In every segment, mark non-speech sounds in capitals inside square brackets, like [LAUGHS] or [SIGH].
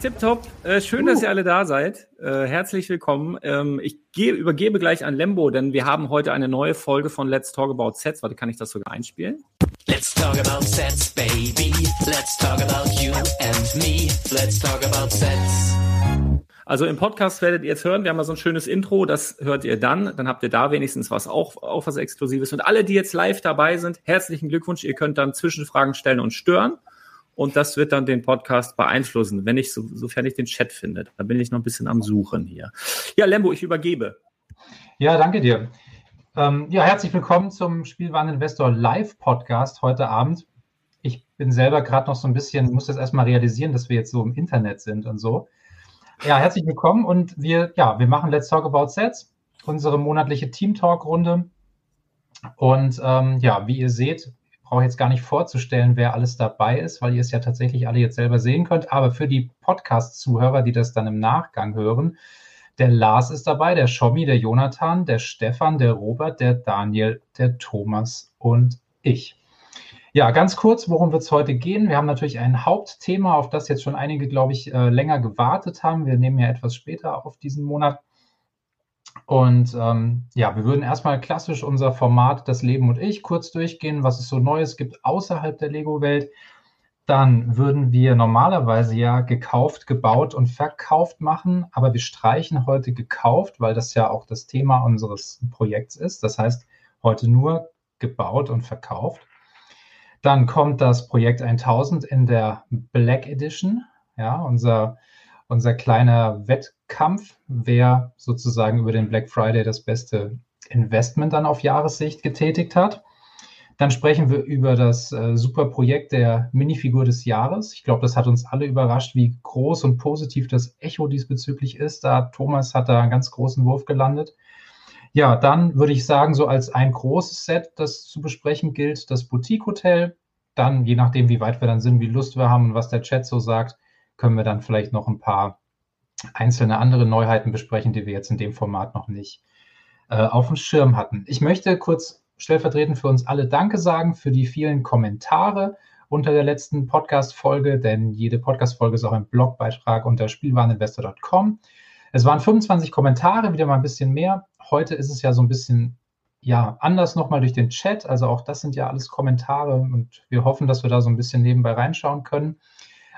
Tipptopp. Äh, schön, uh. dass ihr alle da seid. Äh, herzlich willkommen. Ähm, ich übergebe gleich an Lembo, denn wir haben heute eine neue Folge von Let's Talk About Sets. Warte, kann ich das sogar einspielen? Let's talk about sets, baby. Let's talk about you and me. Let's talk about sets. Also im Podcast werdet ihr jetzt hören, wir haben mal so ein schönes Intro, das hört ihr dann. Dann habt ihr da wenigstens was auch, auch was Exklusives. Und alle, die jetzt live dabei sind, herzlichen Glückwunsch. Ihr könnt dann Zwischenfragen stellen und stören und das wird dann den Podcast beeinflussen, wenn ich, so, sofern ich den Chat finde. Da bin ich noch ein bisschen am Suchen hier. Ja, Lembo, ich übergebe. Ja, danke dir. Ähm, ja, herzlich willkommen zum Spielwaren Investor Live Podcast heute Abend. Ich bin selber gerade noch so ein bisschen, muss das erstmal realisieren, dass wir jetzt so im Internet sind und so. Ja, herzlich willkommen und wir, ja, wir machen Let's Talk About Sets, unsere monatliche Team Talk Runde. Und ähm, ja, wie ihr seht, brauche jetzt gar nicht vorzustellen, wer alles dabei ist, weil ihr es ja tatsächlich alle jetzt selber sehen könnt. Aber für die Podcast-Zuhörer, die das dann im Nachgang hören, der Lars ist dabei, der Schommi, der Jonathan, der Stefan, der Robert, der Daniel, der Thomas und ich. Ja, ganz kurz, worum wird es heute gehen? Wir haben natürlich ein Hauptthema, auf das jetzt schon einige, glaube ich, äh, länger gewartet haben. Wir nehmen ja etwas später auf diesen Monat. Und ähm, ja, wir würden erstmal klassisch unser Format Das Leben und ich kurz durchgehen, was es so Neues gibt außerhalb der Lego-Welt. dann würden wir normalerweise ja gekauft, gebaut und verkauft machen, aber wir streichen heute gekauft, weil das ja auch das Thema unseres Projekts ist. Das heißt, heute nur gebaut und verkauft. Dann kommt das Projekt 1000 in der Black Edition, ja, unser, unser kleiner Wettkampf, wer sozusagen über den Black Friday das beste Investment dann auf Jahressicht getätigt hat. Dann sprechen wir über das äh, super Projekt der Minifigur des Jahres. Ich glaube, das hat uns alle überrascht, wie groß und positiv das Echo diesbezüglich ist. Da Thomas hat da einen ganz großen Wurf gelandet. Ja, dann würde ich sagen, so als ein großes Set, das zu besprechen gilt, das Boutique Hotel. Dann, je nachdem, wie weit wir dann sind, wie Lust wir haben und was der Chat so sagt, können wir dann vielleicht noch ein paar einzelne andere Neuheiten besprechen, die wir jetzt in dem Format noch nicht äh, auf dem Schirm hatten. Ich möchte kurz stellvertretend für uns alle Danke sagen für die vielen Kommentare unter der letzten Podcast-Folge, denn jede Podcast-Folge ist auch ein Blogbeitrag unter spielwareninvestor.com. Es waren 25 Kommentare, wieder mal ein bisschen mehr. Heute ist es ja so ein bisschen ja, anders nochmal durch den Chat. Also auch das sind ja alles Kommentare und wir hoffen, dass wir da so ein bisschen nebenbei reinschauen können.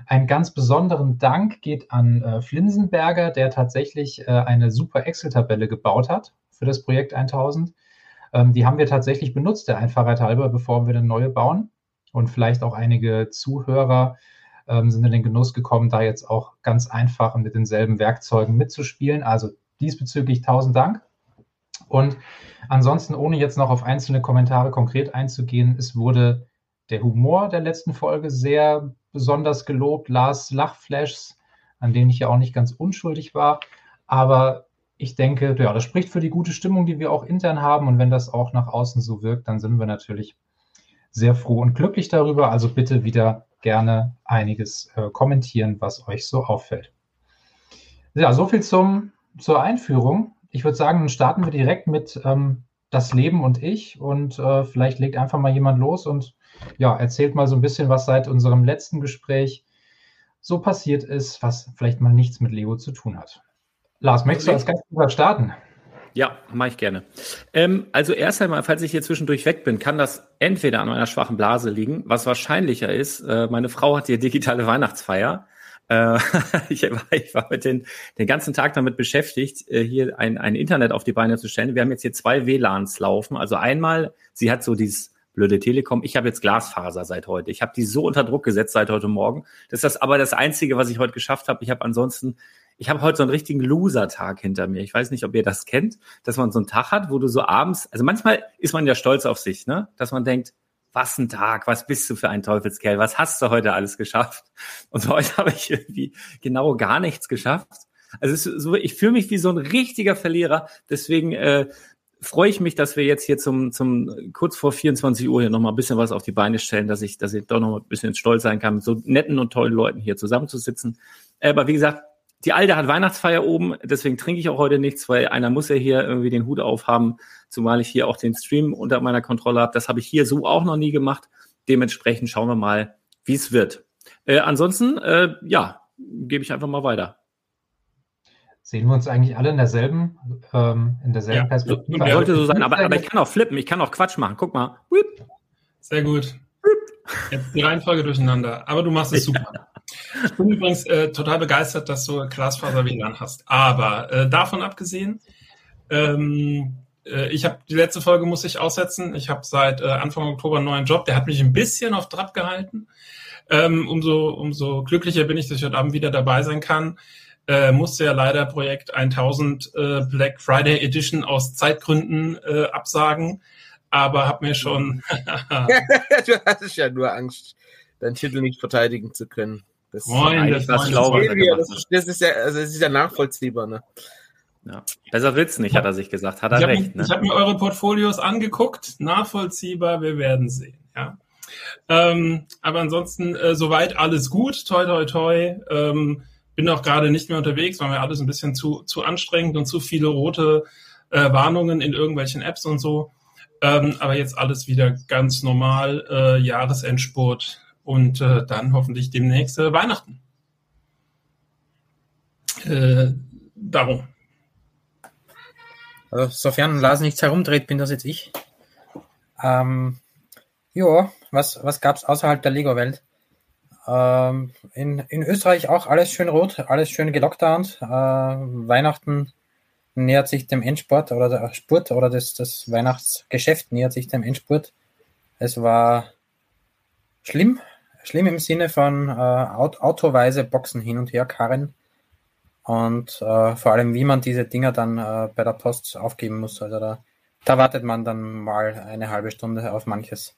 Einen ganz besonderen Dank geht an äh, Flinsenberger, der tatsächlich äh, eine super Excel-Tabelle gebaut hat für das Projekt 1000. Ähm, die haben wir tatsächlich benutzt, der Einfachheit halber, bevor wir eine neue bauen. Und vielleicht auch einige Zuhörer ähm, sind in den Genuss gekommen, da jetzt auch ganz einfach mit denselben Werkzeugen mitzuspielen. Also diesbezüglich tausend Dank. Und ansonsten, ohne jetzt noch auf einzelne Kommentare konkret einzugehen, es wurde der Humor der letzten Folge sehr besonders gelobt. Lars Lachflashs, an denen ich ja auch nicht ganz unschuldig war. Aber ich denke, ja, das spricht für die gute Stimmung, die wir auch intern haben. Und wenn das auch nach außen so wirkt, dann sind wir natürlich sehr froh und glücklich darüber. Also bitte wieder gerne einiges äh, kommentieren, was euch so auffällt. Ja, so viel zum, zur Einführung. Ich würde sagen, dann starten wir direkt mit ähm, das Leben und ich. Und äh, vielleicht legt einfach mal jemand los und ja, erzählt mal so ein bisschen, was seit unserem letzten Gespräch so passiert ist, was vielleicht mal nichts mit Lego zu tun hat. Lars, möchtest du als Gastgeber starten? Ja, mache ich gerne. Ähm, also erst einmal, falls ich hier zwischendurch weg bin, kann das entweder an meiner schwachen Blase liegen, was wahrscheinlicher ist. Äh, meine Frau hat hier digitale Weihnachtsfeier. Äh, [LAUGHS] ich, war, ich war mit den, den ganzen Tag damit beschäftigt, äh, hier ein, ein Internet auf die Beine zu stellen. Wir haben jetzt hier zwei WLANs laufen. Also einmal, sie hat so dieses blöde Telekom. Ich habe jetzt Glasfaser seit heute. Ich habe die so unter Druck gesetzt seit heute Morgen. Das ist das aber das Einzige, was ich heute geschafft habe. Ich habe ansonsten ich habe heute so einen richtigen Loser-Tag hinter mir. Ich weiß nicht, ob ihr das kennt, dass man so einen Tag hat, wo du so abends, also manchmal ist man ja stolz auf sich, ne? Dass man denkt, was ein Tag, was bist du für ein Teufelskerl, was hast du heute alles geschafft? Und heute [LAUGHS] habe ich irgendwie genau gar nichts geschafft. Also so, ich fühle mich wie so ein richtiger Verlierer. Deswegen äh, freue ich mich, dass wir jetzt hier zum, zum kurz vor 24 Uhr hier nochmal ein bisschen was auf die Beine stellen, dass ich, dass ich doch noch ein bisschen stolz sein kann, mit so netten und tollen Leuten hier zusammenzusitzen. Aber wie gesagt, die Alte hat Weihnachtsfeier oben, deswegen trinke ich auch heute nichts, weil einer muss ja hier irgendwie den Hut aufhaben, zumal ich hier auch den Stream unter meiner Kontrolle habe. Das habe ich hier so auch noch nie gemacht. Dementsprechend schauen wir mal, wie es wird. Äh, ansonsten, äh, ja, gebe ich einfach mal weiter. Sehen wir uns eigentlich alle in derselben, ähm, in derselben ja, Perspektive? Ja, sollte so sein, aber, aber ich kann auch flippen, ich kann auch Quatsch machen. Guck mal. Sehr gut. Jetzt die Reihenfolge durcheinander, aber du machst es super. Ich bin übrigens äh, total begeistert, dass du Glasfaser-WLAN hast. Aber äh, davon abgesehen, ähm, äh, ich habe die letzte Folge muss ich aussetzen. Ich habe seit äh, Anfang Oktober einen neuen Job. Der hat mich ein bisschen auf Trab gehalten. Ähm, umso, umso glücklicher bin ich, dass ich heute Abend wieder dabei sein kann. Äh, musste ja leider Projekt 1000 äh, Black Friday Edition aus Zeitgründen äh, absagen, aber habe mir schon. [LAUGHS] du hattest ja nur Angst, deinen Titel nicht verteidigen zu können. Das Moin, ist das, schlau, das, ist, das ist ja, also das ist ja nachvollziehbar, ne? Ja. Besser wird's nicht, hat er sich gesagt. Hat er ich recht. Hab, ne? Ich habe mir eure Portfolios angeguckt, nachvollziehbar, wir werden sehen. Ja. Ähm, aber ansonsten äh, soweit alles gut, toi toi toi. Ähm, bin auch gerade nicht mehr unterwegs, weil mir alles ein bisschen zu, zu anstrengend und zu viele rote äh, Warnungen in irgendwelchen Apps und so. Ähm, aber jetzt alles wieder ganz normal, äh, Jahresendspurt und äh, dann hoffentlich demnächst äh, Weihnachten. Äh, darum. Also, sofern Lars nichts herumdreht, bin das jetzt ich. Ähm, ja, was, was gab es außerhalb der Lego-Welt? Ähm, in, in Österreich auch alles schön rot, alles schön gelockdownt. Äh, Weihnachten nähert sich dem Endsport oder der Spurt oder das, das Weihnachtsgeschäft nähert sich dem Endspurt. Es war schlimm, schlimm im Sinne von äh, autoweise Boxen hin und her karren und äh, vor allem, wie man diese Dinger dann äh, bei der Post aufgeben muss. Also da, da wartet man dann mal eine halbe Stunde auf manches.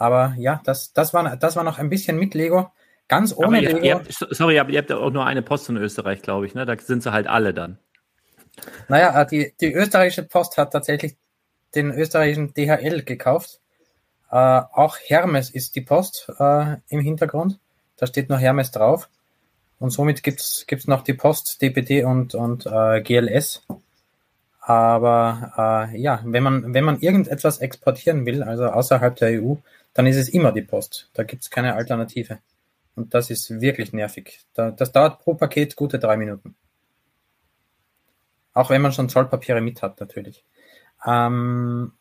Aber ja, das, das, war, das war noch ein bisschen mit Lego. Ganz ohne aber ihr, Lego. Ihr habt, sorry, aber ihr habt auch nur eine Post in Österreich, glaube ich. Ne? Da sind sie halt alle dann. Naja, äh, die, die österreichische Post hat tatsächlich den österreichischen DHL gekauft. Äh, auch Hermes ist die Post äh, im Hintergrund. Da steht noch Hermes drauf. Und somit gibt's gibt's noch die Post, DPD und, und äh, GLS. Aber äh, ja, wenn man, wenn man irgendetwas exportieren will, also außerhalb der EU, dann ist es immer die Post. Da gibt's keine Alternative. Und das ist wirklich nervig. Da, das dauert pro Paket gute drei Minuten. Auch wenn man schon Zollpapiere mit hat, natürlich. Ähm,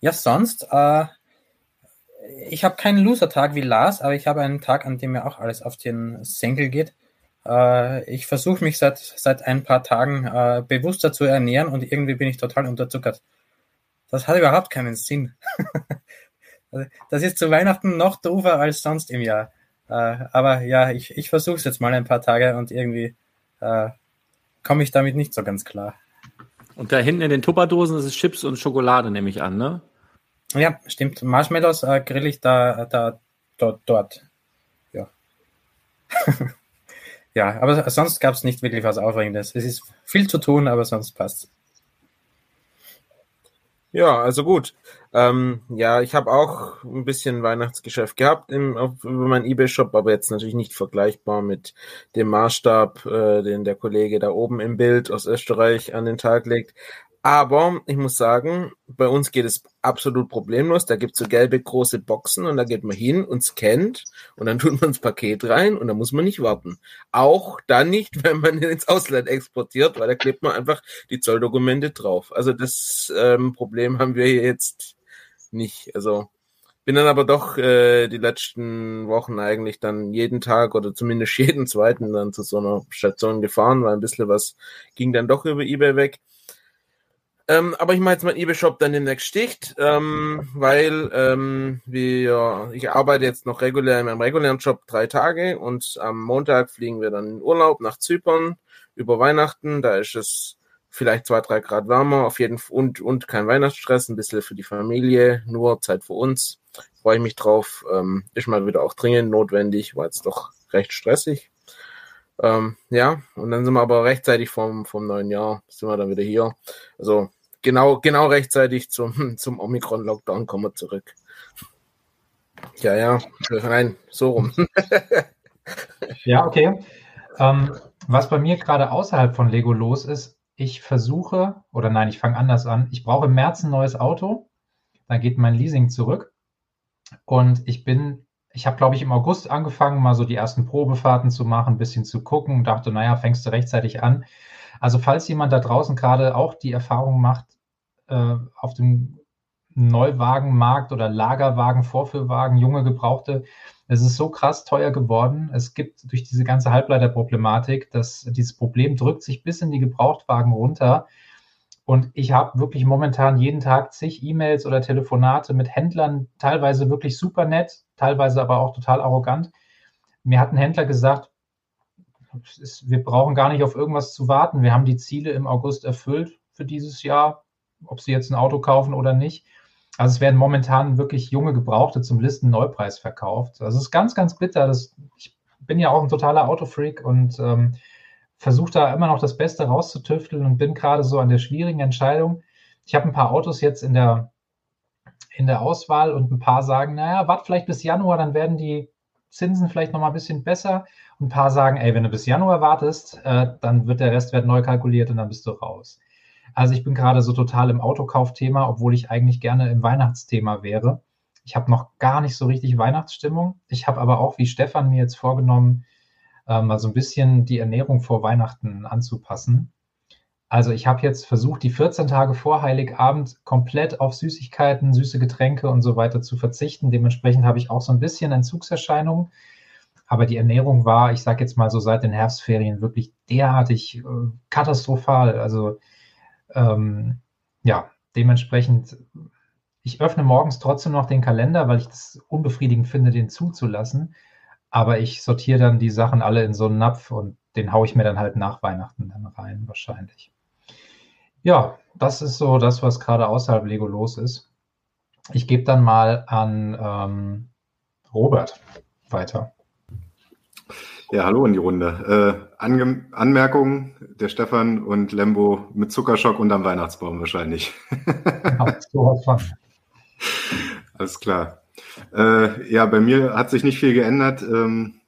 ja, sonst, äh, ich habe keinen Loser-Tag wie Lars, aber ich habe einen Tag, an dem mir auch alles auf den Senkel geht. Äh, ich versuche mich seit, seit ein paar Tagen äh, bewusster zu ernähren und irgendwie bin ich total unterzuckert. Das hat überhaupt keinen Sinn. [LAUGHS] das ist zu Weihnachten noch doofer als sonst im Jahr. Äh, aber ja, ich, ich versuche es jetzt mal ein paar Tage und irgendwie äh, komme ich damit nicht so ganz klar. Und da hinten in den Tupperdosen ist es Chips und Schokolade, nehme ich an, ne? Ja, stimmt. Marshmallows äh, grill ich da, da dort. dort. Ja. [LAUGHS] ja, aber sonst gab es nicht wirklich was Aufregendes. Es ist viel zu tun, aber sonst passt Ja, also gut. Ähm, ja, ich habe auch ein bisschen Weihnachtsgeschäft gehabt im, auf, über meinen eBay-Shop, aber jetzt natürlich nicht vergleichbar mit dem Maßstab, äh, den der Kollege da oben im Bild aus Österreich an den Tag legt. Aber ich muss sagen, bei uns geht es absolut problemlos. Da gibt's so gelbe große Boxen und da geht man hin und scannt und dann [LAUGHS] tut man das Paket rein und dann muss man nicht warten. Auch dann nicht, [LAUGHS] wenn man ins Ausland exportiert, weil da klebt man einfach die Zolldokumente drauf. Also das ähm, Problem haben wir jetzt nicht. Also bin dann aber doch äh, die letzten Wochen eigentlich dann jeden Tag oder zumindest [LAUGHS] jeden zweiten dann zu so einer Station gefahren, weil ein bisschen was ging dann doch über eBay weg. Ähm, aber ich mache jetzt mein eBay-Shop dann demnächst sticht, ähm, weil ähm, wir, ich arbeite jetzt noch regulär in meinem regulären Job drei Tage und am Montag fliegen wir dann in Urlaub nach Zypern über Weihnachten. Da ist es vielleicht zwei, drei Grad wärmer, auf jeden Fall und, und kein Weihnachtsstress, ein bisschen für die Familie, nur Zeit für uns. Freue ich mich drauf. Ähm, ist mal wieder auch dringend notwendig, war jetzt doch recht stressig. Ähm, ja, und dann sind wir aber rechtzeitig vom, vom neuen Jahr, sind wir dann wieder hier. Also genau, genau rechtzeitig zum, zum Omikron-Lockdown kommen wir zurück. Ja, ja, nein, so rum. [LAUGHS] ja, okay. Ähm, was bei mir gerade außerhalb von Lego los ist, ich versuche, oder nein, ich fange anders an. Ich brauche im März ein neues Auto. Dann geht mein Leasing zurück. Und ich bin, ich habe, glaube ich, im August angefangen, mal so die ersten Probefahrten zu machen, ein bisschen zu gucken und dachte, naja, fängst du rechtzeitig an. Also falls jemand da draußen gerade auch die Erfahrung macht, äh, auf dem Neuwagenmarkt oder Lagerwagen, Vorführwagen, junge Gebrauchte, es ist so krass teuer geworden. Es gibt durch diese ganze Halbleiterproblematik, dass dieses Problem drückt sich bis in die Gebrauchtwagen runter. Und ich habe wirklich momentan jeden Tag zig E-Mails oder Telefonate mit Händlern, teilweise wirklich super nett, teilweise aber auch total arrogant. Mir hat ein Händler gesagt, ist, wir brauchen gar nicht auf irgendwas zu warten. Wir haben die Ziele im August erfüllt für dieses Jahr, ob sie jetzt ein Auto kaufen oder nicht. Also es werden momentan wirklich junge Gebrauchte zum Listen-Neupreis verkauft. Also es ist ganz, ganz bitter. Das, ich bin ja auch ein totaler Autofreak und ähm, versuche da immer noch das Beste rauszutüfteln und bin gerade so an der schwierigen Entscheidung. Ich habe ein paar Autos jetzt in der, in der Auswahl und ein paar sagen, naja, warte vielleicht bis Januar, dann werden die Zinsen vielleicht noch mal ein bisschen besser. Ein paar sagen, ey, wenn du bis Januar wartest, äh, dann wird der Restwert neu kalkuliert und dann bist du raus. Also ich bin gerade so total im Autokaufthema, obwohl ich eigentlich gerne im Weihnachtsthema wäre. Ich habe noch gar nicht so richtig Weihnachtsstimmung. Ich habe aber auch, wie Stefan mir jetzt vorgenommen, äh, mal so ein bisschen die Ernährung vor Weihnachten anzupassen. Also ich habe jetzt versucht, die 14 Tage vor Heiligabend komplett auf Süßigkeiten, süße Getränke und so weiter zu verzichten. Dementsprechend habe ich auch so ein bisschen Entzugserscheinungen. Aber die Ernährung war, ich sage jetzt mal so seit den Herbstferien, wirklich derartig äh, katastrophal. Also ähm, ja, dementsprechend, ich öffne morgens trotzdem noch den Kalender, weil ich es unbefriedigend finde, den zuzulassen. Aber ich sortiere dann die Sachen alle in so einen Napf und den haue ich mir dann halt nach Weihnachten dann rein, wahrscheinlich. Ja, das ist so das, was gerade außerhalb Lego los ist. Ich gebe dann mal an ähm, Robert weiter. Ja, hallo in die Runde. Äh, Ange Anmerkungen, der Stefan und Lembo mit Zuckerschock unterm Weihnachtsbaum wahrscheinlich. [LAUGHS] so von. Alles klar. Äh, ja, bei mir hat sich nicht viel geändert. Ähm,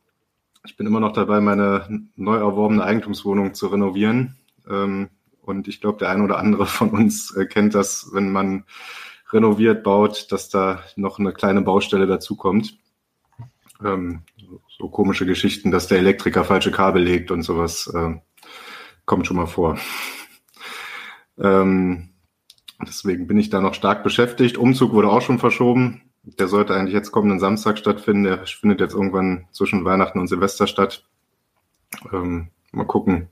ich bin immer noch dabei, meine neu erworbene Eigentumswohnung zu renovieren. Ähm, und ich glaube, der ein oder andere von uns äh, kennt das, wenn man renoviert, baut, dass da noch eine kleine Baustelle dazukommt. Ähm, so komische Geschichten, dass der Elektriker falsche Kabel legt und sowas äh, kommt schon mal vor. ähm, deswegen bin ich da noch stark beschäftigt. Umzug wurde auch schon verschoben. Der sollte eigentlich jetzt kommenden Samstag stattfinden. Der findet jetzt irgendwann zwischen Weihnachten und Silvester statt. Ähm, mal gucken,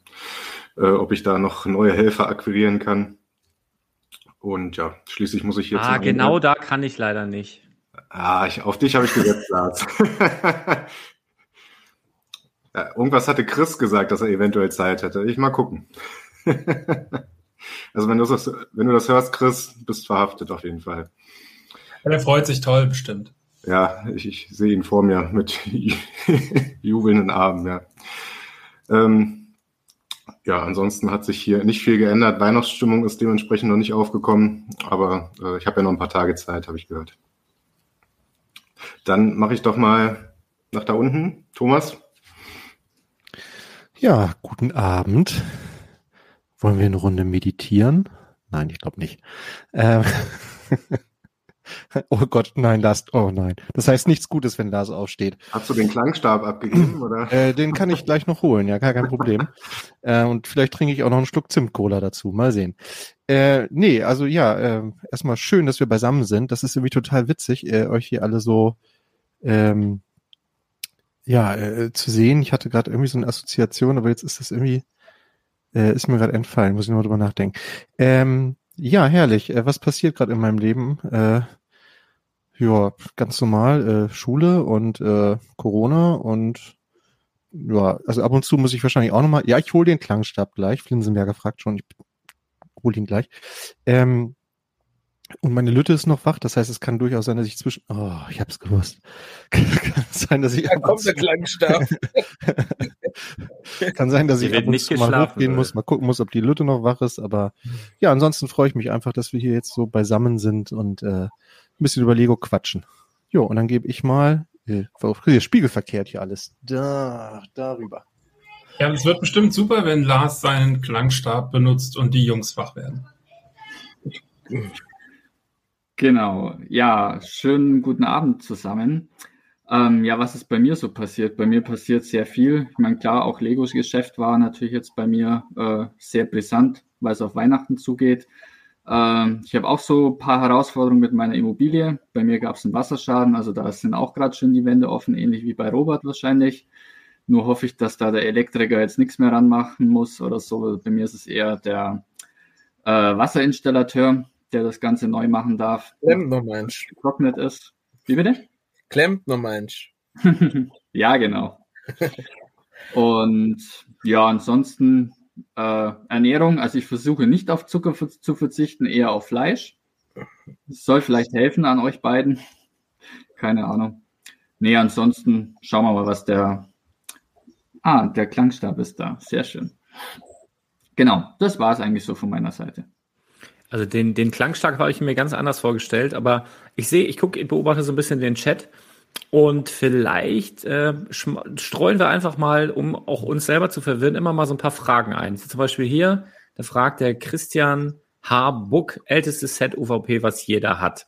ob ich da noch neue Helfer akquirieren kann. Und ja, schließlich muss ich hier. Ah, genau Ende. da kann ich leider nicht. Ah, ich, auf dich habe ich gesetzt, Lars. [LAUGHS] Ja, irgendwas hatte Chris gesagt, dass er eventuell Zeit hätte. Ich mal gucken. [LAUGHS] also wenn du, das, wenn du das hörst, Chris, bist verhaftet auf jeden Fall. Er freut sich toll, bestimmt. Ja, ich, ich sehe ihn vor mir mit [LAUGHS] jubelnden Armen, ja. Ähm, ja, ansonsten hat sich hier nicht viel geändert. Weihnachtsstimmung ist dementsprechend noch nicht aufgekommen, aber äh, ich habe ja noch ein paar Tage Zeit, habe ich gehört. Dann mache ich doch mal nach da unten. Thomas? Ja, guten Abend. Wollen wir eine Runde meditieren? Nein, ich glaube nicht. Ähm [LAUGHS] [LAUGHS] oh Gott, nein, Lars. Oh nein. Das heißt nichts Gutes, wenn Lars aufsteht. Hast du den Klangstab abgegeben, [CLEARS THROAT] oder? Äh, den kann ich gleich noch holen, ja, gar kein Problem. [LAUGHS] äh, und vielleicht trinke ich auch noch einen Schluck Zimtcola dazu. Mal sehen. Äh, nee, also ja, äh, erstmal schön, dass wir beisammen sind. Das ist irgendwie total witzig, äh, euch hier alle so ähm, ja, äh, zu sehen. Ich hatte gerade irgendwie so eine Assoziation, aber jetzt ist das irgendwie, äh, ist mir gerade entfallen, muss ich nur drüber nachdenken. Ähm, ja, herrlich. Äh, was passiert gerade in meinem Leben? Ja, ganz normal, äh, Schule und äh, Corona und ja, also ab und zu muss ich wahrscheinlich auch nochmal, ja, ich hole den Klangstab gleich, Flinsenberger fragt schon, ich hole ihn gleich. Ähm, und meine Lütte ist noch wach, das heißt, es kann durchaus sein, dass ich zwischen. Oh, ich hab's gewusst. [LAUGHS] kann sein, dass ich. Da kommt der Klangstab. [LAUGHS] kann sein, dass ich ab und zu mal hochgehen muss, mal gucken muss, ob die Lütte noch wach ist. Aber ja, ansonsten freue ich mich einfach, dass wir hier jetzt so beisammen sind und äh, ein bisschen über Lego quatschen. Jo, und dann gebe ich mal. Äh, spiegelverkehrt hier alles. Da, darüber. Ja, es wird bestimmt super, wenn Lars seinen Klangstab benutzt und die Jungs wach werden. Genau, ja, schönen guten Abend zusammen. Ähm, ja, was ist bei mir so passiert? Bei mir passiert sehr viel. Ich meine, klar, auch Legos Geschäft war natürlich jetzt bei mir äh, sehr brisant, weil es auf Weihnachten zugeht. Ähm, ich habe auch so ein paar Herausforderungen mit meiner Immobilie. Bei mir gab es einen Wasserschaden, also da sind auch gerade schon die Wände offen, ähnlich wie bei Robert wahrscheinlich. Nur hoffe ich, dass da der Elektriker jetzt nichts mehr ranmachen muss oder so. Bei mir ist es eher der äh, Wasserinstallateur, der das Ganze neu machen darf. Klempner Mensch. Getrocknet ist. Wie bitte? Klempner Mensch. [LAUGHS] ja, genau. [LAUGHS] Und ja, ansonsten äh, Ernährung, also ich versuche nicht auf Zucker zu verzichten, eher auf Fleisch. Das soll vielleicht helfen an euch beiden. [LAUGHS] Keine Ahnung. Nee, ansonsten schauen wir mal, was der. Ah, der Klangstab ist da. Sehr schön. Genau, das war es eigentlich so von meiner Seite. Also den, den Klangstark habe ich mir ganz anders vorgestellt, aber ich sehe, ich gucke, ich beobachte so ein bisschen den Chat und vielleicht äh, streuen wir einfach mal, um auch uns selber zu verwirren, immer mal so ein paar Fragen ein. Zum Beispiel hier, da fragt der Christian H. Buck, ältestes Set UVP, was jeder hat.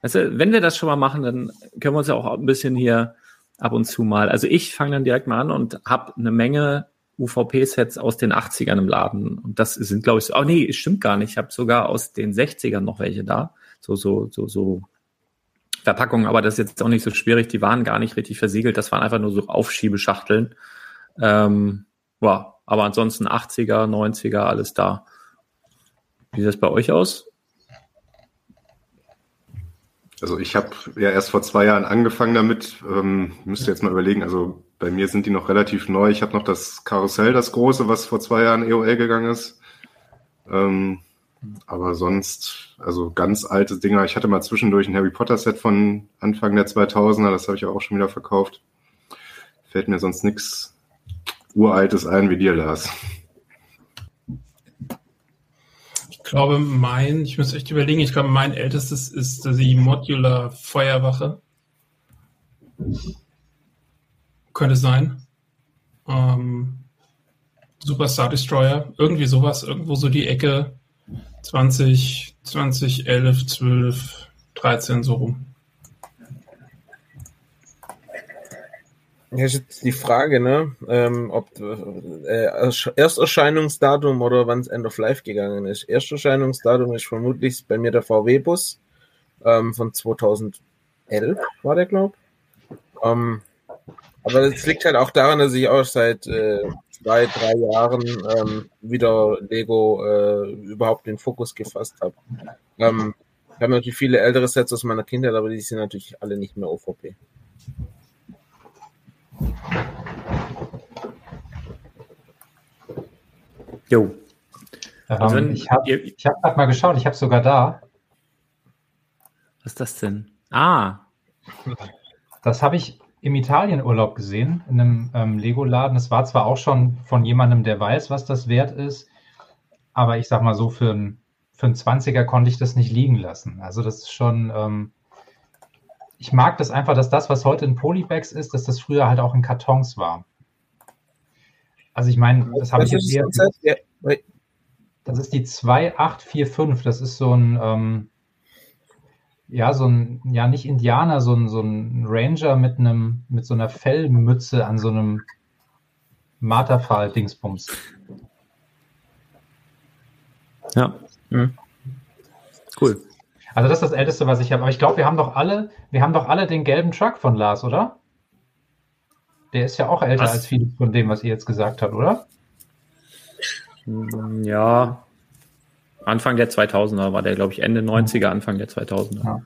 Also, wenn wir das schon mal machen, dann können wir uns ja auch ein bisschen hier ab und zu mal. Also ich fange dann direkt mal an und habe eine Menge UVP-Sets aus den 80ern im Laden. Und das sind, glaube ich, so, oh nee, stimmt gar nicht. Ich habe sogar aus den 60ern noch welche da. So, so, so, so Verpackungen, aber das ist jetzt auch nicht so schwierig. Die waren gar nicht richtig versiegelt. Das waren einfach nur so Aufschiebeschachteln. Ähm, ja, aber ansonsten 80er, 90er, alles da. Wie sieht das bei euch aus? Also ich habe ja erst vor zwei Jahren angefangen damit. Ähm, müsste jetzt mal überlegen, also bei mir sind die noch relativ neu. Ich habe noch das Karussell, das große, was vor zwei Jahren EOL gegangen ist. Ähm, aber sonst, also ganz alte Dinger. Ich hatte mal zwischendurch ein Harry Potter Set von Anfang der 2000er, das habe ich auch schon wieder verkauft. Fällt mir sonst nichts Uraltes ein wie dir, Lars. Ich glaube, mein, ich muss echt überlegen, ich glaube, mein ältestes ist die Modular Feuerwache. Könnte sein. Ähm, Super Star Destroyer, irgendwie sowas, irgendwo so die Ecke 20, 2011, 12, 13 so rum. Ja, ist jetzt die Frage, ne, ähm, ob äh, Ersterscheinungsdatum oder wann es End of Life gegangen ist. Ersterscheinungsdatum ist vermutlich bei mir der VW-Bus ähm, von 2011 war der, glaube ich. Ähm, aber das liegt halt auch daran, dass ich auch seit äh, zwei, drei Jahren ähm, wieder Lego äh, überhaupt den Fokus gefasst habe. Ähm, ich habe natürlich viele ältere Sets aus meiner Kindheit, aber die sind natürlich alle nicht mehr OVP. Jo. Also ich habe hab gerade mal geschaut, ich habe sogar da. Was ist das denn? Ah. Das habe ich im Italienurlaub gesehen, in einem ähm, Lego-Laden. Es war zwar auch schon von jemandem, der weiß, was das wert ist, aber ich sag mal so, für einen für 20er konnte ich das nicht liegen lassen. Also das ist schon, ähm, ich mag das einfach, dass das, was heute in Polybags ist, dass das früher halt auch in Kartons war. Also ich meine, das habe ich jetzt hier. Das ist die 2845. Das ist so ein, ähm, ja, so ein, ja, nicht Indianer, so ein, so ein Ranger mit einem, mit so einer Fellmütze an so einem Marterpfahl-Dingsbums. Ja. Mhm. Cool. Also das ist das Älteste, was ich habe. Aber ich glaube, wir haben doch alle, wir haben doch alle den gelben Truck von Lars, oder? Der ist ja auch älter was? als vieles von dem, was ihr jetzt gesagt habt, oder? Ja, Anfang der 2000er war der, glaube ich, Ende 90er, Anfang der 2000er. Ja.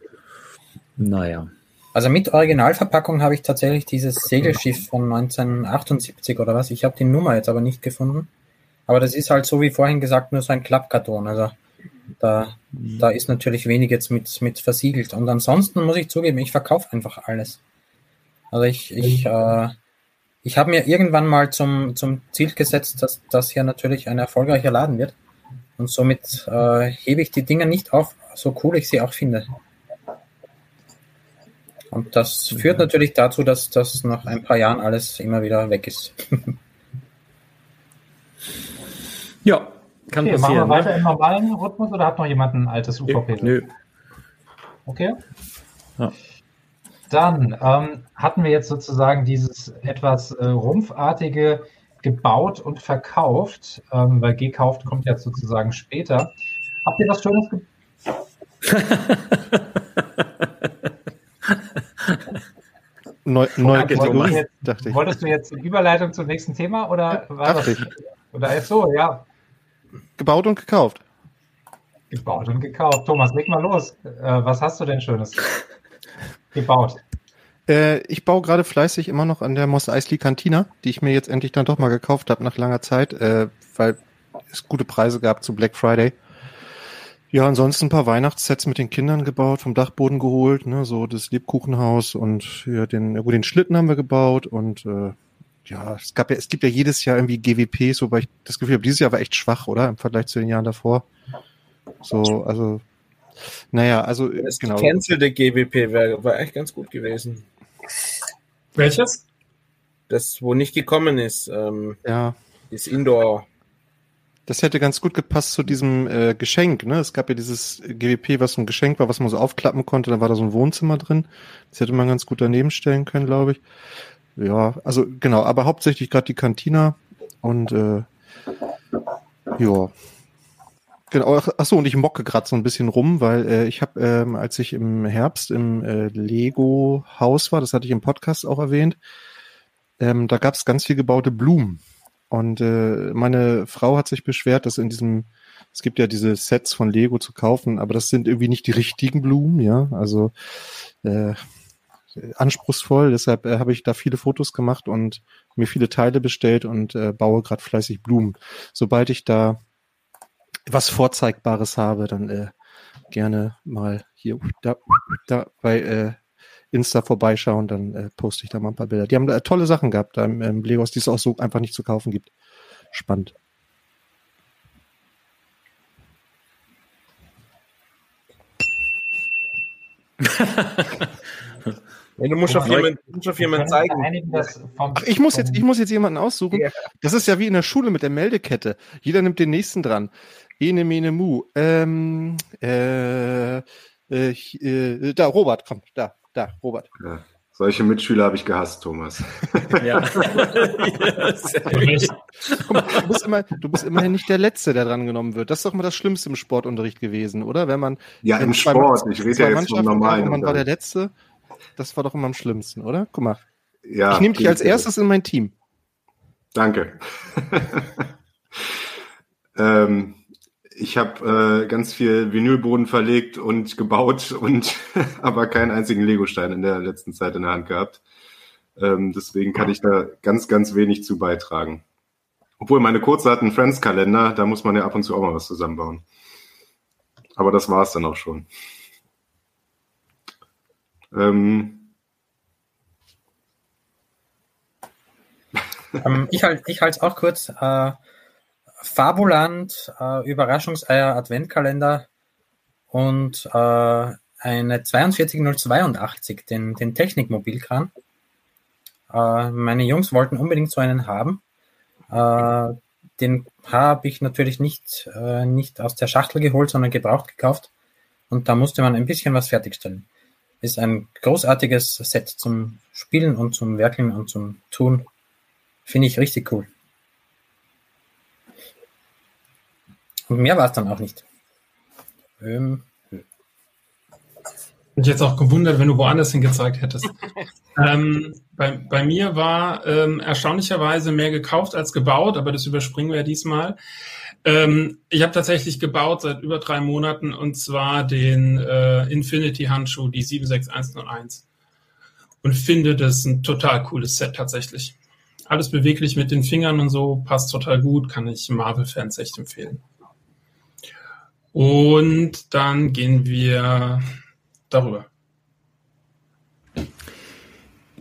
Naja. Also mit Originalverpackung habe ich tatsächlich dieses Segelschiff von 1978 oder was. Ich habe die Nummer jetzt aber nicht gefunden. Aber das ist halt so wie vorhin gesagt nur so ein Klappkarton. Also da, da ist natürlich wenig jetzt mit, mit versiegelt. Und ansonsten muss ich zugeben, ich verkaufe einfach alles. Also ich, ich, äh, ich habe mir irgendwann mal zum, zum Ziel gesetzt, dass das hier natürlich ein erfolgreicher Laden wird. Und somit äh, hebe ich die Dinger nicht auf, so cool ich sie auch finde. Und das führt natürlich dazu, dass das nach ein paar Jahren alles immer wieder weg ist. [LAUGHS] ja, kann okay, passieren. Machen wir ne? weiter im normalen Rhythmus oder hat noch jemand ein altes UVP? Nö. Okay. Ja. Dann ähm, hatten wir jetzt sozusagen dieses etwas äh, rumpfartige gebaut und verkauft, ähm, weil gekauft kommt jetzt sozusagen später. Habt ihr was Schönes ge Neu, [LAUGHS] neu wolltest, jetzt, dachte ich. wolltest du jetzt eine Überleitung zum nächsten Thema oder war das, ich. oder ist so, ja. Gebaut und gekauft. Gebaut und gekauft. Thomas, leg mal los. Äh, was hast du denn Schönes gebaut? Äh, ich baue gerade fleißig immer noch an der Moss Eisley Cantina, die ich mir jetzt endlich dann doch mal gekauft habe nach langer Zeit, äh, weil es gute Preise gab zu Black Friday. Ja, ansonsten ein paar Weihnachtssets mit den Kindern gebaut, vom Dachboden geholt, ne, so das Lebkuchenhaus und ja, den, gut, den Schlitten haben wir gebaut und äh, ja, es gab ja, es gibt ja jedes Jahr irgendwie GWPs, wobei ich das Gefühl habe, dieses Jahr war echt schwach, oder? Im Vergleich zu den Jahren davor. So, also, naja, also das genau. gecancelte GWP wär, war echt ganz gut gewesen. Welches? Das, wo nicht gekommen ist. Ähm, ja. Das Indoor. Das hätte ganz gut gepasst zu diesem äh, Geschenk. Ne? Es gab ja dieses GWP, was so ein Geschenk war, was man so aufklappen konnte. Da war da so ein Wohnzimmer drin. Das hätte man ganz gut daneben stellen können, glaube ich. Ja, also genau, aber hauptsächlich gerade die Cantina Und äh, ja. Genau, ach ach so, und ich mocke gerade so ein bisschen rum, weil äh, ich habe, ähm, als ich im Herbst im äh, Lego-Haus war, das hatte ich im Podcast auch erwähnt, ähm, da gab es ganz viel gebaute Blumen. Und äh, meine Frau hat sich beschwert, dass in diesem, es gibt ja diese Sets von Lego zu kaufen, aber das sind irgendwie nicht die richtigen Blumen, ja. Also äh, anspruchsvoll. Deshalb äh, habe ich da viele Fotos gemacht und mir viele Teile bestellt und äh, baue gerade fleißig Blumen. Sobald ich da was Vorzeigbares habe, dann äh, gerne mal hier da, da bei äh, Insta vorbeischauen, dann äh, poste ich da mal ein paar Bilder. Die haben da tolle Sachen gehabt da im, im Legos, die es auch so einfach nicht zu kaufen gibt. Spannend. [LAUGHS] Ja, du musst auf jemanden, musst auf jemanden zeigen. Ach, ich muss jetzt, ich muss jetzt jemanden aussuchen. Ja. Das ist ja wie in der Schule mit der Meldekette. Jeder nimmt den nächsten dran. Ene, mene, mu. Ähm, äh, äh, äh, da, Robert, komm, da, da, Robert. Ja. Solche Mitschüler habe ich gehasst, Thomas. [LAUGHS] Ja. Guck mal, du, bist immer, du bist immerhin nicht der Letzte, der dran genommen wird. Das ist doch mal das Schlimmste im Sportunterricht gewesen, oder? Wenn man Ja, wenn im zwei- Sport. Ich rede ja jetzt vom normalen man war der. Letzte. Das war doch immer am schlimmsten, oder? Guck mal. Ja, ich nehme dich als erstes in mein Team. Danke. [LAUGHS] ähm, ich habe äh, ganz viel Vinylboden verlegt und gebaut und [LAUGHS] aber keinen einzigen Legostein in der letzten Zeit in der Hand gehabt. Ähm, deswegen kann ich da ganz, ganz wenig zu beitragen. Obwohl meine Kurze hat einen Friends-Kalender, da muss man ja ab und zu auch mal was zusammenbauen. Aber das war's dann auch schon. Ähm, Ähm, ich halte ich es auch kurz. Äh, Fabuland, äh, Überraschungseier, Adventkalender und äh, eine 42082, den, den Technikmobilkran. Äh, meine Jungs wollten unbedingt so einen haben. Äh, den habe ich natürlich nicht, äh, nicht aus der Schachtel geholt, sondern gebraucht gekauft. Und da musste man ein bisschen was fertigstellen. Ist ein großartiges Set zum Spielen und zum Werkeln und zum Tun. Finde ich richtig cool. Und mehr war es dann auch nicht. Ähm, Bin ich jetzt auch gewundert, wenn du woanders hin gezeigt hättest. [LAUGHS] ähm, bei, bei mir war ähm, erstaunlicherweise mehr gekauft als gebaut, aber das überspringen wir diesmal. Ähm, ich habe tatsächlich gebaut seit über drei Monaten und zwar den äh, Infinity Handschuh, die 76101. Und finde das ein total cooles Set tatsächlich. Alles beweglich mit den Fingern und so, passt total gut, kann ich Marvel-Fans echt empfehlen. Und dann gehen wir darüber.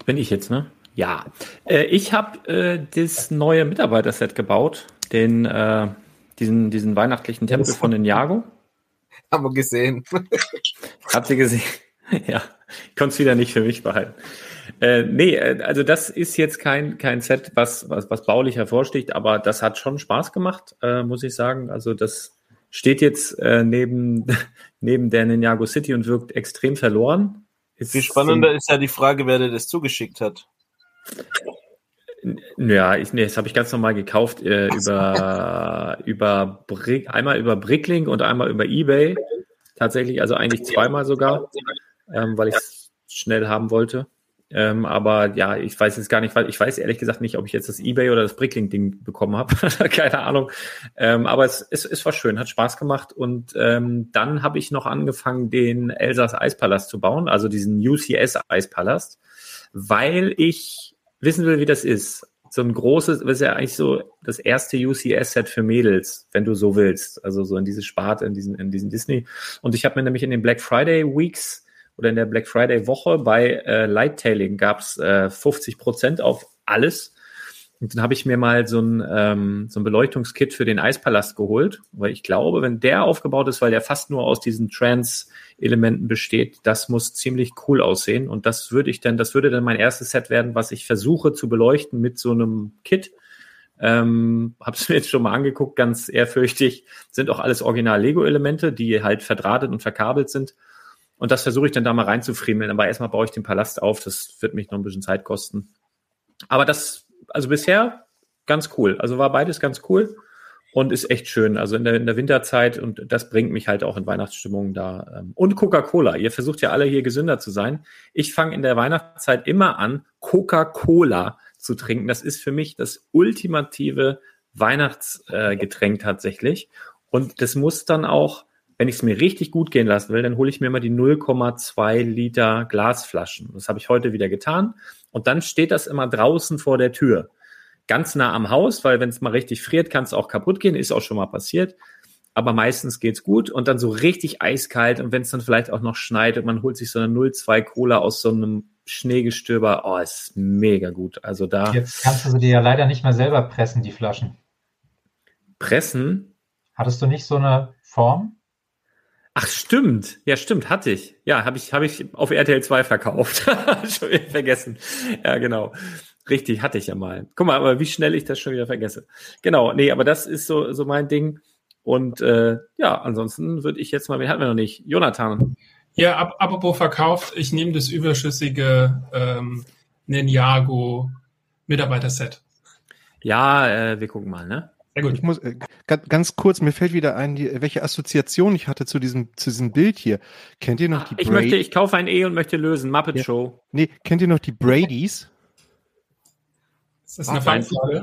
Bin ich jetzt, ne? Ja. Äh, ich habe äh, das neue Mitarbeiterset gebaut, den, äh, diesen, diesen weihnachtlichen Tempel von Ninjago. [LAUGHS] Haben wir gesehen. [LAUGHS] Habt ihr gesehen? [LAUGHS] ja, ich konnte es wieder nicht für mich behalten. Äh, nee, äh, also das ist jetzt kein, kein Set, was, was, was baulich hervorsticht, aber das hat schon Spaß gemacht, äh, muss ich sagen. Also das steht jetzt äh, neben, neben der Ninjago City und wirkt extrem verloren. Ist Viel spannender ist ja die Frage, wer dir das zugeschickt hat. Ja, ich, nee, das habe ich ganz normal gekauft äh, über, über Brick, einmal über Bricklink und einmal über Ebay. Tatsächlich, also eigentlich zweimal sogar, ähm, weil ich es schnell haben wollte. Ähm, aber ja, ich weiß jetzt gar nicht, weil ich weiß ehrlich gesagt nicht, ob ich jetzt das Ebay oder das Bricklink-Ding bekommen habe. [LAUGHS] Keine Ahnung. Ähm, aber es, es, es war schön, hat Spaß gemacht. Und ähm, dann habe ich noch angefangen, den Elsass Eispalast zu bauen, also diesen UCS Eispalast, weil ich wissen will, wie das ist. So ein großes, das ist ja eigentlich so das erste UCS-Set für Mädels, wenn du so willst. Also so in diese Sparte, in diesen, in diesen Disney. Und ich habe mir nämlich in den Black Friday Weeks oder in der Black Friday Woche bei äh, Lighttailing gab's äh, 50 Prozent auf alles. Und dann habe ich mir mal so ein, ähm, so ein Beleuchtungskit für den Eispalast geholt, weil ich glaube, wenn der aufgebaut ist, weil der fast nur aus diesen Trans-Elementen besteht, das muss ziemlich cool aussehen. Und das würde ich dann, das würde dann mein erstes Set werden, was ich versuche zu beleuchten mit so einem Kit. Ähm, hab's [LAUGHS] mir jetzt schon mal angeguckt, ganz ehrfürchtig. Sind auch alles Original-Lego-Elemente, die halt verdrahtet und verkabelt sind. Und das versuche ich dann da mal reinzufriemeln. Aber erstmal baue ich den Palast auf. Das wird mich noch ein bisschen Zeit kosten. Aber das, also bisher ganz cool. Also war beides ganz cool und ist echt schön. Also in der, in der Winterzeit und das bringt mich halt auch in Weihnachtsstimmung da. Ähm, und Coca-Cola. Ihr versucht ja alle hier gesünder zu sein. Ich fange in der Weihnachtszeit immer an, Coca-Cola zu trinken. Das ist für mich das ultimative Weihnachtsgetränk tatsächlich. Und das muss dann auch, wenn ich es mir richtig gut gehen lassen will, dann hole ich mir mal die 0,2 Liter Glasflaschen. Das habe ich heute wieder getan. Und dann steht das immer draußen vor der Tür ganz nah am Haus, weil wenn es mal richtig friert, kann es auch kaputt gehen, ist auch schon mal passiert. Aber meistens geht's gut und dann so richtig eiskalt und wenn es dann vielleicht auch noch schneit und man holt sich so eine 0,2 Cola aus so einem Schneegestöber, oh, ist mega gut. Also da. Jetzt kannst du sie dir ja leider nicht mehr selber pressen, die Flaschen. Pressen? Hattest du nicht so eine Form? Ach, stimmt. Ja, stimmt, hatte ich. Ja, habe ich, hab ich auf RTL 2 verkauft. [LAUGHS] Schon wieder vergessen. Ja, genau. Richtig, hatte ich ja mal. Guck mal, aber wie schnell ich das schon wieder vergesse. Genau, nee, aber das ist so, so mein Ding. Und äh, ja, ansonsten würde ich jetzt mal, wen hatten wir noch nicht? Jonathan. Ja, ab, apropos verkauft, ich nehme das überschüssige ähm, Ninjago Mitarbeiter-Set. Ja, äh, wir gucken mal, ne? Sehr gut. Ich muss äh, ganz kurz, mir fällt wieder ein, die, welche Assoziation ich hatte zu diesem, zu diesem Bild hier. Kennt ihr noch die Ich Bra möchte, ich kaufe ein E und möchte lösen. Muppet ja. Show. Nee, kennt ihr noch die Bradys? Ist das eine Feinfrage?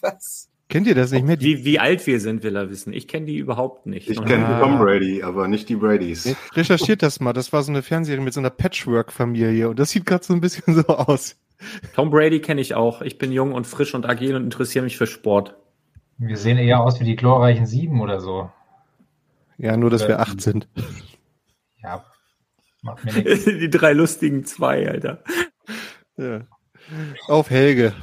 Was? Kennt ihr das nicht mehr? Wie, wie alt wir sind, will er wissen. Ich kenne die überhaupt nicht. Ich kenne ah. Tom Brady, aber nicht die Bradys. Recherchiert das mal. Das war so eine Fernsehserie mit so einer Patchwork-Familie und das sieht gerade so ein bisschen [LAUGHS] so aus. Tom Brady kenne ich auch. Ich bin jung und frisch und agil und interessiere mich für Sport. Wir sehen eher aus wie die glorreichen Sieben oder so. Ja, nur, dass äh, wir acht sind. Ja, macht mir [LAUGHS] nichts. Die drei lustigen zwei, Alter. Ja. Auf Helge.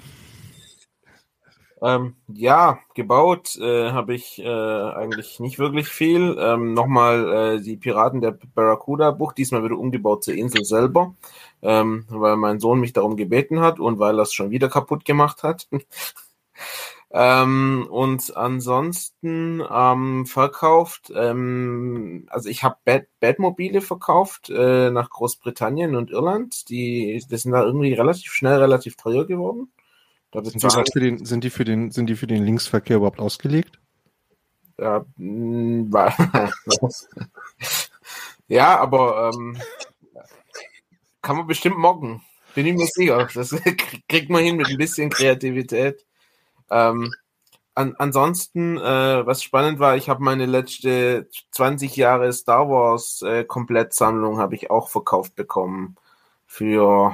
Ähm, ja, gebaut äh, habe ich äh, eigentlich nicht wirklich viel. Ähm, Nochmal äh, die Piraten der Barracuda-Bucht, diesmal wieder umgebaut zur Insel selber, ähm, weil mein Sohn mich darum gebeten hat und weil er es schon wieder kaputt gemacht hat. Ähm, und ansonsten ähm, verkauft, ähm, also ich habe Bad, Badmobile verkauft äh, nach Großbritannien und Irland. Die, das sind da irgendwie relativ schnell relativ teuer geworden. Sind die, für den, sind, die für den, sind die für den Linksverkehr überhaupt ausgelegt? Ja, war, [LAUGHS] ja aber ähm, kann man bestimmt mocken. Bin ich mir sicher. Das [LAUGHS] kriegt man hin mit ein bisschen Kreativität. Ähm, an, ansonsten, äh, was spannend war, ich habe meine letzte 20 Jahre Star Wars äh, Komplettsammlung habe ich auch verkauft bekommen für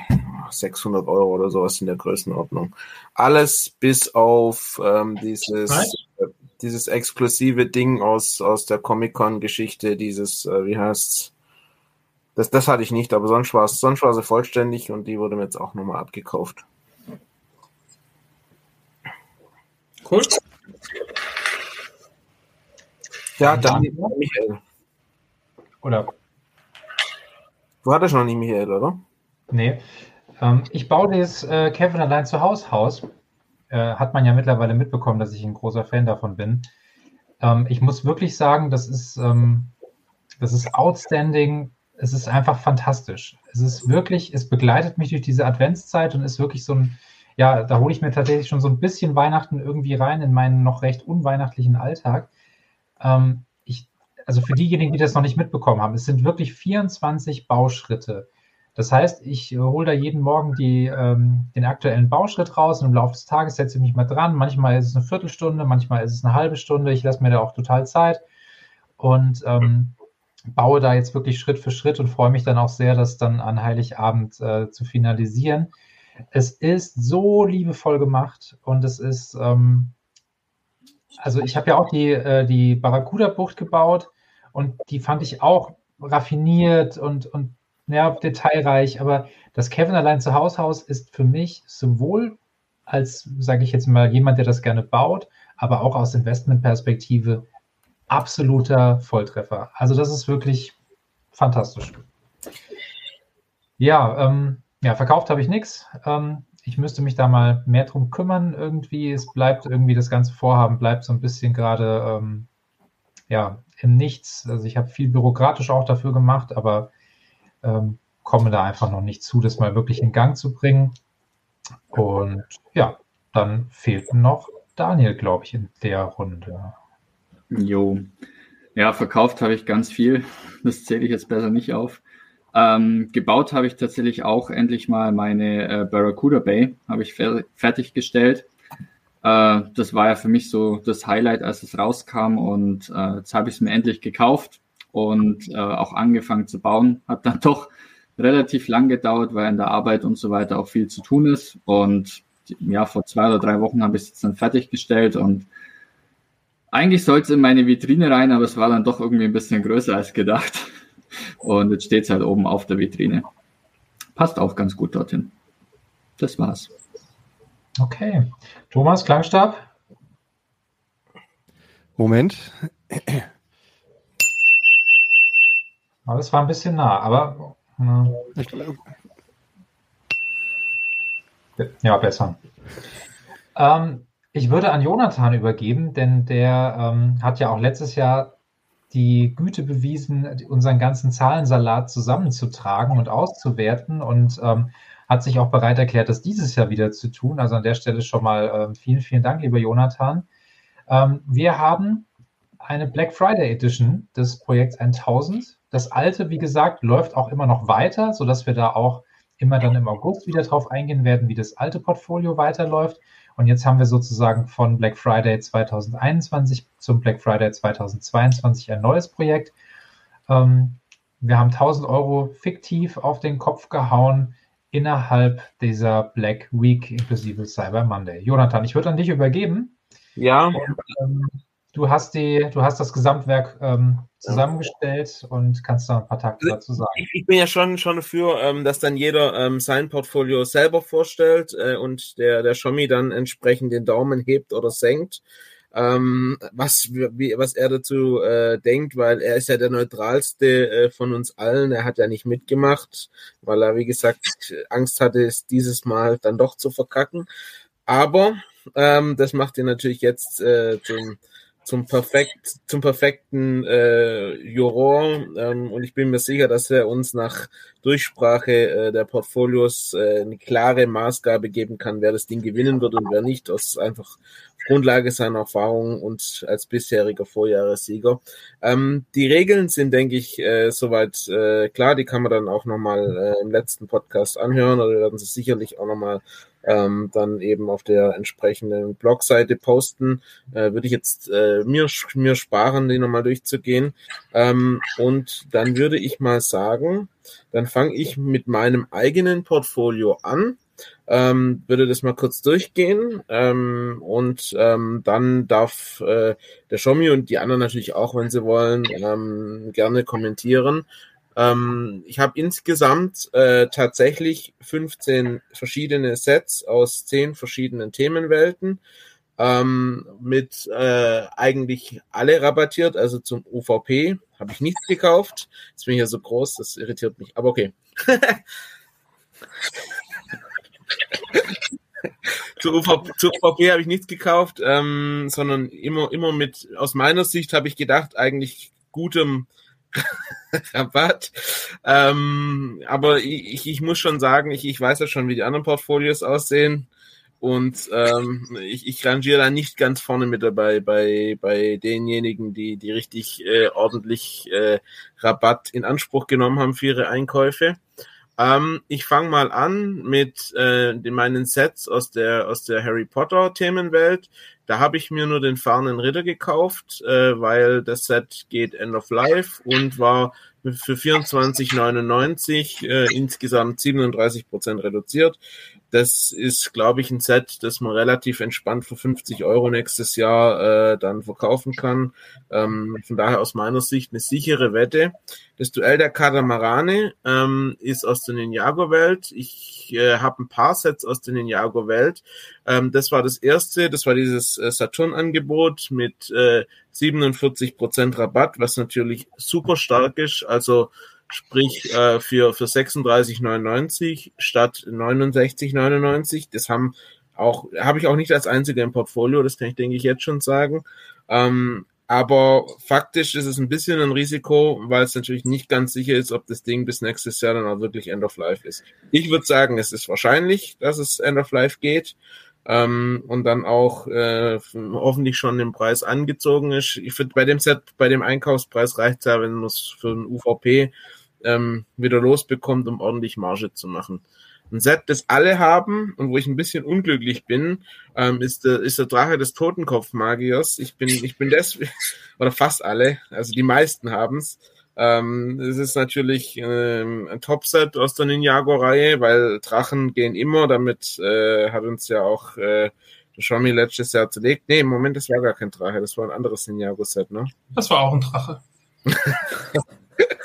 600 Euro oder sowas in der Größenordnung. Alles bis auf ähm, dieses, äh, dieses exklusive Ding aus, aus der Comic-Con-Geschichte, dieses, äh, wie heißt's? Das, das hatte ich nicht, aber sonst war es sonst war sie vollständig und die wurde mir jetzt auch nochmal abgekauft. Cool. Ja, dann Michael. Oder? Du hattest noch nie Michael, oder? Nee. Ähm, ich baue das äh, Kevin allein zu Haus Haus. Äh, hat man ja mittlerweile mitbekommen, dass ich ein großer Fan davon bin. Ähm, ich muss wirklich sagen, das ist, ähm, das ist outstanding. Es ist einfach fantastisch. Es ist wirklich, es begleitet mich durch diese Adventszeit und ist wirklich so ein, ja, da hole ich mir tatsächlich schon so ein bisschen Weihnachten irgendwie rein in meinen noch recht unweihnachtlichen Alltag. Ähm, ich, also für diejenigen, die das noch nicht mitbekommen haben, es sind wirklich 24 Bauschritte das heißt, ich hole da jeden Morgen die, ähm, den aktuellen Bauschritt raus und im Laufe des Tages setze ich mich mal dran. Manchmal ist es eine Viertelstunde, manchmal ist es eine halbe Stunde. Ich lasse mir da auch total Zeit und ähm, baue da jetzt wirklich Schritt für Schritt und freue mich dann auch sehr, das dann an Heiligabend äh, zu finalisieren. Es ist so liebevoll gemacht und es ist, ähm, also ich habe ja auch die, äh, die Barracuda-Bucht gebaut und die fand ich auch raffiniert und, und ja, detailreich, aber das Kevin allein zu Haus Haus ist für mich sowohl als, sage ich jetzt mal, jemand, der das gerne baut, aber auch aus Investmentperspektive absoluter Volltreffer. Also das ist wirklich fantastisch. Ja, ähm, ja verkauft habe ich nichts. Ähm, ich müsste mich da mal mehr drum kümmern irgendwie. Es bleibt irgendwie, das ganze Vorhaben bleibt so ein bisschen gerade ähm, ja, im Nichts. Also ich habe viel bürokratisch auch dafür gemacht, aber ähm, komme da einfach noch nicht zu, das mal wirklich in Gang zu bringen. Und ja, dann fehlten noch Daniel, glaube ich, in der Runde. Jo. Ja, verkauft habe ich ganz viel. Das zähle ich jetzt besser nicht auf. Ähm, gebaut habe ich tatsächlich auch endlich mal meine äh, Barracuda Bay, habe ich fer fertiggestellt. Äh, das war ja für mich so das Highlight, als es rauskam und äh, jetzt habe ich es mir endlich gekauft und äh, auch angefangen zu bauen. Hat dann [LAUGHS] doch relativ lang gedauert, weil in der Arbeit und so weiter auch viel zu tun ist. Und ja, vor zwei oder drei Wochen habe ich es jetzt dann fertiggestellt und eigentlich sollte es in meine Vitrine rein, aber es war dann doch irgendwie ein bisschen größer als gedacht. [LAUGHS] Und jetzt steht es halt oben auf der Vitrine. Passt auch ganz gut dorthin. Das war's. Okay. Thomas, Klangstab? Moment. Aber es war ein bisschen nah, aber. Äh, ja, besser. Ähm, ich würde an Jonathan übergeben, denn der ähm, hat ja auch letztes Jahr die Güte bewiesen, unseren ganzen Zahlensalat zusammenzutragen und auszuwerten und ähm, hat sich auch bereit erklärt, das dieses Jahr wieder zu tun. Also an der Stelle schon mal äh, vielen, vielen Dank, lieber Jonathan. Ähm, wir haben eine Black Friday Edition des Projekts 1000. Das alte, wie gesagt, läuft auch immer noch weiter, sodass wir da auch immer dann im August wieder drauf eingehen werden, wie das alte Portfolio weiterläuft. Und jetzt haben wir sozusagen von Black Friday 2021 zum Black Friday 2022 ein neues Projekt. Ähm, wir haben 1000 Euro fiktiv auf den Kopf gehauen innerhalb dieser Black Week inklusive Cyber Monday. Jonathan, ich würde an dich übergeben. Ja. Und, ähm, du hast die, du hast das Gesamtwerk ähm, zusammengestellt und kannst da ein paar Takte also dazu sagen. Ich, ich, bin ja schon schon dafür, ähm, dass dann jeder ähm, sein Portfolio selber vorstellt äh, und der der Xiaomi dann entsprechend den Daumen hebt oder senkt. Ähm, was, wie, was er dazu äh, denkt, weil er ist ja der neutralste äh, von uns allen. Er hat ja nicht mitgemacht, weil er, wie gesagt, Angst hatte, es dieses Mal dann doch zu verkacken. Aber ähm, das macht ihn natürlich jetzt äh, zum zum perfekt zum perfekten äh, Juror ähm, und ich bin mir sicher, dass er uns nach Durchsprache äh, der Portfolios äh, eine klare Maßgabe geben kann, wer das Ding gewinnen wird und wer nicht, aus einfach Grundlage seiner Erfahrung und als bisheriger Vorjahressieger. Ähm, die Regeln sind, denke ich, äh, soweit äh, klar. Die kann man dann auch nochmal äh, im letzten Podcast anhören oder werden sie sicherlich auch nochmal ähm, dann eben auf der entsprechenden Blogseite posten. Äh, würde ich jetzt äh, mir, mir sparen, die nochmal durchzugehen. Ähm, und dann würde ich mal sagen, dann fange ich mit meinem eigenen Portfolio an. Ähm, würde das mal kurz durchgehen ähm, und ähm, dann darf äh, der Xiaomi und die anderen natürlich auch, wenn sie wollen, ähm, gerne kommentieren. Ähm, ich habe insgesamt äh, tatsächlich 15 verschiedene Sets aus 10 verschiedenen Themenwelten ähm, mit äh, eigentlich alle rabattiert, also zum UVP habe ich nichts gekauft. Jetzt bin ich ja so groß, das irritiert mich, aber okay. [LAUGHS] zu, UVP, UVP habe ich nichts gekauft, ähm, sondern immer, immer mit, aus meiner Sicht habe ich gedacht, eigentlich gutem [LAUGHS] Rabatt. Ähm, aber ich, ich muss schon sagen, ich, ich weiß ja schon, wie die anderen Portfolios aussehen. Und ähm, ich, ich rangiere da nicht ganz vorne mit dabei bei, bei denjenigen, die, die richtig äh, ordentlich äh, Rabatt in Anspruch genommen haben für ihre Einkäufe. Ähm, ich fange mal an mit äh, meinen Sets aus der, aus der Harry Potter Themenwelt. Da habe ich mir nur den fahrenden Ritter gekauft, äh, weil das Set geht End of Life und war für 24,99 äh, insgesamt 37 Prozent reduziert. Das ist, glaube ich, ein Set, das man relativ entspannt für 50 Euro nächstes Jahr äh, dann verkaufen kann. Ähm, von daher aus meiner Sicht eine sichere Wette. Das Duell der Katamarane ähm, ist aus der Ninjago-Welt. Ich äh, habe ein paar Sets aus der Ninjago-Welt. Ähm, das war das erste, das war dieses äh, Saturn-Angebot mit äh, 47% Rabatt, was natürlich super stark ist. Also sprich äh, für, für 36,99 statt 69,99. Das haben auch, habe ich auch nicht als einziger im Portfolio, das kann ich, denke ich, jetzt schon sagen. Ähm, aber faktisch ist es ein bisschen ein Risiko, weil es natürlich nicht ganz sicher ist, ob das Ding bis nächstes Jahr dann auch wirklich End of Life ist. Ich würde sagen, es ist wahrscheinlich, dass es End of Life geht. ähm, und dann auch äh, hoffentlich schon den Preis angezogen ist. Ich finde, bei dem Set, bei dem Einkaufspreis reicht es ja, wenn man es für ein UVP ähm, wieder losbekommt, um ordentlich Marge zu machen. Ein Set, das alle haben und wo ich ein bisschen unglücklich bin, ähm, ist, der, ist der Drache des Totenkopfmagiers. Ich bin, ich bin deswegen, [LAUGHS] oder fast alle, also die meisten haben's. Ähm, es ist natürlich ähm, ein Topset aus der Ninjago-Reihe, weil Drachen gehen immer. Damit äh, hat uns ja auch äh, Xiaomi letztes Jahr zerlegt. Nee, im Moment, das war gar kein Drache, das war ein anderes Ninjago-Set, ne? Das war auch ein Drache. [LAUGHS]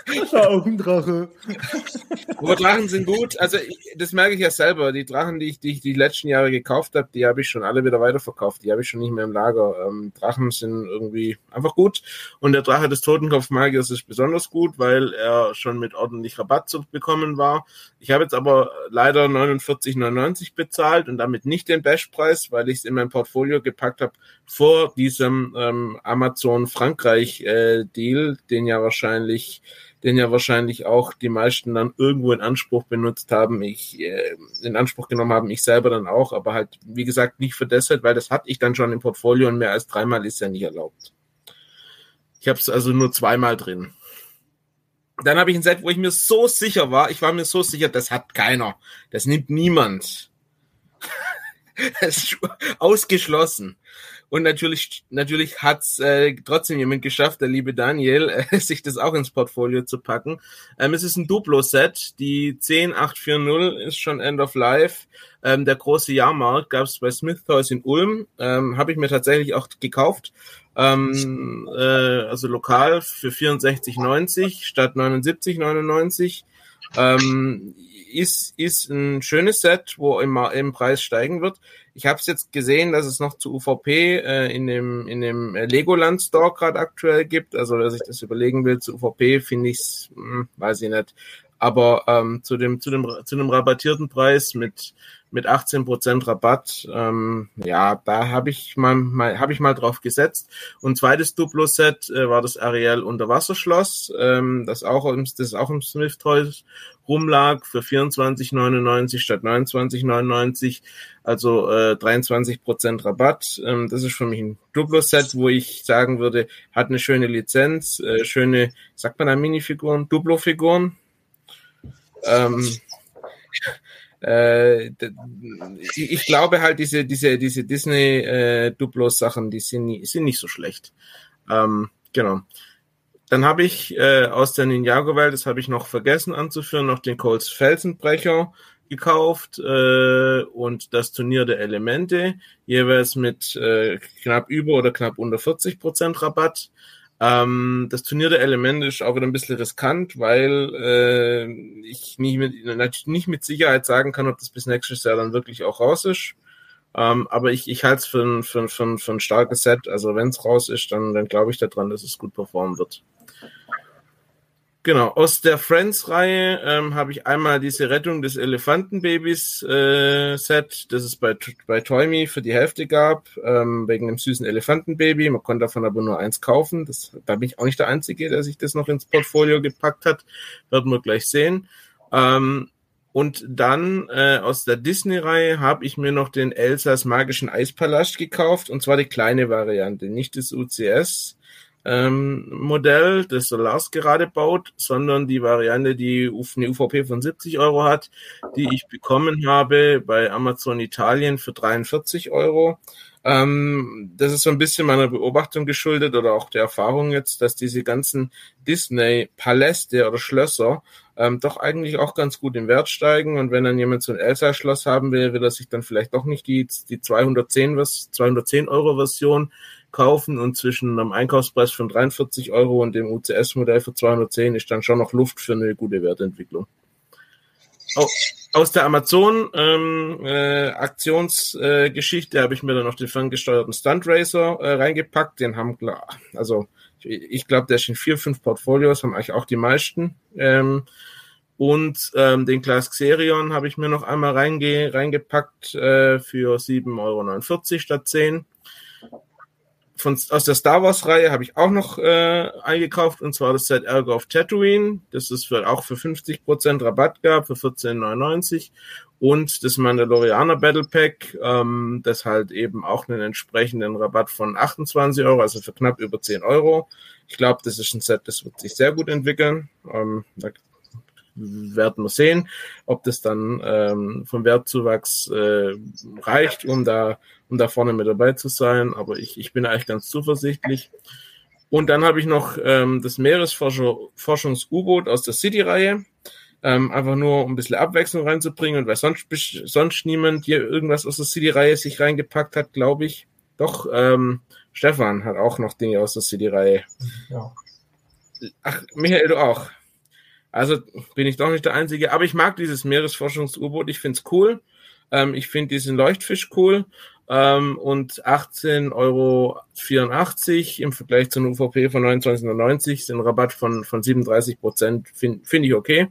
[LAUGHS] Das war auch ein Drache. [LAUGHS] Aber Drachen sind gut. Also ich, das merke ich ja selber. Die Drachen, die ich, die ich die letzten Jahre gekauft habe, die habe ich schon alle wieder weiterverkauft. Die habe ich schon nicht mehr im Lager. Ähm, Drachen sind irgendwie einfach gut. Und der Drache des Totenkopfmagiers ist besonders gut, weil er schon mit ordentlich Rabatt zu bekommen war. Ich habe jetzt aber leider 49,99 bezahlt und damit nicht den Bestpreis, weil ich es in mein Portfolio gepackt habe vor diesem ähm, Amazon Frankreich äh, Deal, den ja wahrscheinlich den ja wahrscheinlich auch die meisten dann irgendwo in Anspruch benutzt haben, ich äh, in Anspruch genommen haben, ich selber dann auch, aber halt, wie gesagt, nicht für deshalb, weil das hatte ich dann schon im Portfolio und mehr als dreimal ist ja nicht erlaubt. Ich habe es also nur zweimal drin. Dann habe ich ein Set, wo ich mir so sicher war, ich war mir so sicher, das hat keiner. Das nimmt niemand. [LAUGHS] das ist ausgeschlossen. Und natürlich, natürlich hat's äh, trotzdem jemand geschafft, der liebe Daniel, [LAUGHS] äh, sich das auch ins Portfolio zu packen. Ähm, es ist ein Duplo-Set. Die 10840 ist schon End of Life. Ähm, der große Jahrmarkt gab es bei Smith Toys in Ulm. Ähm, Habe ich mir tatsächlich auch gekauft. Ähm, äh, also lokal für 64,90 statt 79,99. Ähm, ist, ist ein schönes Set, wo immer im Preis steigen wird. Ich habe es jetzt gesehen, dass es noch zu UVP äh, in dem, in dem Legoland Store gerade aktuell gibt. Also wer sich das überlegen will, zu UVP finde ich es, hm, weiß ich nicht. Aber ähm, zu dem zu dem zu einem rabattierten Preis mit mit 18% Rabatt, ähm, ja, da habe ich mal, mal habe ich mal drauf gesetzt. Und zweites Duplo-Set äh, war das Ariel Unterwasserschloss, ähm, das auch im, das auch im Smith Toys rumlag für 24,99 statt 29,99, also äh, 23% Rabatt. Ähm, das ist für mich ein Duplo-Set, wo ich sagen würde, hat eine schöne Lizenz, äh, schöne, sagt man da Minifiguren, Duplo-Figuren. Ähm, [LAUGHS] äh, ich glaube halt, diese, diese, diese Disney äh, die sind, sind nicht so schlecht. Ähm, genau. Dann habe ich äh, aus der Ninjago-Welt, das habe ich noch vergessen anzuführen, noch den Colts Felsenbrecher gekauft äh, und das Turnier der Elemente, jeweils mit äh, knapp über oder knapp unter 40 Prozent Rabatt. Ähm, das Turnier der Elemente ist auch wieder ein bisschen riskant, weil äh, ich nicht mit, nicht mit Sicherheit sagen kann, ob das bis nächstes Jahr dann wirklich auch raus ist. Ähm, aber ich, ich halte es für ein, für, für, für ein starkes Set. Also wenn es raus ist, dann, dann glaube ich daran, dass es gut performen wird. Genau, aus der Friends-Reihe ähm, habe ich einmal diese Rettung des Elefantenbabys äh, das es bei, bei Toymi für die Hälfte gab, ähm, wegen dem süßen Elefantenbaby. Man konnte davon aber nur eins kaufen. Das, da bin ich auch nicht der Einzige, der sich das noch ins Portfolio gepackt hat. Werden wir gleich sehen. Ähm, und dann äh, aus der Disney-Reihe habe ich mir noch den Elsas magischen Eispalast gekauft, und zwar die kleine Variante, nicht das UCS ähm, Modell, das der Lars gerade baut, sondern die Variante, die eine UVP von 70 Euro hat, die ich bekommen habe bei Amazon Italien für 43 Euro. Ähm, das ist so ein bisschen meiner Beobachtung geschuldet oder auch der Erfahrung jetzt, dass diese ganzen Disney-Paläste oder Schlösser ähm, doch eigentlich auch ganz gut im Wert steigen. Und wenn dann jemand so ein Elsa-Schloss haben will, will er sich dann vielleicht doch nicht die, die 210, 210 Euro Version kaufen und zwischen einem Einkaufspreis von 43 Euro und dem UCS-Modell für 210 ist dann schon noch Luft für eine gute Wertentwicklung. Aus der Amazon ähm, äh, äh, habe ich mir dann noch den ferngesteuerten Stunt Racer äh, reingepackt. Den haben klar, also ich, ich glaube, der ist in vier, fünf Portfolios, haben eigentlich auch die meisten. Ähm, und ähm, den Class Xerion habe ich mir noch einmal reinge reingepackt äh, für 7,49 Euro statt 10. von, aus der Star Wars-Reihe habe ich auch noch äh, eingekauft, und zwar das Set Ergo of Tatooine, das es für, auch für 50% Rabatt gab, für 14,99 und das Mandalorianer Battle Pack, ähm, das halt eben auch einen entsprechenden Rabatt von 28 Euro, also für knapp über 10 Euro. Ich glaube, das ist ein Set, das wird sich sehr gut entwickeln. Ähm, da werden wir sehen, ob das dann ähm, vom Wertzuwachs äh, reicht, um da, um da vorne mit dabei zu sein. Aber ich, ich bin eigentlich ganz zuversichtlich. Und dann habe ich noch ähm, das Meeresforschungs-U-Boot aus der City-Reihe. Ähm, einfach nur um ein bisschen Abwechslung reinzubringen und weil sonst, sonst niemand hier irgendwas aus der City-Reihe sich reingepackt hat, glaube ich. Doch, ähm, Stefan hat auch noch Dinge aus der City-Reihe. Ja. Ach, Michael, du auch. Also bin ich doch nicht der Einzige. Aber ich mag dieses Meeresforschungs-U-Boot. Ich finde es cool. Ähm, ich finde diesen Leuchtfisch cool. Ähm, und 18,84 Euro im Vergleich zu einer UVP von 29,90 sind Rabatt von, von 37 Prozent. Finde find ich okay.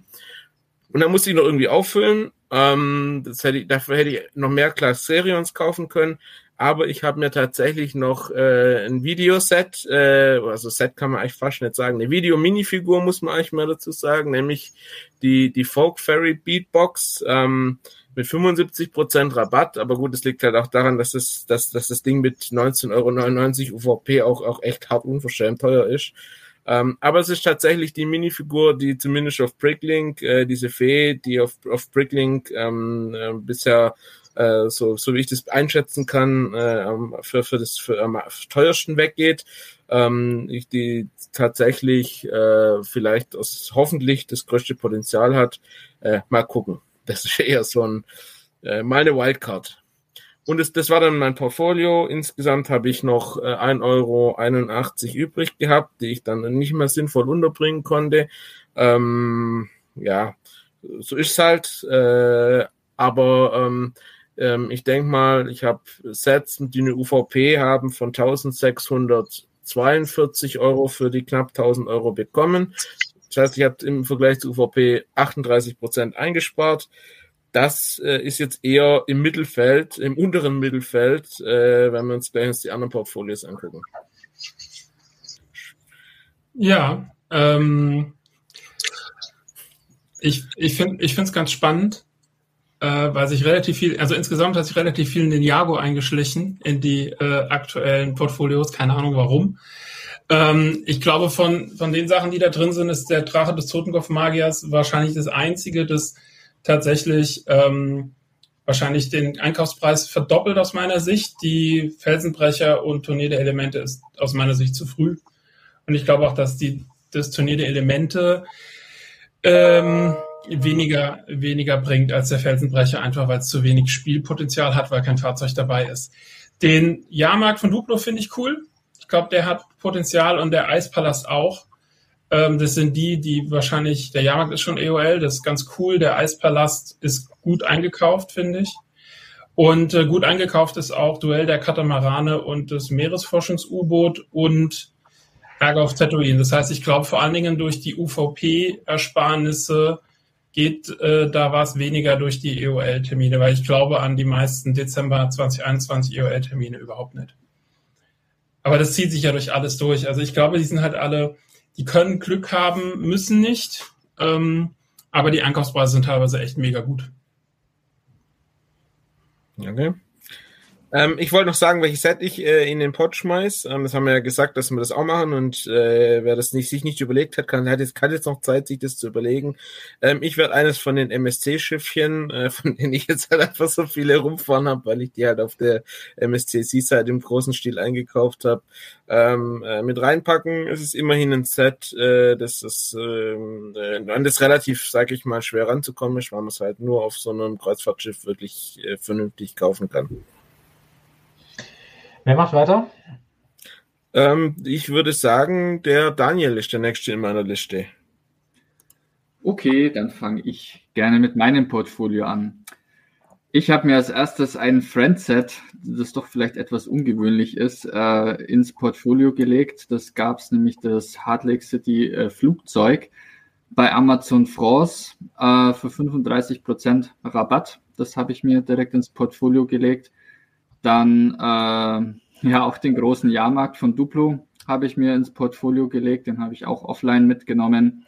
Und dann musste ich noch irgendwie auffüllen. Ähm, das hätte ich, dafür hätte ich noch mehr Class Serions kaufen können aber ich habe mir tatsächlich noch äh, ein Videoset, äh, also Set kann man eigentlich fast nicht sagen, eine Video-Minifigur muss man eigentlich mal dazu sagen, nämlich die, die Folk Fairy Beatbox ähm, mit 75% Rabatt, aber gut, es liegt halt auch daran, dass, es, dass, dass das Ding mit 19,99 Euro UVP auch, auch echt hart unverschämt teuer ist. Ähm, aber es ist tatsächlich die Minifigur, die zumindest auf Bricklink, äh, diese Fee, die auf, auf Bricklink ähm, äh, bisher äh, so, so wie ich das einschätzen kann, äh, für, für das für, am teuersten weggeht. Ähm, ich die tatsächlich äh, vielleicht aus, hoffentlich das größte Potenzial hat. Äh, mal gucken. Das ist eher so ein äh, meine Wildcard. Und das, das war dann mein Portfolio. Insgesamt habe ich noch äh, 1,81 Euro übrig gehabt, die ich dann nicht mehr sinnvoll unterbringen konnte. Ähm, ja, so ist es halt. Äh, aber ähm, ähm, ich denke mal, ich habe Sets, die eine UVP haben von 1642 Euro für die knapp 1000 Euro bekommen. Das heißt, ich habe im Vergleich zu UVP 38 Prozent eingespart. Das äh, ist jetzt eher im Mittelfeld, im unteren Mittelfeld, äh, wenn wir uns gleich die anderen Portfolios angucken. Ja, ähm, ich, ich finde es ganz spannend, äh, weil sich relativ viel, also insgesamt hat sich relativ viel Ninjago eingeschlichen in die äh, aktuellen Portfolios, keine Ahnung warum. Ähm, ich glaube, von, von den Sachen, die da drin sind, ist der Drache des Totenkopf-Magiers wahrscheinlich das einzige, das tatsächlich ähm, wahrscheinlich den Einkaufspreis verdoppelt aus meiner Sicht. Die Felsenbrecher und Turnier der Elemente ist aus meiner Sicht zu früh. Und ich glaube auch, dass die, das Turnier der Elemente ähm, weniger, weniger bringt als der Felsenbrecher, einfach weil es zu wenig Spielpotenzial hat, weil kein Fahrzeug dabei ist. Den Jahrmarkt von Duplo finde ich cool. Ich glaube, der hat Potenzial und der Eispalast auch. Ähm, das sind die, die wahrscheinlich, der Jahrmarkt ist schon EOL, das ist ganz cool. Der Eispalast ist gut eingekauft, finde ich. Und äh, gut eingekauft ist auch Duell der Katamarane und das Meeresforschungs-U-Boot und Ärger auf Tatooine. Das heißt, ich glaube vor allen Dingen durch die UVP-Ersparnisse geht äh, da was weniger durch die EOL-Termine, weil ich glaube an die meisten Dezember 2021 EOL-Termine überhaupt nicht. Aber das zieht sich ja durch alles durch. Also ich glaube, die sind halt alle, die können Glück haben, müssen nicht. Ähm, aber die Einkaufspreise sind teilweise echt mega gut. Okay. Ähm, ich wollte noch sagen, welches Set ich äh, in den Pod schmeiß. Ähm, das haben wir ja gesagt, dass wir das auch machen und äh, wer das nicht, sich nicht überlegt hat, kann, hat jetzt, kann jetzt noch Zeit, sich das zu überlegen. Ähm, ich werde eines von den MSC-Schiffchen, äh, von denen ich jetzt halt einfach so viele rumfahren habe, weil ich die halt auf der MSC Seaside im großen Stil eingekauft habe, ähm, äh, mit reinpacken. Es ist immerhin ein Set, äh, das ist ähm, äh, an das relativ, sage ich mal, schwer ranzukommen ist, weil man es halt nur auf so einem Kreuzfahrtschiff wirklich äh, vernünftig kaufen kann. Wer macht weiter? Ähm, ich würde sagen, der Daniel ist der nächste in meiner Liste. Okay, dann fange ich gerne mit meinem Portfolio an. Ich habe mir als erstes ein Friendset, das doch vielleicht etwas ungewöhnlich ist, äh, ins Portfolio gelegt. Das gab es nämlich das Hard Lake City äh, Flugzeug bei Amazon France äh, für 35% Rabatt. Das habe ich mir direkt ins Portfolio gelegt. Dann äh, ja, auch den großen Jahrmarkt von Duplo habe ich mir ins Portfolio gelegt. Den habe ich auch offline mitgenommen.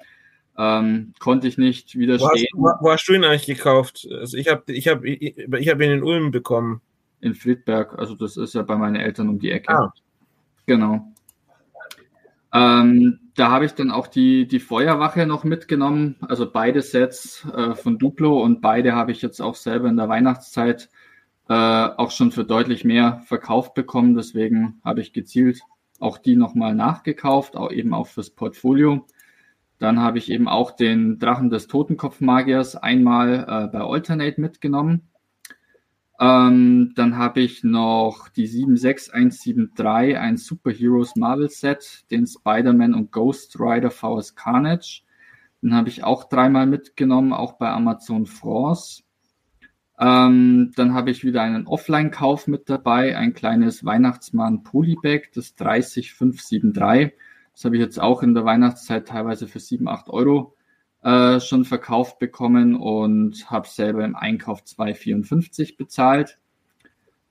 Ähm, konnte ich nicht widerstehen. Wo hast, wo hast, du ihn eigentlich gekauft? Also ich habe ich hab, ich, ich hab ihn in Ulm bekommen. In Friedberg, also das ist ja bei meinen Eltern um die Ecke. Ah. Genau. Ähm, da habe ich dann auch die, die Feuerwache noch mitgenommen, also beide Sets äh, von Duplo und beide habe ich jetzt auch selber in der Weihnachtszeit äh, auch schon für deutlich mehr verkauft bekommen. Deswegen habe ich gezielt auch die nochmal nachgekauft, auch eben auch fürs Portfolio. Dann habe ich eben auch den Drachen des Totenkopfmagiers einmal äh, bei Alternate mitgenommen. Ähm, dann habe ich noch die 76173, ein Superheroes Marvel Set, den Spider-Man und Ghost Rider VS Carnage. Den habe ich auch dreimal mitgenommen, auch bei Amazon France. Ähm, dann habe ich wieder einen Offline-Kauf mit dabei, ein kleines Weihnachtsmann Polybag, das 30573. Das habe ich jetzt auch in der Weihnachtszeit teilweise für 7, 8 Euro äh, schon verkauft bekommen und habe selber im Einkauf 2,54 bezahlt.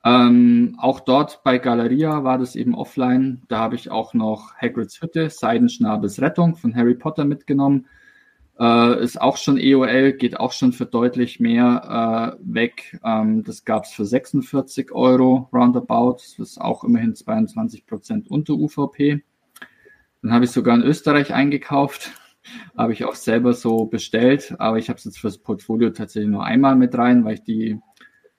Ähm, auch dort bei Galeria war das eben offline. Da habe ich auch noch Hagrids Hütte, Seidenschnabels Rettung von Harry Potter mitgenommen. Äh, ist auch schon EOL, geht auch schon für deutlich mehr äh, weg. Ähm, das gab es für 46 Euro roundabout. Das ist auch immerhin 22 Prozent unter UVP. Dann habe ich sogar in Österreich eingekauft. [LAUGHS] Habe ich auch selber so bestellt, aber ich habe es jetzt fürs Portfolio tatsächlich nur einmal mit rein, weil ich die,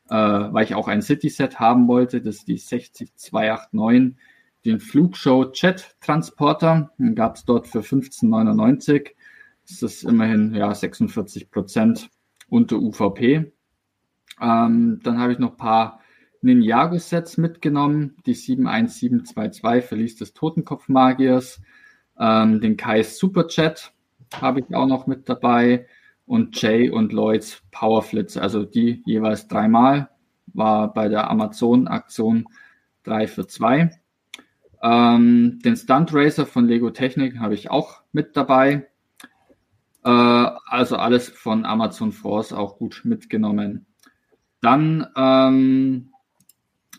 äh, weil ich auch ein City-Set haben wollte. Das ist die 60289, den Flugshow Chat Transporter. Den gab es dort für 15,99. Das ist immerhin ja 46 Prozent unter UVP. Ähm, dann habe ich noch ein paar Ninjago-Sets mitgenommen. Die 71722 Verlies des Totenkopfmagiers. Ähm, den Kais Superchat habe ich auch noch mit dabei und Jay und Lloyds Powerflitz, also die jeweils dreimal, war bei der Amazon-Aktion 3 für 2. Ähm, den Stunt Racer von Lego Technik habe ich auch mit dabei. Äh, also alles von Amazon Force auch gut mitgenommen. Dann ähm,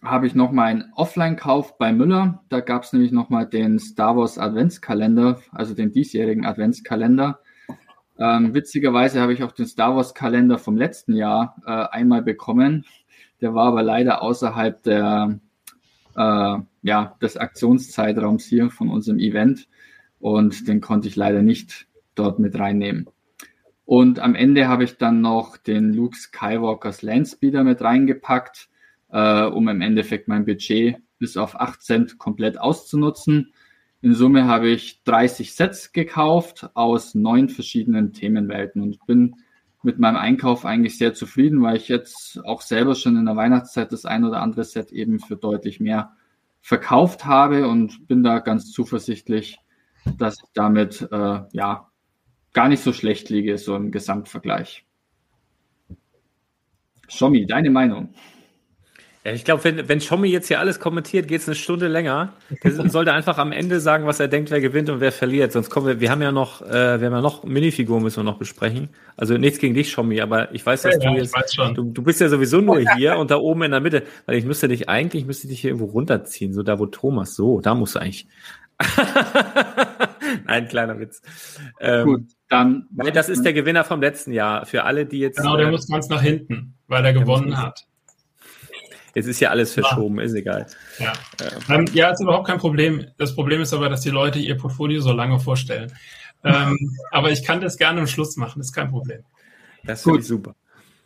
habe ich noch mal einen Offline-Kauf bei Müller. Da gab es nämlich noch mal den Star Wars Adventskalender, also den diesjährigen Adventskalender. Ähm, witzigerweise habe ich auch den Star Wars Kalender vom letzten Jahr äh, einmal bekommen. Der war aber leider außerhalb der, äh, ja, des Aktionszeitraums hier von unserem Event und den konnte ich leider nicht dort mit reinnehmen. Und am Ende habe ich dann noch den Luke Skywalkers Landspeeder mit reingepackt äh, um im Endeffekt mein Budget bis auf 8 Cent komplett auszunutzen. In Summe habe ich 30 Sets gekauft aus neun verschiedenen Themenwelten und bin mit meinem Einkauf eigentlich sehr zufrieden, weil ich jetzt auch selber schon in der Weihnachtszeit das ein oder andere Set eben für deutlich mehr verkauft habe und bin da ganz zuversichtlich, dass ich damit äh, ja gar nicht so schlecht liege, so im Gesamtvergleich. Shomi, deine Meinung? Ja, ich glaube, wenn, wenn Schommi jetzt hier alles kommentiert, geht es eine Stunde länger. Der [LAUGHS] sollte einfach am Ende sagen, was er denkt, wer gewinnt und wer verliert. Sonst kommen wir, wir haben ja noch, äh, wir haben ja noch Minifiguren müssen wir noch besprechen. Also nichts gegen dich, Schommi, aber ich weiß, dass ja, du ja, jetzt, du, du bist ja sowieso nur [LAUGHS] hier und da oben in der Mitte, weil ich müsste dich eigentlich, müsste dich hier irgendwo runterziehen, so da wo Thomas, so, da musst du eigentlich. [LAUGHS] Nein, kleiner Witz. Ähm, Gut, dann. Weil das ist der Gewinner vom letzten Jahr. Für alle, die jetzt. Genau, der äh, muss ganz nach hinten, weil er gewonnen hat. Jetzt ist ja alles verschoben, ja. ist egal. Ja. Ähm, ja, ist überhaupt kein Problem. Das Problem ist aber, dass die Leute ihr Portfolio so lange vorstellen. ähm, [LAUGHS] aber ich kann das gerne am Schluss machen, ist kein Problem. Das finde ich super.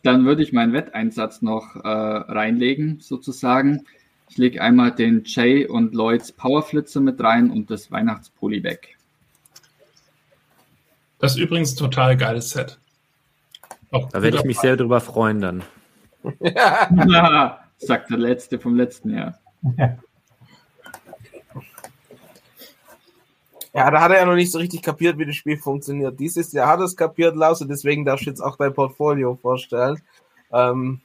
Dann würde ich meinen Wetteinsatz noch äh, reinlegen, sozusagen. Ich lege einmal den Jay und Lloyds Powerflitzer mit rein und das Weihnachtspulli weg. Das ist übrigens ein total geiles Set. Auch da werde ich mich sehr drüber freuen dann. [LAUGHS] ja. sagt der letzte vom letzten Jahr. Ja. [LAUGHS] Ja, da hat er ja noch nicht so richtig kapiert, wie das Spiel funktioniert. Dieses Jahr hat er es kapiert, Laus, und deswegen darfst du jetzt auch dein Portfolio vorstellen. Ähm,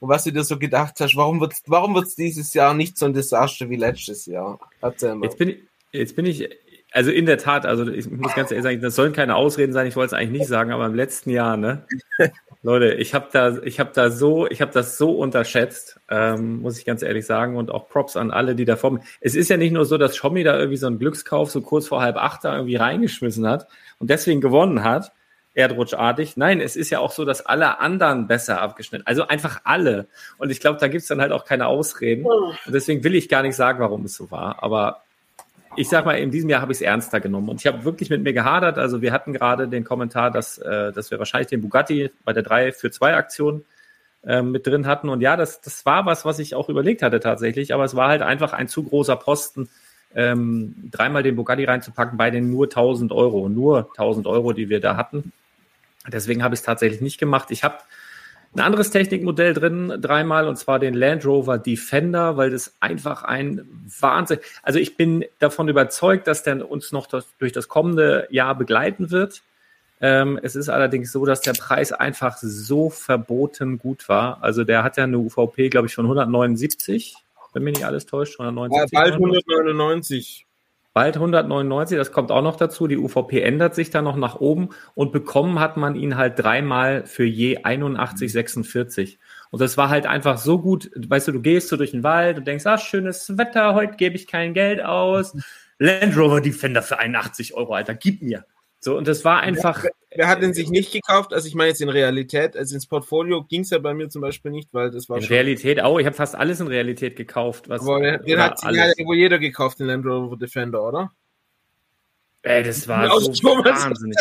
und was du dir so gedacht hast, warum wird warum wird's dieses Jahr nicht so ein Desaster wie letztes Jahr? Erzähl mal. Jetzt bin ich, jetzt bin ich, also in der Tat, also ich muss ganz ehrlich sagen, das sollen keine Ausreden sein, ich wollte es eigentlich nicht sagen, aber im letzten Jahr, ne? [LAUGHS] Leute, ich habe da, ich habe da so, ich habe das so unterschätzt, ähm, muss ich ganz ehrlich sagen, und auch Props an alle, die da vor Es ist ja nicht nur so, dass Schommi da irgendwie so einen Glückskauf so kurz vor halb acht da irgendwie reingeschmissen hat und deswegen gewonnen hat, erdrutschartig. Nein, es ist ja auch so, dass alle anderen besser abgeschnitten, also einfach alle. Und ich glaube, da gibt's dann halt auch keine Ausreden. Und deswegen will ich gar nicht sagen, warum es so war. Aber ich sag mal, in diesem Jahr habe ich es ernster genommen und ich habe wirklich mit mir gehadert. Also wir hatten gerade den Kommentar, dass, äh, dass wir wahrscheinlich den Bugatti bei der 3 für 2 Aktion äh, mit drin hatten. Und ja, das, das war was, was ich auch überlegt hatte tatsächlich, aber es war halt einfach ein zu großer Posten, ähm, dreimal den Bugatti reinzupacken bei den nur 1000 Euro, nur 1000 Euro, die wir da hatten. Deswegen habe ich es tatsächlich nicht gemacht. Ich habe ein anderes Technikmodell drin, dreimal, und zwar den Land Rover Defender, weil das einfach ein Wahnsinn. Also ich bin davon überzeugt, dass der uns noch das, durch das kommende Jahr begleiten wird. Ähm, es ist allerdings so, dass der Preis einfach so verboten gut war. Also der hat ja eine UVP, glaube ich, von 179, wenn mich nicht alles täuscht. 179, ja, bald 199 bald 199, das kommt auch noch dazu. Die UVP ändert sich dann noch nach oben und bekommen hat man ihn halt dreimal für je 81,46. Und das war halt einfach so gut. Weißt du, du gehst so durch den Wald und denkst, ah, schönes Wetter, heute gebe ich kein Geld aus. Land Rover Defender für 81 Euro, Alter, gib mir. So, und das war einfach. Wer, wer hat den sich nicht gekauft? Also ich meine jetzt in Realität, also ins Portfolio ging es ja bei mir zum Beispiel nicht, weil das war in schon. Realität auch, ich habe fast alles in Realität gekauft. Was, Aber den hat, den hat wohl jeder gekauft, den Land Rover Defender, oder? Ey, das war so [LAUGHS] Thomas. wahnsinnig.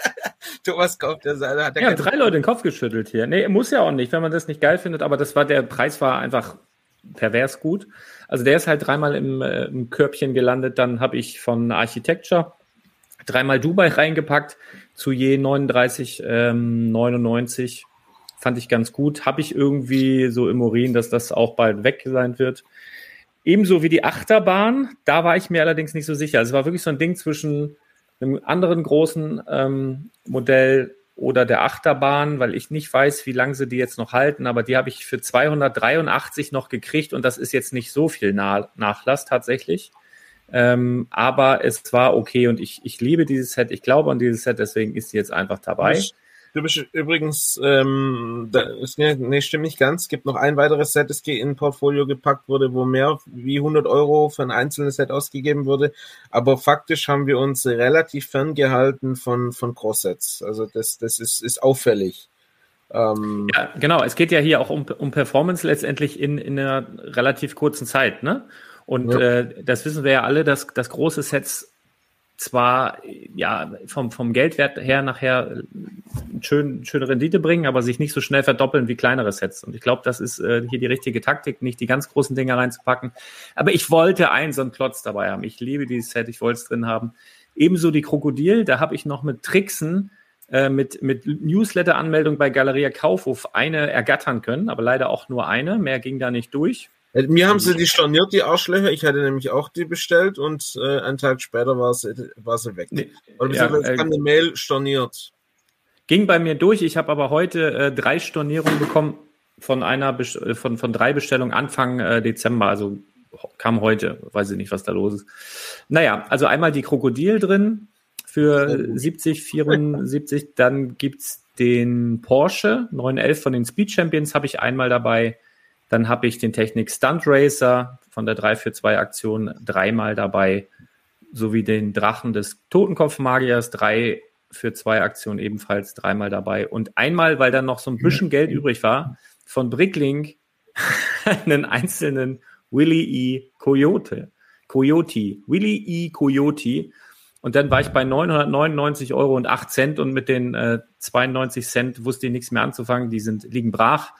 [LAUGHS] Thomas kauft der Seite. Hat ja, drei Leute den Kopf geschüttelt hier. Nee, muss ja auch nicht, wenn man das nicht geil findet, aber das war, der Preis war einfach pervers gut. Also der ist halt dreimal im, äh, im Körbchen gelandet. Dann habe ich von Architecture dreimal Dubai reingepackt zu je 39, ähm, 99. Fand ich ganz gut. Habe ich irgendwie so im Urin, dass das auch bald weg sein wird. Ebenso wie die Achterbahn. Da war ich mir allerdings nicht so sicher. Also es war wirklich so ein Ding zwischen einem anderen großen ähm, Modell oder der Achterbahn, weil ich nicht weiß, wie lange sie die jetzt noch halten, aber die habe ich für 283 noch gekriegt und das ist jetzt nicht so viel Nachlass tatsächlich. Ähm, aber es war okay und ich, ich liebe dieses Set. Ich glaube an dieses Set, deswegen ist sie jetzt einfach dabei. Du bist übrigens, ähm, da nee, stimmt nicht ganz. Es gibt noch ein weiteres Set, das in Portfolio gepackt wurde, wo mehr wie 100 Euro für ein einzelnes Set ausgegeben wurde. Aber faktisch haben wir uns relativ ferngehalten von, von Cross-Sets. Also das, das ist, ist auffällig. Ähm, ja, genau. Es geht ja hier auch um, um Performance letztendlich in, in einer relativ kurzen Zeit, ne? Und ja. äh, das wissen wir ja alle, dass, dass große Sets zwar ja vom, vom Geldwert her nachher schön, schöne Rendite bringen, aber sich nicht so schnell verdoppeln wie kleinere Sets. Und ich glaube, das ist äh, hier die richtige Taktik, nicht die ganz großen Dinger reinzupacken. Aber ich wollte einen so einen Klotz dabei haben. Ich liebe dieses Set, ich wollte es drin haben. Ebenso die Krokodil, da habe ich noch mit Tricksen, äh, mit, mit Newsletter-Anmeldung bei Galeria Kaufhof eine ergattern können, aber leider auch nur eine. Mehr ging da nicht durch. Äh, mir haben sie die storniert, die Arschlöcher. Ich hatte nämlich auch die bestellt und äh, einen Tag später war sie, war sie weg. Nee, Oder ja, äh, kam eine Mail storniert. Ging bei mir durch. Ich habe aber heute äh, drei Stornierungen bekommen von einer äh, von, von drei Bestellungen Anfang äh, Dezember. Also kam heute. Weiß ich nicht, was da los ist. Naja, also einmal die Krokodil drin für 70, 74. Dann gibt's den Porsche 911 von den Speed Champions habe ich einmal dabei. Dann habe ich den Technik Stunt Racer von der 342 Aktion dreimal dabei, sowie den Drachen des Totenkopfmagiers, drei für zwei Aktionen ebenfalls dreimal dabei. Und einmal, weil dann noch so ein bisschen Geld übrig war, von Bricklink [LAUGHS] einen einzelnen Willy E. Coyote. Coyote. Willy E. Coyote. Und dann war ich bei 999 Euro und 8 Cent und mit den äh, 92 Cent wusste ich nichts mehr anzufangen. Die sind, liegen brach.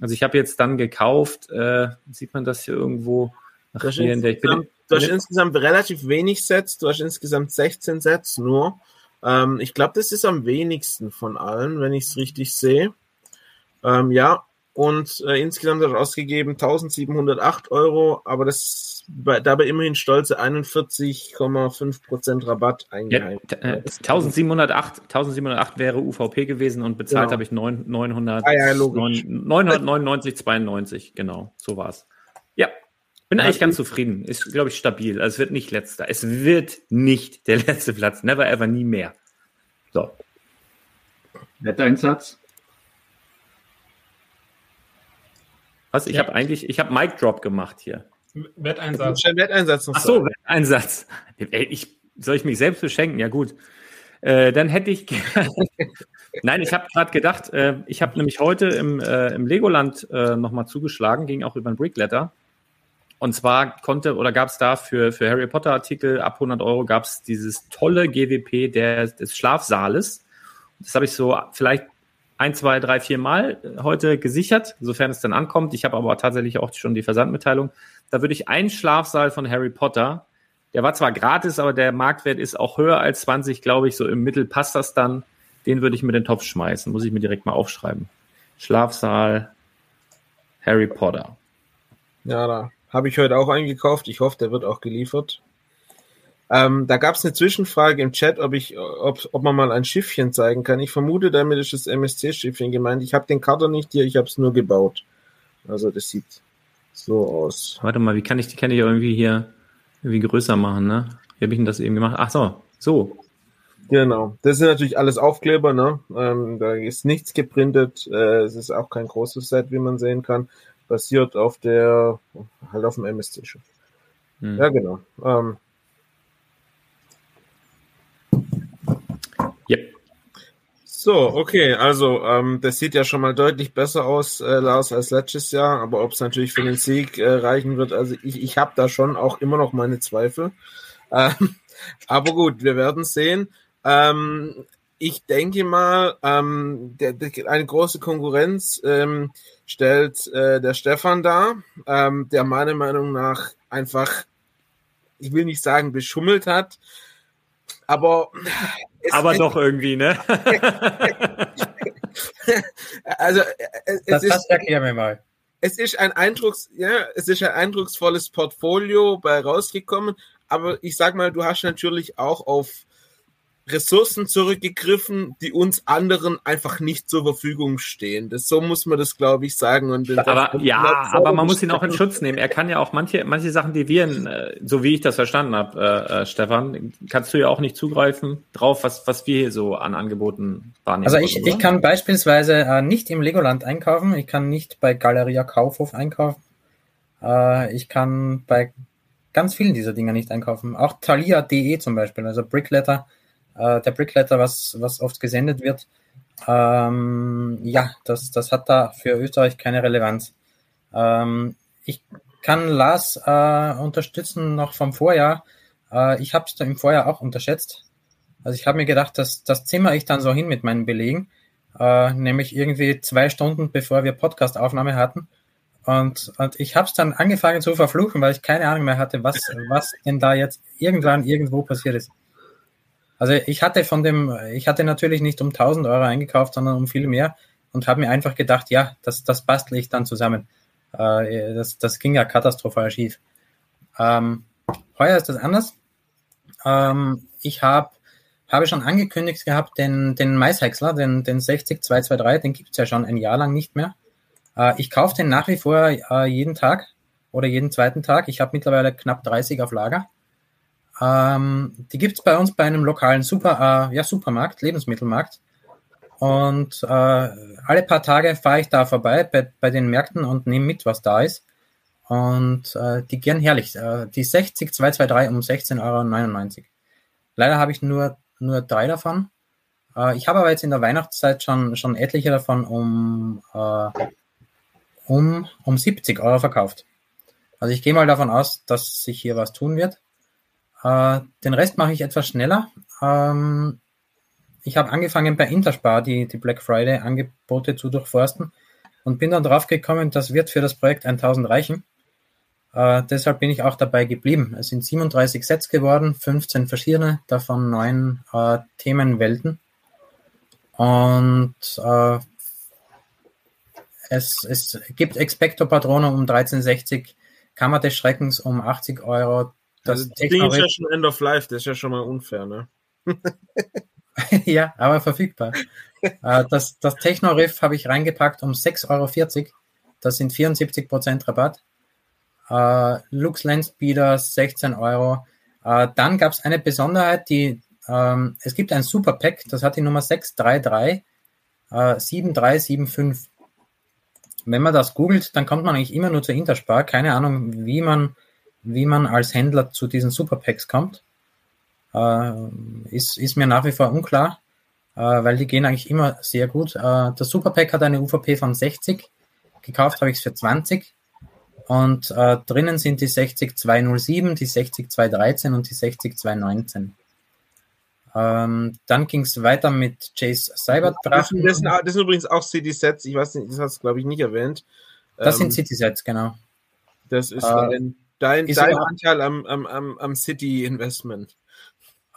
Also ich habe jetzt dann gekauft, äh, sieht man das hier irgendwo? Ach, du, hast hier insgesamt, du hast insgesamt relativ wenig Sets, du hast insgesamt 16 Sets nur. Ähm, ich glaube, das ist am wenigsten von allen, wenn ich es richtig sehe. Ähm, ja, und äh, insgesamt hat er ausgegeben 1708 Euro, aber das bei, dabei immerhin stolze 41,5% Rabatt eingeheim. Ja, äh, 1708, 1708 wäre UVP gewesen und bezahlt genau. habe ich 9, 900, ah, ja, 999, 92, genau, so war's. Ja, bin eigentlich ganz zufrieden. Ist, glaube ich, stabil. Also es wird nicht letzter. Es wird nicht der [LAUGHS] letzte Platz. Never ever, nie mehr. So. Wetteinsatz? Was? Ich ja. habe eigentlich, ich habe Mic Drop gemacht hier. Wetteinsatz. Wetteinsatz Ach so, Wetteinsatz. Ich, soll ich mich selbst beschenken? Ja gut. Äh, dann hätte ich. [LAUGHS] Nein, ich habe gerade gedacht, äh, ich habe nämlich heute im, äh, im Legoland äh, nochmal zugeschlagen, ging auch über ein Brickletter. Und zwar konnte oder gab es da für, für Harry Potter Artikel ab 100 Euro gab es dieses tolle GWP der, des Schlafsaales. Das habe ich so vielleicht ein, zwei, drei, vier Mal heute gesichert, sofern es dann ankommt. Ich habe aber tatsächlich auch schon die Versandmitteilung. Da würde ich einen Schlafsaal von Harry Potter, der war zwar gratis, aber der Marktwert ist auch höher als 20, glaube ich. So im Mittel passt das dann. Den würde ich mir den Topf schmeißen. Muss ich mir direkt mal aufschreiben. Schlafsaal Harry Potter. Ja, da habe ich heute auch eingekauft. Ich hoffe, der wird auch geliefert. Ähm, da gab es eine Zwischenfrage im Chat, ob ich, ob, ob man mal ein Schiffchen zeigen kann. Ich vermute, damit ist das MSC-Schiffchen gemeint. Ich habe den Kater nicht hier, ich habe es nur gebaut. Also das sieht so aus. Warte mal, wie kann ich die kann ich irgendwie hier irgendwie größer machen, ne? Wie habe ich denn das eben gemacht? Ach so, so. Genau. Das sind natürlich alles Aufkleber, ne? Ähm, da ist nichts geprintet. Äh, es ist auch kein großes Set, wie man sehen kann. Basiert auf der, halt auf dem MSC-Schiff. Hm. Ja, genau. Ähm, So, okay, also ähm, das sieht ja schon mal deutlich besser aus, äh, Lars, als letztes Jahr, aber ob es natürlich für den Sieg äh, reichen wird, also ich, ich habe da schon auch immer noch meine Zweifel. Ähm, [LAUGHS] aber gut, wir werden sehen. Ähm, ich denke mal, ähm, der, der, eine große Konkurrenz ähm, stellt äh, der Stefan dar, ähm, der meiner Meinung nach einfach, ich will nicht sagen, beschummelt hat, aber. Aber doch irgendwie, ne? [LAUGHS] also, es das, ist, das erklär mir mal. Es ist ein Eindrucks, ja, es ist ein eindrucksvolles Portfolio bei rausgekommen, aber ich sag mal, du hast natürlich auch auf Ressourcen zurückgegriffen, die uns anderen einfach nicht zur Verfügung stehen. Das, so muss man das, glaube ich, sagen. Und aber ja, aber man muss ihn auch in [LAUGHS] Schutz nehmen. Er kann ja auch manche, manche Sachen, die wir, äh, so wie ich das verstanden habe, äh, äh, Stefan, kannst du ja auch nicht zugreifen drauf, was, was wir hier so an Angeboten wahrnehmen. Also ich, ich kann beispielsweise äh, nicht im Legoland einkaufen. Ich kann nicht bei Galeria Kaufhof einkaufen. Äh, ich kann bei ganz vielen dieser Dinge nicht einkaufen. Auch Thalia.de zum Beispiel, also Brickletter äh, der Brickletter, was, was oft gesendet wird. Ähm, ja, das, das hat da für Österreich keine Relevanz. Ähm, ich kann Lars äh, unterstützen noch vom Vorjahr. Äh, ich habe es im Vorjahr auch unterschätzt. Also ich habe mir gedacht, dass das zimmer ich dann so hin mit meinen Belegen, äh, nämlich irgendwie zwei Stunden bevor wir Podcastaufnahme hatten. Und, und ich habe es dann angefangen zu verfluchen, weil ich keine Ahnung mehr hatte, was, was denn da jetzt irgendwann irgendwo passiert ist. Also ich hatte von dem, ich hatte natürlich nicht um 1000 Euro eingekauft, sondern um viel mehr und habe mir einfach gedacht, ja, das, das bastle ich dann zusammen. Äh, das, das ging ja katastrophal schief. Ähm, heuer ist das anders. Ähm, ich habe habe schon angekündigt gehabt, den, den Maishäcksler, den, den 60223, den gibt's ja schon ein Jahr lang nicht mehr. Äh, ich kaufe den nach wie vor äh, jeden Tag oder jeden zweiten Tag. Ich habe mittlerweile knapp 30 auf Lager. Ähm, die gibt's bei uns bei einem lokalen Super, äh, ja, Supermarkt, Lebensmittelmarkt. Und äh, alle paar Tage fahre ich da vorbei bei, bei den Märkten und nehme mit, was da ist. Und äh, die gern herrlich. Äh, die 60 223 um 16,99 Euro. Leider habe ich nur, nur drei davon. Äh, ich habe aber jetzt in der Weihnachtszeit schon, schon etliche davon um, äh, um, um 70 Euro verkauft. Also ich gehe mal davon aus, dass sich hier was tun wird. Äh, den Rest mache ich etwas schneller. Ähm, ich habe angefangen bei Interspar die, die Black Friday Angebote zu durchforsten und bin dann drauf gekommen, das wird für das Projekt 1000 reichen. Äh, deshalb bin ich auch dabei geblieben. Es sind 37 Sets geworden, 15 verschiedene, davon neun äh, Themenwelten. Und äh, es, es gibt Expecto Patrono um 1360, Kammer des Schreckens um 80 Euro, das, also, das Ding ist ja schon End of Life, das ist ja schon mal unfair, ne? [LAUGHS] ja, aber verfügbar. Äh, das das Techno-Riff habe ich reingepackt um 6,40 Euro. Das sind 74% Rabatt. Uh, Lux Landspeeder 16 Euro. Uh, dann gab es eine Besonderheit, die ähm, es gibt ein Super Pack, das hat die Nummer 633 äh, 7375. wenn man das googelt, dann kommt man eigentlich immer nur zur Interspar. Keine Ahnung, wie man, wie man als Händler zu diesen Superpacks kommt. Äh, ist, ist mir nach wie vor unklar, äh, weil die gehen eigentlich immer sehr gut. Äh, der Superpack hat eine UVP von 60. Gekauft habe ich es für 20. Und äh, drinnen sind die 60207, die 60213 und die 60219. Ähm, dann ging es weiter mit Chase Cyberdrachen. Das, das, das, sind übrigens auch City-Sets, ich weiß nicht, das hast du glaube ich nicht erwähnt. Das ähm, sind City-Sets, genau. Das ist äh, dein, dein, dein Anteil am, am, am, am City-Investment.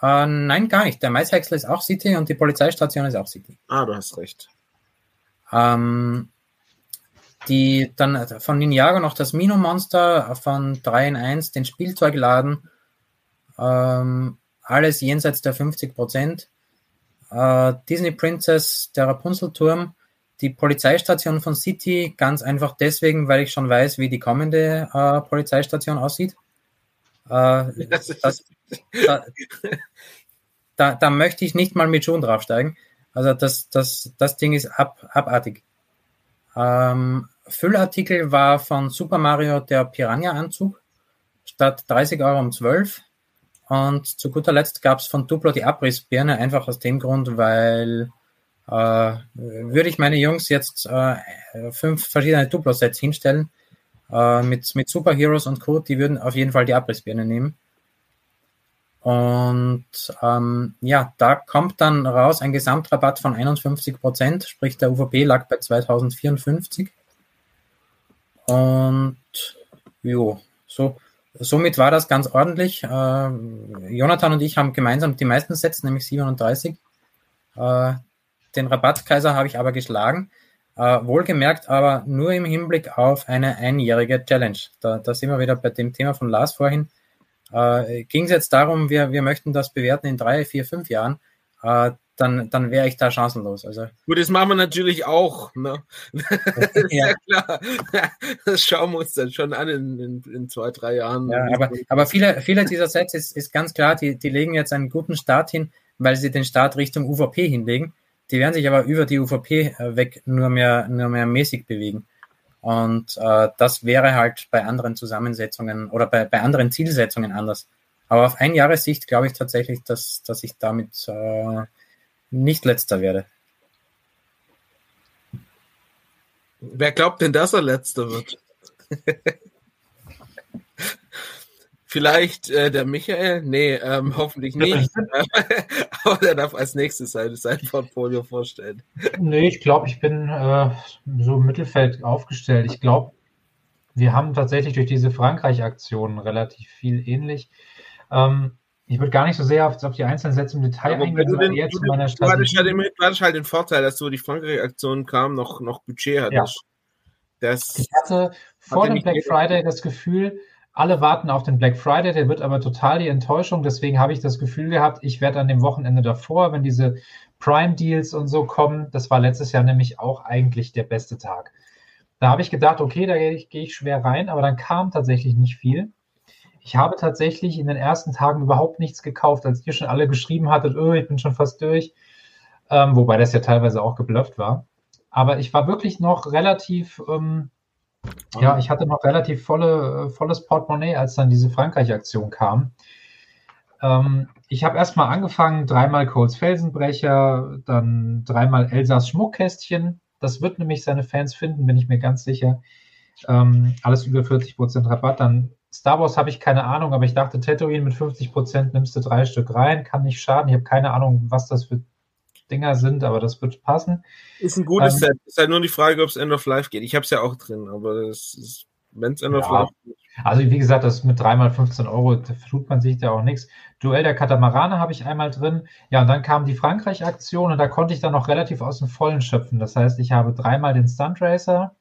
Äh, nein, gar nicht. Der Maishäcksler ist auch City und die Polizeistation ist auch City. Ah, du hast recht. Ähm, die dann von Ninjago noch das Mino-Monster von 3 in 1, den Spielzeugladen. Ähm, alles jenseits der 50 Prozent. Äh, Disney Princess, der Rapunzelturm, die Polizeistation von City, ganz einfach deswegen, weil ich schon weiß, wie die kommende äh, Polizeistation aussieht. Äh, [LAUGHS] das, da, da, da, möchte ich nicht mal mit Schuhen draufsteigen. Also das, das, das Ding ist ab, abartig. Ähm, Füllartikel war von Super Mario der Piranha-Anzug statt 30 Euro um 12. Und zu guter Letzt gab es von Duplo die Abrissbirne, einfach aus dem Grund, weil würde ich meine Jungs jetzt äh, fünf verschiedene Duplo-Sets hinstellen äh, mit, mit Superheroes und Co., die würden auf jeden Fall die Abrissbirne nehmen. Und ähm, ja, da kommt dann raus ein Gesamtrabatt von 51 Prozent, sprich der UVP lag bei 2054. Und jo, so somit war das ganz ordentlich. Äh, Jonathan und ich haben gemeinsam die meisten Sets, nämlich 37. Äh, den Rabattkaiser habe ich aber geschlagen. Äh, wohlgemerkt aber nur im Hinblick auf eine einjährige Challenge. Da, da sind wir wieder bei dem Thema von Lars vorhin. Äh, Ging es jetzt darum, wir, wir möchten das bewerten in drei, vier, fünf Jahren. Äh, dann, dann wäre ich da chancenlos. Also, Gut, das machen wir natürlich auch. Ne? [LAUGHS] ja. [LAUGHS] ja. klar. Das schauen wir uns dann schon an in, in, in zwei, drei Jahren. Ja, aber, aber viele, viele dieser Sets ist, ist ganz klar, die, die legen jetzt einen guten Start hin, weil sie den Start Richtung UVP hinlegen. Die werden sich aber über die UVP äh, weg nur mehr, nur mehr mäßig bewegen. Und äh, das wäre halt bei anderen Zusammensetzungen oder bei, bei anderen Zielsetzungen anders. Aber auf ein Jahressicht glaube ich tatsächlich, dass, dass ich damit äh, nicht letzter werde. Wer glaubt denn, dass er letzter wird? [LAUGHS] Vielleicht äh, der Michael? Nee, ähm, [LAUGHS] hoffentlich nicht. [LAUGHS] [LAUGHS] Aber der darf als nächstes sein, sein Portfolio vorstellen. Nee, ich glaube, ich bin äh, so im Mittelfeld aufgestellt. Ich glaube, wir haben tatsächlich durch diese Frankreich-Aktionen relativ viel ähnlich. Ähm, ich würde gar nicht so sehr auf, auf die einzelnen Sätze im Detail ja, eingehen, sondern eher zu meiner Strategie. Du hattest, halt, den Vorteil, dass du die Frankreich-Aktion kam, noch, noch Budget hattest. Ja. Das ich hatte vor dem Black Friday das Gefühl, alle warten auf den Black Friday, der wird aber total die Enttäuschung. Deswegen habe ich das Gefühl gehabt, ich werde an dem Wochenende davor, wenn diese Prime-Deals und so kommen, das war letztes Jahr nämlich auch eigentlich der beste Tag. Da habe ich gedacht, okay, da gehe ich, gehe ich schwer rein, aber dann kam tatsächlich nicht viel. Ich habe tatsächlich in den ersten Tagen überhaupt nichts gekauft, als ihr schon alle geschrieben hattet, oh, ich bin schon fast durch. Ähm, wobei das ja teilweise auch geblufft war. Aber ich war wirklich noch relativ, ähm, ja, ich hatte noch relativ volle, äh, volles Portemonnaie, als dann diese Frankreich-Aktion kam. Ähm, ich habe erstmal angefangen, dreimal Coles Felsenbrecher, dann dreimal Elsas Schmuckkästchen. Das wird nämlich seine Fans finden, bin ich mir ganz sicher. Ähm, alles über 40% Rabatt. Dann Star Wars habe ich keine Ahnung, aber ich dachte, Tatooine mit 50 Prozent nimmst du drei Stück rein, kann nicht schaden. Ich habe keine Ahnung, was das für Dinger sind, aber das wird passen. Ist ein gutes ähm, Set. Ist halt nur die Frage, ob es End of Life geht. Ich habe es ja auch drin, aber wenn es End of Life geht. Also wie gesagt, das mit dreimal 15 Euro, da tut man sich ja auch nichts. Duell der Katamarane habe ich einmal drin. Ja, und dann kam die Frankreich-Aktion und da konnte ich dann noch relativ aus dem Vollen schöpfen. Das heißt, ich habe dreimal den Stunt Racer,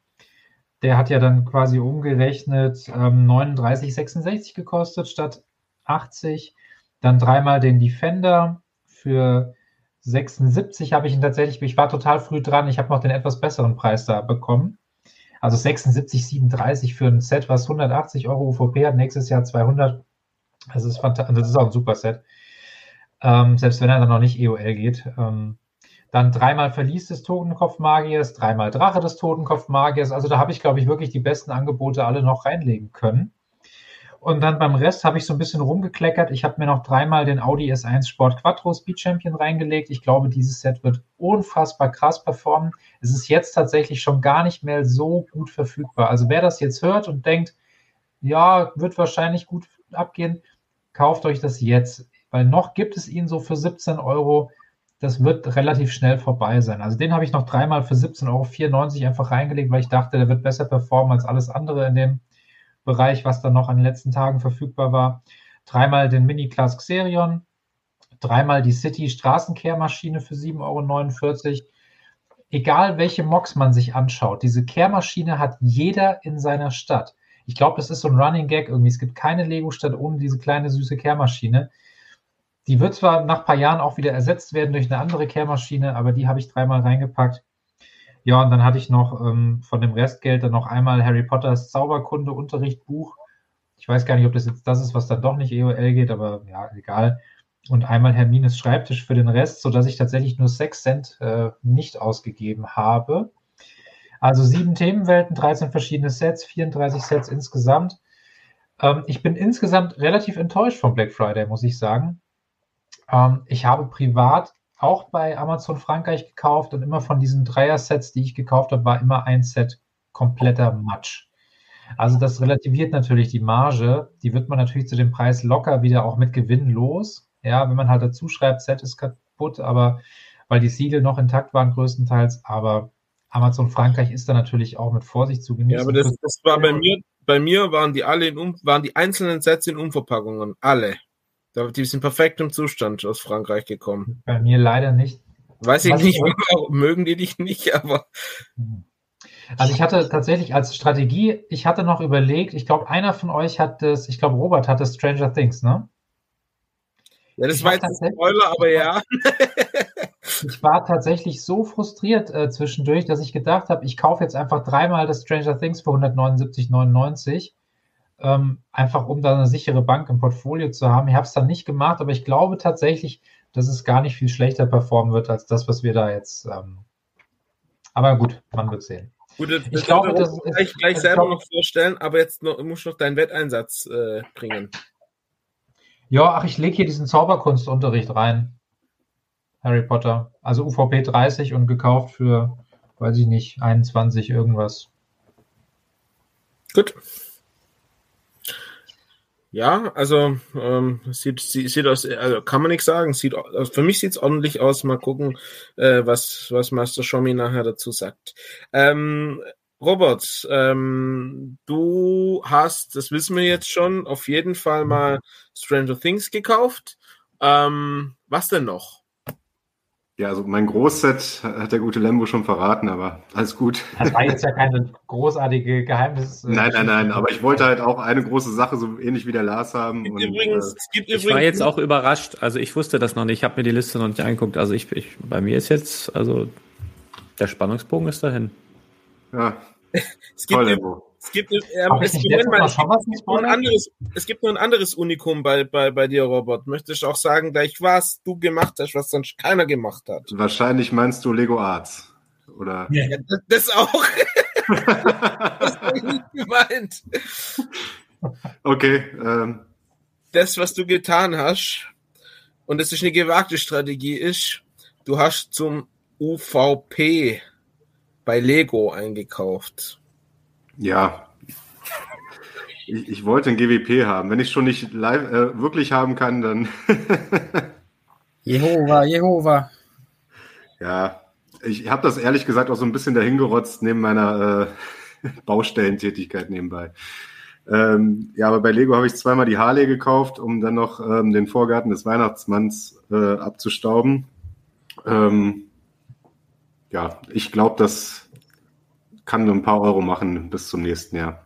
der hat ja dann quasi umgerechnet ähm, 39,66 gekostet statt 80. Dann dreimal den Defender für 76 habe ich ihn tatsächlich, ich war total früh dran, ich habe noch den etwas besseren Preis da bekommen. Also 76,37 für ein Set, was 180 Euro UVP hat, nächstes Jahr 200. Das ist fantastisch, das ist auch ein super Set. Ähm, selbst wenn er dann noch nicht EOL geht. Ähm, Dann dreimal Verlies des Totenkopfmagiers, dreimal Drache des Totenkopfmagiers. Also da habe ich, glaube ich, wirklich die besten Angebote alle noch reinlegen können. Und dann beim Rest habe ich so ein bisschen rumgekleckert. Ich habe mir noch dreimal den Audi S1 Sport Quattro Speed Champion reingelegt. Ich glaube, dieses Set wird unfassbar krass performen. Es ist jetzt tatsächlich schon gar nicht mehr so gut verfügbar. Also wer das jetzt hört und denkt, ja, wird wahrscheinlich gut abgehen, kauft euch das jetzt. Weil noch gibt es ihn so für 17 Euro. Das wird relativ schnell vorbei sein. Also den habe ich noch dreimal für 17,94 Euro einfach reingelegt, weil ich dachte, der wird besser performen als alles andere in dem Bereich, was dann noch an den letzten Tagen verfügbar war. Dreimal den Mini-Class Xerion, dreimal die City Straßenkehrmaschine für 7,49 Euro. Egal welche Mocs man sich anschaut, diese Kehrmaschine hat jeder in seiner Stadt. Ich glaube, das ist so ein Running Gag irgendwie. Es gibt keine Lego-Stadt ohne diese kleine süße Kehrmaschine. Die wird zwar nach ein paar Jahren auch wieder ersetzt werden durch eine andere Kehrmaschine, aber die habe ich dreimal reingepackt. Ja, und dann hatte ich noch ähm, von dem Restgeld dann noch einmal Harry Potters Zauberkunde Unterrichtbuch. Ich weiß gar nicht, ob das jetzt das ist, was dann doch nicht EOL geht, aber ja, egal. Und einmal Hermines Schreibtisch für den Rest, sodass ich tatsächlich nur 6 Cent äh, nicht ausgegeben habe. Also sieben Themenwelten, 13 verschiedene Sets, 34 Sets insgesamt. Ähm, ich bin insgesamt relativ enttäuscht vom Black Friday, muss ich sagen. Ähm, ich habe privat auch bei Amazon Frankreich gekauft und immer von diesen Dreier-Sets, die ich gekauft habe, war immer ein Set kompletter Matsch. Also das relativiert natürlich die Marge. Die wird man natürlich zu dem Preis locker wieder auch mit Gewinn los. Ja, wenn man halt dazu schreibt, Set ist kaputt, aber weil die Siegel noch intakt waren größtenteils, aber Amazon Frankreich ist da natürlich auch mit Vorsicht zu genießen. Ja, aber das, das war bei mir, bei mir waren die alle in um, waren die einzelnen Sets in Umverpackungen, alle. Die sind perfekt im Zustand aus Frankreich gekommen. Bei mir leider nicht. Weiß ich Was nicht, ich mögen die dich nicht, aber. Also ich hatte tatsächlich als Strategie, ich hatte noch überlegt, ich glaube, einer von euch hat das, ich glaube, Robert hatte Stranger Things, ne? Ja, das ich war jetzt ein Spoiler, aber ja. [LAUGHS] ich war tatsächlich so frustriert äh, zwischendurch, dass ich gedacht habe, ich kaufe jetzt einfach dreimal das Stranger Things für 179,99 ähm, einfach um da eine sichere Bank im Portfolio zu haben. Ich habe es dann nicht gemacht, aber ich glaube tatsächlich, dass es gar nicht viel schlechter performen wird als das, was wir da jetzt. Ähm aber gut, man wird sehen. Gut, das, ich glaube, das ist, gleich, gleich selber glaub, noch vorstellen, aber jetzt noch, musst du noch deinen Wetteinsatz äh, bringen. Ja, ach, ich lege hier diesen Zauberkunstunterricht rein. Harry Potter. Also UVP 30 und gekauft für, weiß ich nicht, 21 irgendwas. Gut. Ja, also ähm, sieht, sieht, aus, also kann man nichts sagen. Sieht, also für mich sieht es ordentlich aus. Mal gucken, äh, was, was Master Shomi nachher dazu sagt. Ähm, Robert, ähm, du hast, das wissen wir jetzt schon, auf jeden Fall mal Stranger Things gekauft. Ähm, was denn noch? Ja, also mein Großset hat der gute Lembo schon verraten, aber alles gut. Das war jetzt ja keine großartige Geheimnis. Äh, nein, nein, nein, aber ich wollte halt auch eine große Sache, so ähnlich wie der Lars haben. Und, übrigens, äh, ich war jetzt auch überrascht, also ich wusste das noch nicht, ich habe mir die Liste noch nicht angeguckt. Also ich, ich, bei mir ist jetzt, also der Spannungsbogen ist dahin. Ja. [LAUGHS] es gibt, Toll, Lembo. Es gibt, ähm, es, gibt mal, es, gibt nur ein anderes, es gibt nur ein anderes Unikum bei, bei, bei dir, Robert. Möchtest du auch sagen, gleich was du gemacht hast, was sonst keiner gemacht hat? Wahrscheinlich meinst du Lego Arts. Oder? Ja, das, das auch. [LAUGHS] das habe ich nicht gemeint. Okay. Ähm. Das, was du getan hast, und das ist eine gewagte Strategie, ist, du hast zum UVP bei Lego eingekauft. Ja. Ich, ich wollte ein GWP haben. Wenn ich schon nicht live, äh, wirklich haben kann, dann. [LAUGHS] Jehova, Jehova. Ja, ich habe das ehrlich gesagt auch so ein bisschen dahingerotzt neben meiner äh, [LAUGHS] Baustellentätigkeit nebenbei. Ähm, ja, aber bei Lego habe ich zweimal die Harley gekauft, um dann noch ähm, den Vorgarten des Weihnachtsmanns äh, abzustauben. Ähm, ja, ich glaube, dass kann nur ein paar Euro machen bis zum nächsten Jahr.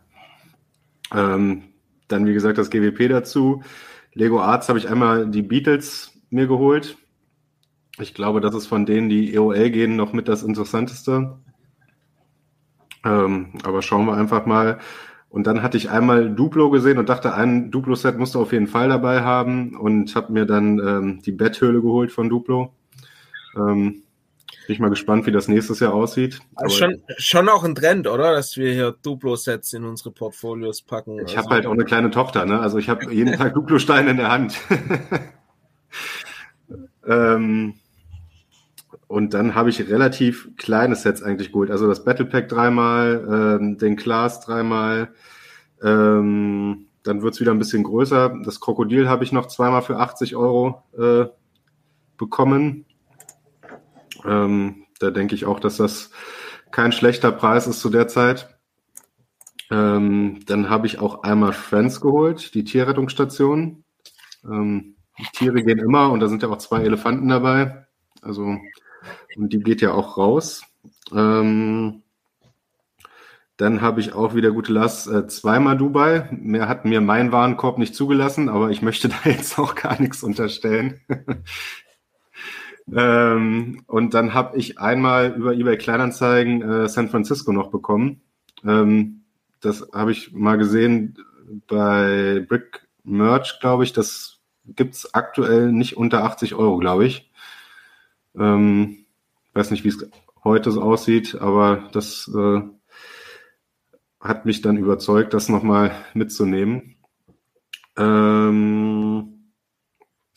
Ähm, dann, wie gesagt, das GWP dazu. Lego Arts habe ich einmal die Beatles mir geholt. Ich glaube, das ist von denen, die EOL gehen, noch mit das Interessanteste. Ähm, aber schauen wir einfach mal. Und dann hatte ich einmal Duplo gesehen und dachte, ein Duplo-Set musst du auf jeden Fall dabei haben und habe mir dann ähm, die Betthöhle geholt von Duplo. Ähm, Bin ich mal gespannt, wie das nächstes Jahr aussieht. Also schon, schon auch ein Trend, oder? Dass wir hier Duplo-Sets in unsere Portfolios packen. Ich also, habe halt auch eine kleine Tochter, ne? Also ich habe jeden [LAUGHS] Tag Duplo-Steine in der Hand. [LAUGHS] ähm, und dann habe ich relativ kleine Sets eigentlich geholt. Also das Battle Pack dreimal, ähm, den Class dreimal. Ähm, dann wird's wieder ein bisschen größer. Das Krokodil habe ich noch zweimal für 80 Euro äh, bekommen. Ähm, da denke ich auch, dass das kein schlechter Preis ist zu der Zeit. Ähm, dann habe ich auch einmal Friends geholt, die Tierrettungsstation. Ähm, die Tiere gehen immer und da sind ja auch zwei Elefanten dabei. Also, und die geht ja auch raus. Ähm, dann habe ich auch wieder gute Last äh, zweimal Dubai. Mehr hat mir mein Warenkorb nicht zugelassen, aber ich möchte [LAUGHS] da jetzt auch gar nichts unterstellen. Ähm, und dann habe ich einmal über eBay Kleinanzeigen äh, San Francisco noch bekommen. Ähm, das habe ich mal gesehen bei Brick Merch, glaube ich. Das gibt's aktuell nicht unter 80 Euro, glaube ich. Ähm, weiß nicht, wie es heute so aussieht, aber das äh, hat mich dann überzeugt, das nochmal mitzunehmen. Ähm,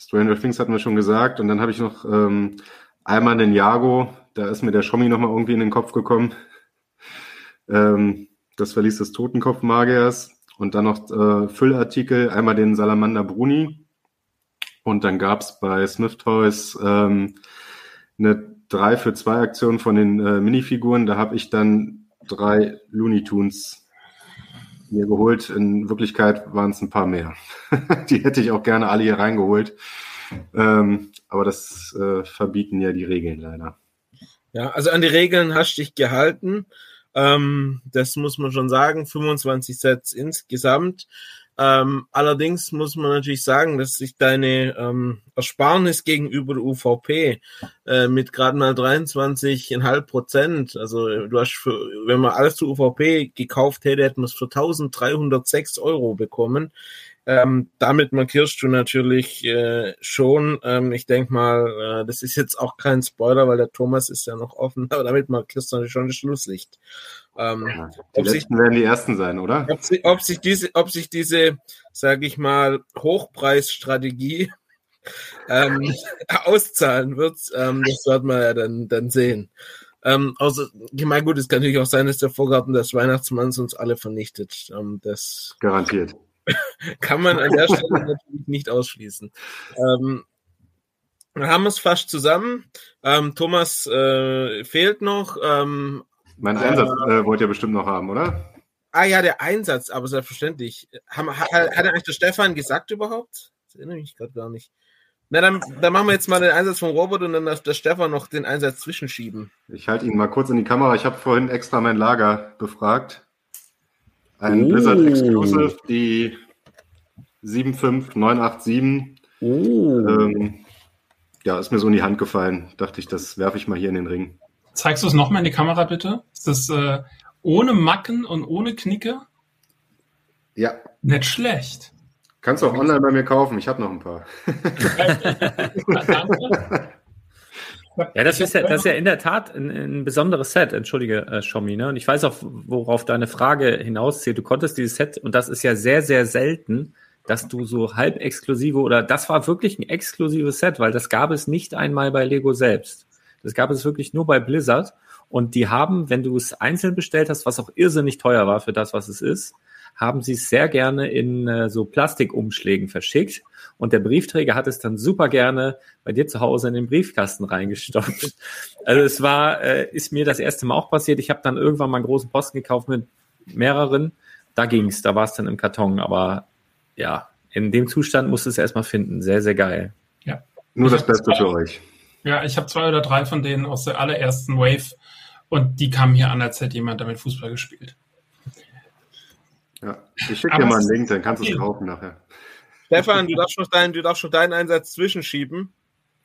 Stranger Things hatten wir schon gesagt. Und dann habe ich noch ähm, einmal den Jago. Da ist mir der Schommi nochmal irgendwie in den Kopf gekommen. Ähm, das Verlies des Totenkopfmagiers. Und dann noch äh, Füllartikel. Einmal den Salamander Bruni. Und dann gab's bei Smith Toys ähm, eine 3 für 2 Aktion von den äh, Minifiguren. Da habe ich dann drei Looney Tunes mir geholt. In Wirklichkeit waren es ein paar mehr. [LAUGHS] die hätte ich auch gerne alle hier reingeholt. Ähm, aber das äh, verbieten ja die Regeln leider. Ja, also an die Regeln hast du dich gehalten. Ähm, das muss man schon sagen. 25 Sets insgesamt. Ähm, allerdings muss man natürlich sagen, dass sich deine ähm, Ersparnis gegenüber der UVP äh, mit gerade mal 23,5 Prozent, also du hast für, wenn man alles zur UVP gekauft hätte, hätten wir es für 1306 Euro bekommen. Ähm, damit markierst du natürlich äh, schon, ähm, ich denke mal, äh, das ist jetzt auch kein Spoiler, weil der Thomas ist ja noch offen, [LAUGHS] aber damit markierst du natürlich schon das Schlusslicht. Ähm, ja, die letzten sich, werden die ersten sein, oder? Ob, sie, ob sich diese, ob sich diese, sage ich mal, Hochpreisstrategie [LAUGHS] ähm, [LAUGHS] auszahlen wird, ähm, das wird man ja dann, dann sehen. Ähm, also, ich meine, gut, es kann natürlich auch sein, dass der Vorgarten des Weihnachtsmanns uns alle vernichtet. Ähm, das Garantiert. [LAUGHS] kann man an der Stelle natürlich nicht ausschließen. Ähm, dann haben wir es fast zusammen. Ähm, Thomas äh, fehlt noch. Ähm, mein Einsatz äh, wollt ihr bestimmt noch haben, oder? Ah ja, der Einsatz, aber selbstverständlich. Haben, hat, hat eigentlich der Stefan gesagt überhaupt? Das erinnere ich mich gerade gar nicht. Na, dann, dann machen wir jetzt mal den Einsatz von Robert und dann darf der Stefan noch den Einsatz zwischenschieben. Ich halte ihn mal kurz in die Kamera. Ich habe vorhin extra mein Lager befragt. Ein oh. Blizzard Exclusive, die 75987. Oh. Ähm, ja, ist mir so in die Hand gefallen. Dachte ich, das werfe ich mal hier in den Ring. Zeigst du es nochmal in die Kamera, bitte? Ist das äh, ohne Macken und ohne Knicke? Ja. Nicht schlecht. Kannst du auch online bei mir kaufen. Ich habe noch ein paar. [LAUGHS] Ja, das ist ja, das ist ja in der Tat ein, ein besonderes Set, entschuldige, äh, Shomi, ne? Und ich weiß auch, worauf deine Frage hinauszählt. Du konntest dieses Set, und das ist ja sehr, sehr selten, dass du so halb exklusive oder das war wirklich ein exklusives Set, weil das gab es nicht einmal bei Lego selbst. Das gab es wirklich nur bei Blizzard. Und die haben, wenn du es einzeln bestellt hast, was auch irrsinnig teuer war für das, was es ist, haben sie es sehr gerne in äh, so Plastikumschlägen verschickt. Und der Briefträger hat es dann super gerne bei dir zu Hause in den Briefkasten reingestopft. [LAUGHS] Also es war, äh, ist mir das erste Mal auch passiert. Ich habe dann irgendwann mal einen großen Posten gekauft mit mehreren. Da ging's, da war es dann im Karton. Aber ja, in dem Zustand musst du es erstmal finden. Sehr, sehr geil. Ja. Nur das Beste für euch. Ja, ich habe zwei oder drei von denen aus der allerersten Wave und die kamen hier an, als hätte jemand damit Fußball gespielt. Ja, ich schicke dir mal einen Link, dann kannst du es kaufen nachher. Stefan, du darfst noch deinen, du darfst noch deinen Einsatz zwischenschieben.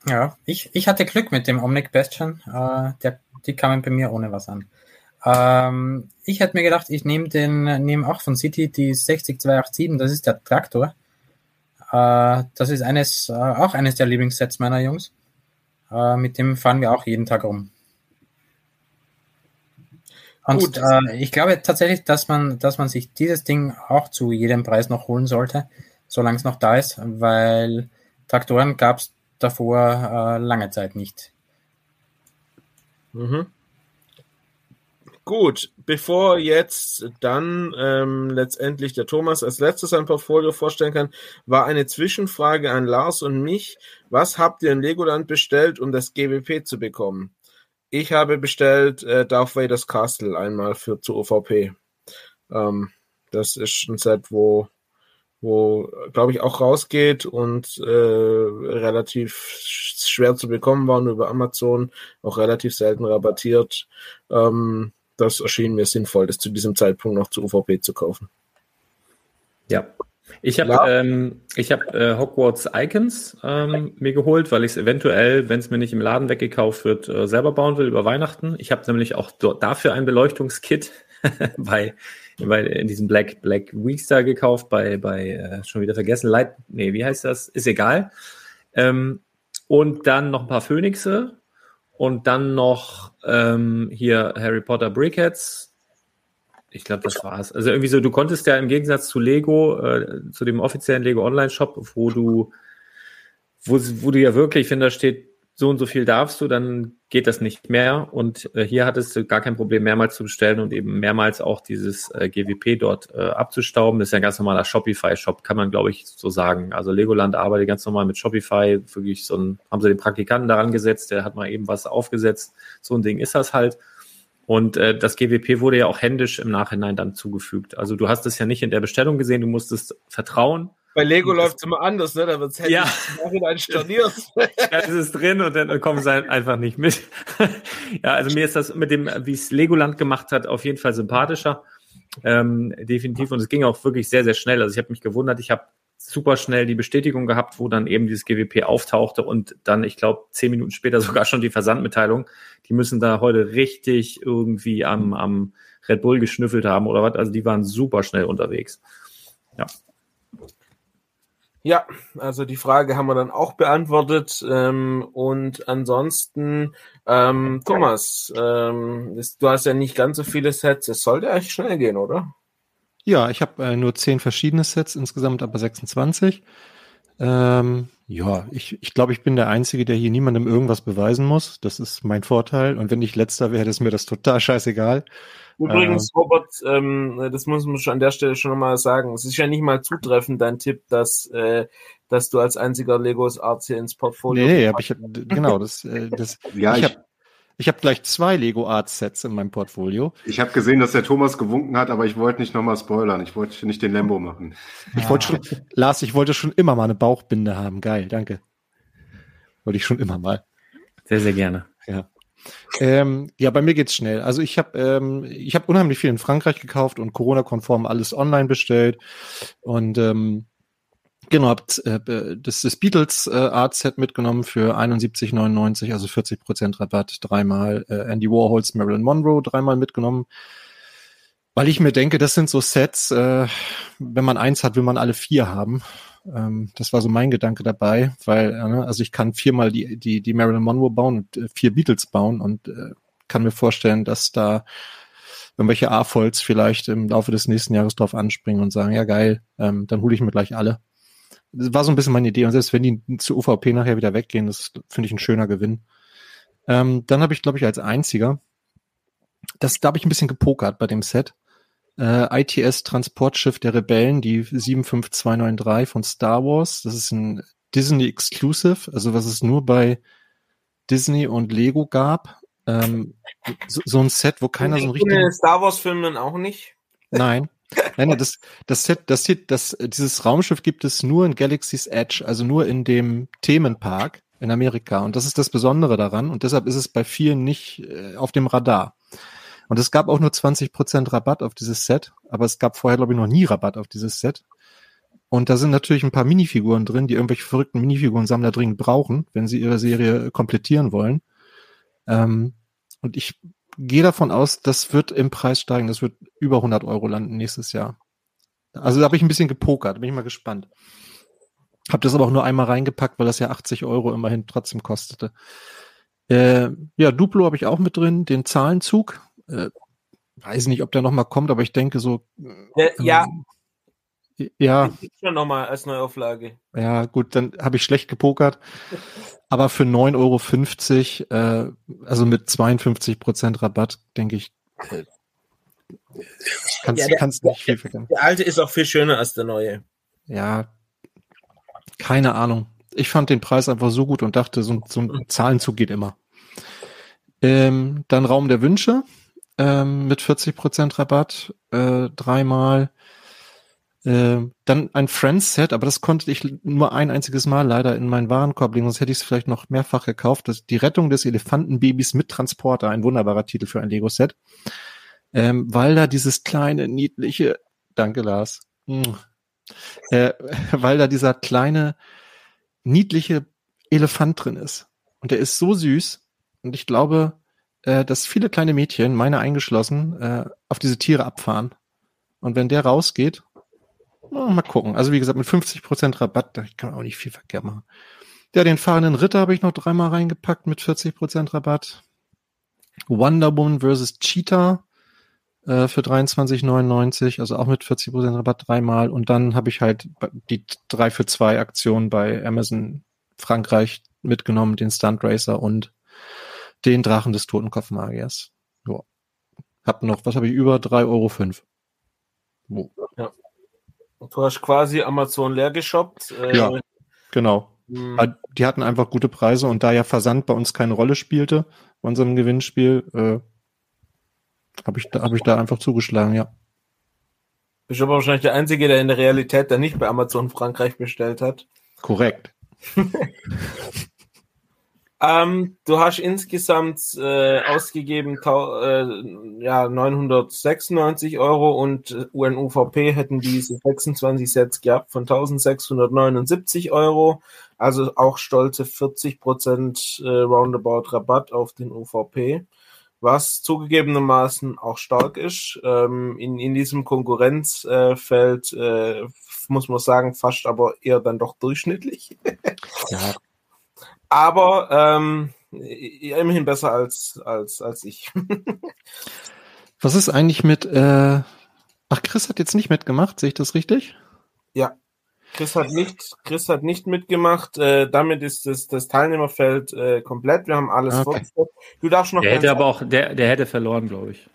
Ja, ich, ich hatte Glück mit dem Omnic Bastion. Äh, der, die kamen bei mir ohne was an. Ähm, ich hätte mir gedacht, ich nehme den, nehme auch von City die 60287, das ist der Traktor. Äh, das ist eines, äh, auch eines der Lieblingssets meiner Jungs. Äh, mit dem fahren wir auch jeden Tag rum. Und Gut. Äh, ich glaube tatsächlich, dass man, dass man sich dieses Ding auch zu jedem Preis noch holen sollte, solange es noch da ist, weil Traktoren gab es davor äh, lange Zeit nicht. Mhm. Gut, bevor jetzt dann ähm, letztendlich der Thomas als letztes sein Portfolio vorstellen kann, war eine Zwischenfrage an Lars und mich. Was habt ihr in Legoland bestellt, um das GWP zu bekommen? Ich habe bestellt äh, Darth Vader's Castle einmal für zur OVP. Ähm, das ist ein Set, wo, wo glaube ich, auch rausgeht und äh, relativ schwer zu bekommen war, nur über Amazon, auch relativ selten rabattiert. Ähm, das erschien mir sinnvoll, das zu diesem Zeitpunkt noch zu UVP zu kaufen. Ja. Ich habe ähm, ich hab, äh, Hogwarts Icons ähm, mir geholt, weil ich es eventuell, wenn es mir nicht im Laden weggekauft wird, äh, selber bauen will über Weihnachten. Ich habe nämlich auch dafür ein Beleuchtungskit [LAUGHS] bei, bei in diesem Black Black Weeks da gekauft, bei, bei äh, schon wieder vergessen, Light, nee, wie heißt das? Ist egal. Ähm, und dann noch ein paar Phönixe und dann noch ähm, hier Harry Potter Brickheads. Ich glaube, das war's. Also irgendwie so, du konntest ja im Gegensatz zu Lego, äh, zu dem offiziellen Lego Online-Shop, wo du, wo, wo du ja wirklich, wenn da steht, so und so viel darfst du, dann geht das nicht mehr. Und äh, hier hattest du gar kein Problem, mehrmals zu bestellen und eben mehrmals auch dieses äh, GWP dort äh, abzustauben. Das ist ja ein ganz normaler Shopify-Shop, kann man, glaube ich, so sagen. Also Legoland arbeitet ganz normal mit Shopify. Wirklich so ein, haben sie den Praktikanten daran gesetzt, der hat mal eben was aufgesetzt. So ein Ding ist das halt. Und äh, das GWP wurde ja auch händisch im Nachhinein dann zugefügt. Also du hast es ja nicht in der Bestellung gesehen, du musstest vertrauen bei Lego läuft es immer anders, ne? Da wird [LAUGHS] es ja. Nachhinein storniert. da ist es drin und dann kommen sie halt einfach nicht mit. [LAUGHS] ja, also mir ist das mit dem, wie es Legoland gemacht hat, auf jeden Fall sympathischer. Ähm, definitiv. Und es ging auch wirklich sehr, sehr schnell. Also ich habe mich gewundert, ich habe super schnell die Bestätigung gehabt, wo dann eben dieses GWP auftauchte und dann, ich glaube, zehn Minuten später [LAUGHS] sogar schon die Versandmitteilung. Die müssen da heute richtig irgendwie am, am Red Bull geschnüffelt haben oder was. Also die waren super schnell unterwegs. Ja. Ja, also die Frage haben wir dann auch beantwortet. Ähm, und ansonsten, ähm, Thomas, ähm, ist, du hast ja nicht ganz so viele Sets. Es sollte eigentlich schnell gehen, oder? Ja, ich habe äh, nur zehn verschiedene Sets, insgesamt aber 26. Ähm, ja, ich, ich glaube, ich bin der Einzige, der hier niemandem irgendwas beweisen muss. Das ist mein Vorteil. Und wenn ich letzter wäre, ist mir das total scheißegal. Übrigens, ähm, Robert, ähm, das muss man schon an der Stelle schon nochmal sagen. Es ist ja nicht mal zutreffend, dein Tipp, dass, äh, dass du als einziger Legos Arts hier ins Portfolio. Nee, hab ich, genau, das, äh, das, [LAUGHS] ja, ich, ich habe ich hab gleich zwei Lego Arts Sets in meinem Portfolio. Ich habe gesehen, dass der Thomas gewunken hat, aber ich wollte nicht nochmal spoilern. Ich wollte nicht den Lambo machen. Ich wollte schon, Lars, ich wollte schon immer mal eine Bauchbinde haben. Geil, danke. Wollte ich schon immer mal. Sehr, sehr gerne. Ja. Ähm, ja, bei mir geht's schnell. Also ich habe ähm, ich habe unheimlich viel in Frankreich gekauft und Corona-konform alles online bestellt und ähm, genau hab äh, das, das Beatles äh, Art Set mitgenommen für 71,99, also 40 Prozent Rabatt, dreimal äh, Andy Warhols Marilyn Monroe dreimal mitgenommen. Weil ich mir denke, das sind so Sets, äh, wenn man eins hat, will man alle vier haben. Ähm, das war so mein Gedanke dabei, weil, äh, ne, also ich kann viermal die, die, die Marilyn Monroe bauen und äh, vier Beatles bauen und äh, kann mir vorstellen, dass da irgendwelche A-Folds vielleicht im Laufe des nächsten Jahres drauf anspringen und sagen, ja geil, ähm, dann hole ich mir gleich alle. Das war so ein bisschen meine Idee. Und selbst wenn die zu UVP nachher wieder weggehen, das finde ich ein schöner Gewinn. Ähm, dann habe ich, glaube ich, als einziger, das, da habe ich ein bisschen gepokert bei dem Set äh, ITS Transportschiff der Rebellen, die 75293 von Star Wars. Das ist ein Disney Exclusive, also was es nur bei Disney und Lego gab. Ähm, so, so, ein Set, wo keiner so ein richtig. Star Wars Filmen auch nicht. Nein. Nein, das, das Set, das das, dieses Raumschiff gibt es nur in Galaxy's Edge, also nur in dem Themenpark in Amerika. Und das ist das Besondere daran. Und deshalb ist es bei vielen nicht äh, auf dem Radar. Und es gab auch nur 20% Rabatt auf dieses Set, aber es gab vorher, glaube ich, noch nie Rabatt auf dieses Set. Und da sind natürlich ein paar Minifiguren drin, die irgendwelche verrückten Minifiguren-Sammler dringend brauchen, wenn sie ihre Serie komplettieren wollen. Ähm, und ich gehe davon aus, das wird im Preis steigen. Das wird über 100 Euro landen nächstes Jahr. Also da habe ich ein bisschen gepokert, bin ich mal gespannt. Hab das aber auch nur einmal reingepackt, weil das ja 80 Euro immerhin trotzdem kostete. Äh, ja, Duplo habe ich auch mit drin, den Zahlenzug. Äh, weiß nicht, ob der nochmal kommt, aber ich denke so. Der, ähm, ja. Ja. Schon nochmal als Neuauflage. Ja, gut, dann habe ich schlecht gepokert. [LAUGHS] Aber für 9,50 Euro, äh, also mit 52 Prozent Rabatt, denke ich, äh, kannst, Ja, der- kannst nicht viel verkennen. Der alte ist auch viel schöner als der neue. Ja, keine Ahnung. Ich fand den Preis einfach so gut und dachte, so, ein- so ein Zahlenzug geht immer. Ähm, dann Raum der Wünsche ähm, mit 40% Rabatt, äh, dreimal. Ähm, dann ein Friends-Set, aber das konnte ich nur ein einziges Mal leider in meinen Warenkorb legen, sonst hätte ich es vielleicht noch mehrfach gekauft. Das, die Rettung des Elefantenbabys mit Transporter, ein wunderbarer Titel für ein Lego-Set. Ähm, weil da dieses kleine, niedliche, danke Lars, Mm. äh, [LAUGHS] weil da dieser kleine, niedliche Elefant drin ist. Und der ist so süß. Und ich glaube, äh, dass viele kleine Mädchen, meine eingeschlossen, äh, auf diese Tiere abfahren. Und wenn der rausgeht, na, mal gucken. Also wie gesagt, mit 50% Rabatt, da kann man auch nicht viel verkehrt machen. Ja, den fahrenden Ritter habe ich noch dreimal reingepackt mit 40% Rabatt. Wonder Woman vs. Cheetah äh, für 23,99, also auch mit 40% Rabatt dreimal. Und dann habe ich halt die 3 für 2 Aktion bei Amazon Frankreich mitgenommen, den Stunt Racer und den Drachen des Totenkopfmagiers. Ja. Hab noch, was habe ich über? 3,05 Euro. Wo? Ja. Du hast quasi Amazon leer geshoppt. Äh, Ja, genau. hm, Die hatten einfach gute Preise und da ja Versand bei uns keine Rolle spielte, bei unserem Gewinnspiel, äh, habe ich, da- hab ich da einfach zugeschlagen, ja. Bist aber wahrscheinlich der Einzige, der in der Realität dann nicht bei Amazon Frankreich bestellt hat. Korrekt. [LAUGHS] Ähm, du hast insgesamt äh, ausgegeben äh, ja, 996 Euro und äh, UNUVP hätten diese 26 Sets gehabt von 1679 Euro. Also auch stolze 40 Prozent äh, Roundabout Rabatt auf den UVP. Was zugegebenermaßen auch stark ist. Ähm, in, in diesem Konkurrenzfeld äh, muss man sagen, fast aber eher dann doch durchschnittlich. Ja, [LAUGHS] Aber ähm, immerhin besser als, als, als ich. [LAUGHS] Was ist eigentlich mit, äh, ach, Chris hat jetzt nicht mitgemacht, sehe ich das richtig? ja. Chris hat nicht, Chris hat nicht mitgemacht. Äh, damit ist das, das Teilnehmerfeld äh, komplett. Wir haben alles Okay. vorgestellt. Du darfst noch Der hätte aber auch, der, der hätte verloren, glaube ich.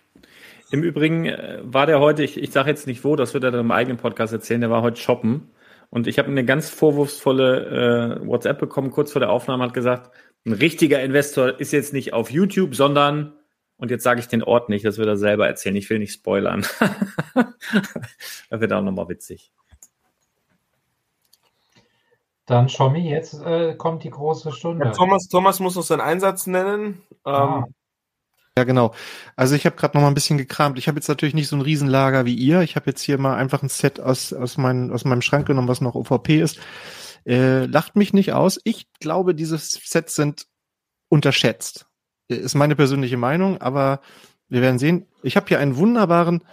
Im Übrigen äh, war der heute, ich, ich sage jetzt nicht wo, das wird er dann im eigenen Podcast erzählen, der war heute shoppen. Und ich habe eine ganz vorwurfsvolle äh, WhatsApp bekommen, kurz vor der Aufnahme, hat gesagt, ein richtiger Investor ist jetzt nicht auf YouTube, sondern, und jetzt sage ich den Ort nicht, das wird er selber erzählen, ich will nicht spoilern. [LAUGHS] das wird auch nochmal witzig. Dann Schommi, jetzt äh, kommt die große Stunde. Ja, Thomas, Thomas muss noch seinen Einsatz nennen. Ähm, Ah. Ja, genau. Also ich habe gerade noch mal ein bisschen gekramt. Ich habe jetzt natürlich nicht so ein Riesenlager wie ihr. Ich habe jetzt hier mal einfach ein Set aus, aus, mein, aus meinem Schrank genommen, was noch OVP ist. Äh, lacht mich nicht aus. Ich glaube, diese Sets sind unterschätzt. Äh, Ist meine persönliche Meinung, aber wir werden sehen. Ich habe hier einen wunderbaren,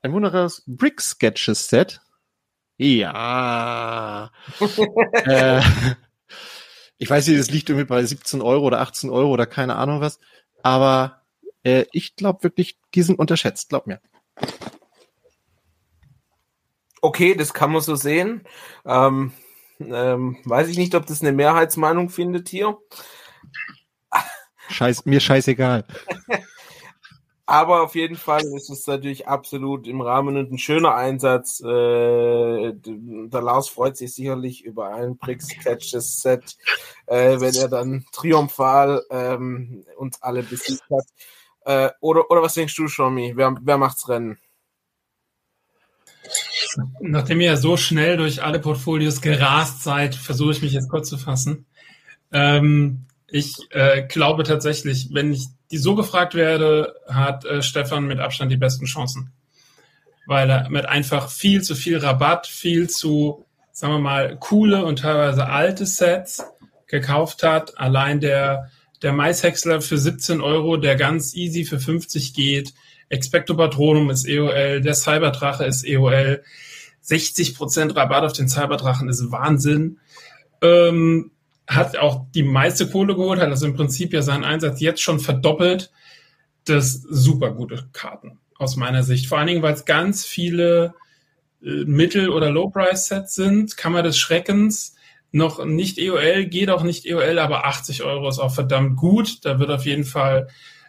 ein wunderbares Brick Sketches Set. Ja. [LAUGHS] äh, [LAUGHS] ich weiß nicht, das liegt irgendwie bei 17 Euro oder 18 Euro oder keine Ahnung was. Aber äh, ich glaube wirklich, die sind unterschätzt, glaub mir. okay, das kann man so sehen. Ähm, ähm, weiß ich nicht, ob das eine Mehrheitsmeinung findet hier. Scheiß, mir scheißegal. [LAUGHS] Aber auf jeden Fall ist es natürlich absolut im Rahmen und ein schöner Einsatz. Äh, der Lars freut sich sicherlich über ein Bricks Catches Set, äh, wenn er dann triumphal ähm, uns alle besiegt hat. Äh, oder, oder was denkst du, Schommi? Wer, wer macht's Rennen? Nachdem ihr so schnell durch alle Portfolios gerast seid, versuche ich mich jetzt kurz zu fassen. Ähm, ich äh, glaube tatsächlich, wenn ich die so gefragt werde, hat äh, Stefan mit Abstand die besten Chancen. Weil er mit einfach viel zu viel Rabatt, viel zu, sagen wir mal, coole und teilweise alte Sets gekauft hat. Allein der, der Maishäcksler für 17 Euro, der ganz easy für 50 geht. Expecto Patronum ist EOL, der Cyberdrache ist EOL. 60% Rabatt auf den Cyberdrachen ist Wahnsinn. Ähm, hat auch die meiste Kohle geholt, hat also im Prinzip ja seinen Einsatz jetzt schon verdoppelt. das super gute Karten aus meiner Sicht. Vor allen Dingen, weil es ganz viele äh, Mittel- oder Low-Price-Sets sind, Kammer des Schreckens, noch nicht EOL, geht auch nicht EOL, aber 80 Euro ist auch verdammt gut. Da wird auf jeden Fall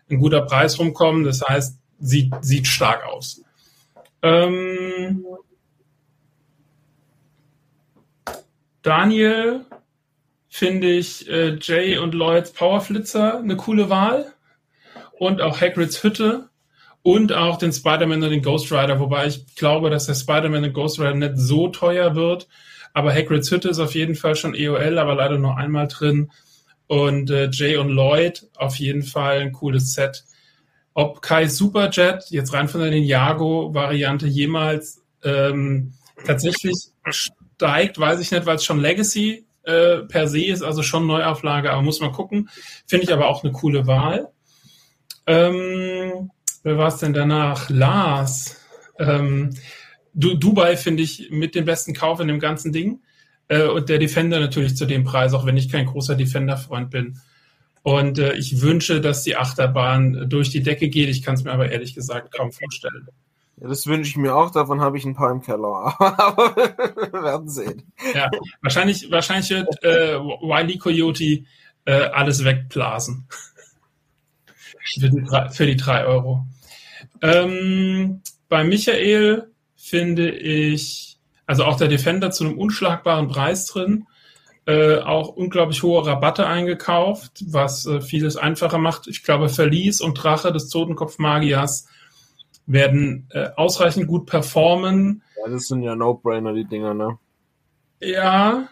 ein guter Preis rumkommen. Das heißt, sieht, sieht stark aus. Ähm, Daniel finde ich äh, Jay und Lloyds Powerflitzer eine coole Wahl. Und auch Hagrids Hütte und auch den Spider-Man und den Ghost Rider, wobei ich glaube, dass der Spider-Man und Ghost Rider nicht so teuer wird. Aber Hagrids Hütte ist auf jeden Fall schon EOL, aber leider nur einmal drin. Und äh, Jay und Lloyd auf jeden Fall ein cooles Set. Ob Kai Superjet, jetzt rein von der Ninjago-Variante, jemals ähm, tatsächlich steigt, weiß ich nicht, weil es schon Legacy äh, per se ist, also schon Neuauflage, aber muss man gucken. Finde ich aber auch eine coole Wahl. Ähm, wer war es denn danach? Lars. Ähm, du, Dubai finde ich mit dem besten Kauf in dem ganzen Ding. Äh, und der Defender natürlich zu dem Preis, auch wenn ich kein großer Defender-Freund bin. Und äh, ich wünsche, dass die Achterbahn durch die Decke geht. Ich kann es mir aber ehrlich gesagt kaum vorstellen. Ja, das wünsche ich mir auch. Davon habe ich ein paar im Keller. [LAUGHS] aber wir werden sehen. Ja, wahrscheinlich, wahrscheinlich wird äh, Wiley Coyote äh, alles wegblasen für die drei, Euro. Ähm, bei Michael finde ich, also auch der Defender zu einem unschlagbaren Preis drin, äh, auch unglaublich hohe Rabatte eingekauft, was äh, vieles einfacher macht. Ich glaube, Verlies und Drache des Totenkopf-Magiers werden äh, ausreichend gut performen. Ja, das sind ja No-Brainer, die Dinger, ne? Ja.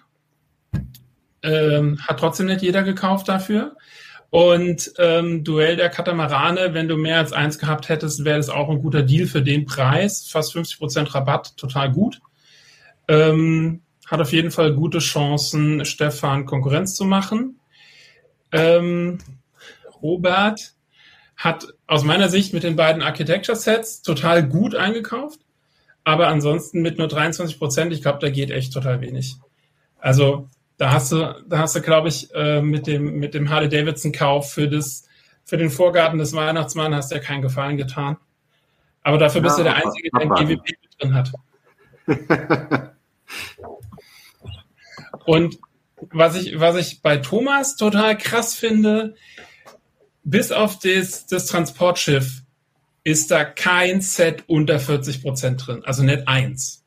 Ähm, hat trotzdem nicht jeder gekauft dafür. Und ähm, Duell der Katamarane, wenn du mehr als eins gehabt hättest, wäre das auch ein guter Deal für den Preis. Fast 50% Rabatt, total gut. Ähm, hat auf jeden Fall gute Chancen, Stefan Konkurrenz zu machen. Ähm, Robert hat aus meiner Sicht mit den beiden Architecture Sets total gut eingekauft, aber ansonsten mit nur 23 Prozent, ich glaube, da geht echt total wenig. Also da hast du, da hast du, glaube ich, äh, mit dem, mit dem Harley Davidson Kauf für das, für den Vorgarten des Weihnachtsmanns hast du ja keinen Gefallen getan. Aber dafür bist ja, du der Einzige, der ein GWP drin hat. [LAUGHS] Und was ich, was ich bei Thomas total krass finde, bis auf das, das Transportschiff ist da kein Set unter 40 Prozent drin. Also nicht eins.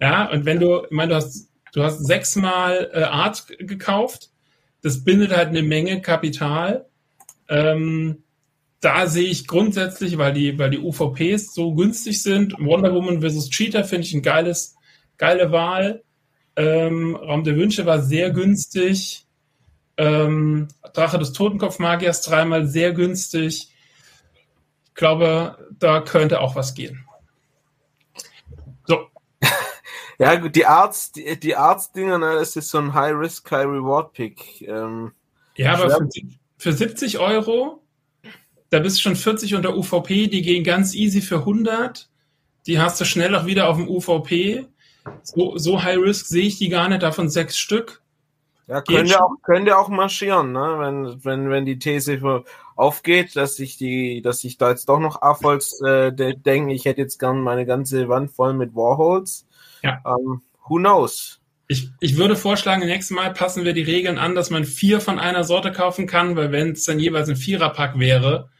Ja, und wenn du, ich meine, du hast Du hast sechsmal äh, Art gekauft. Das bindet halt eine Menge Kapital. Ähm, da sehe ich grundsätzlich, weil die, weil die UVPs so günstig sind, Wonder Woman vs. Cheetah finde ich ein geiles, geile Wahl. Ähm, Raum der Wünsche war sehr günstig. Ähm, Drache des Totenkopfmagiers dreimal sehr günstig. Ich glaube, da könnte auch was gehen. [LAUGHS] Ja, gut, die Arzt, die, die Arztdinger, ne, das ist so ein High-Risk, High-Reward-Pick. Ähm, ja, aber für, für 70 Euro, da bist du schon 40 unter UVP, die gehen ganz easy für 100. Die hast du schnell auch wieder auf dem UVP. So, so High Risk sehe ich die gar nicht, davon sechs Stück. Ja, könnt ihr, auch, könnt ihr auch marschieren, ne? wenn, wenn, wenn die These aufgeht, dass ich die, dass ich da jetzt doch noch Erfolgs äh, denke, ich hätte jetzt gern meine ganze Wand voll mit Warhols. Ja. Ähm, who knows? Ich, ich würde vorschlagen, nächstes Mal passen wir die Regeln an, dass man vier von einer Sorte kaufen kann, weil wenn es dann jeweils ein Viererpack wäre,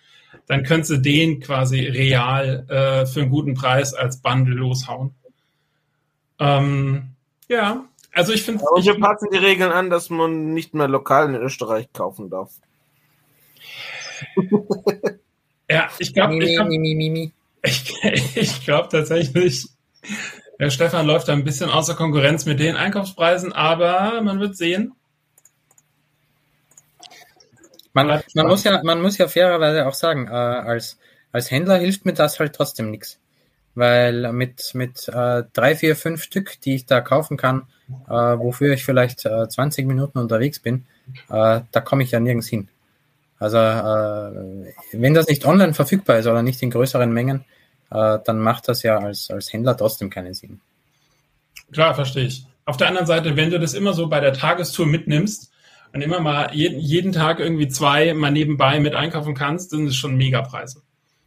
dann könntest du den quasi real äh, für einen guten Preis als Bundle loshauen. Ähm, ja, also ich finde. Und wir passen die Regeln an, dass man nicht mehr lokal in Österreich kaufen darf. [LAUGHS] ja, ich glaube, ich glaube glaub tatsächlich, der Stefan läuft da ein bisschen außer Konkurrenz mit den Einkaufspreisen, aber man wird sehen. Man, man, muss, ja, man muss ja fairerweise auch sagen, äh, als, als Händler hilft mir das halt trotzdem nichts. Weil mit, mit äh, drei, vier, fünf Stück, die ich da kaufen kann, äh, wofür ich vielleicht äh, 20 Minuten unterwegs bin, äh, da komme ich ja nirgends hin. Also äh, wenn das nicht online verfügbar ist oder nicht in größeren Mengen, äh, dann macht das ja als, als Händler trotzdem keinen Sinn. Klar, verstehe ich. Auf der anderen Seite, wenn du das immer so bei der Tagestour mitnimmst und immer mal jeden, jeden Tag irgendwie zwei mal nebenbei mit einkaufen kannst, sind es schon Megapreise.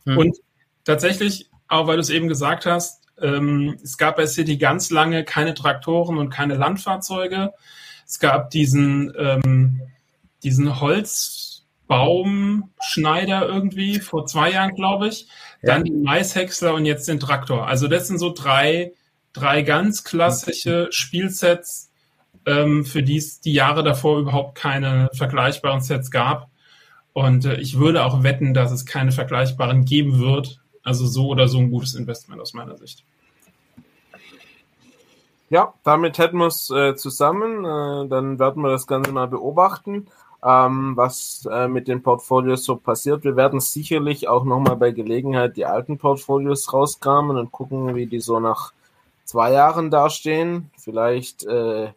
Hm. Und tatsächlich, auch weil du es eben gesagt hast, ähm, es gab bei City ganz lange keine Traktoren und keine Landfahrzeuge. Es gab diesen, ähm, diesen Holzbaumschneider irgendwie vor zwei Jahren, glaube ich. Ja. Dann die Maishäcksler und jetzt den Traktor. Also das sind so drei, drei ganz klassische Spielsets, ähm, für die es die Jahre davor überhaupt keine vergleichbaren Sets gab. Und äh, ich würde auch wetten, dass es keine vergleichbaren geben wird. Also so oder so ein gutes Investment aus meiner Sicht. Ja, damit hätten wir es äh, zusammen. Äh, dann werden wir das Ganze mal beobachten, ähm, was äh, mit den Portfolios so passiert. Wir werden sicherlich auch nochmal bei Gelegenheit die alten Portfolios rauskramen und gucken, wie die so nach zwei Jahren dastehen. Vielleicht äh,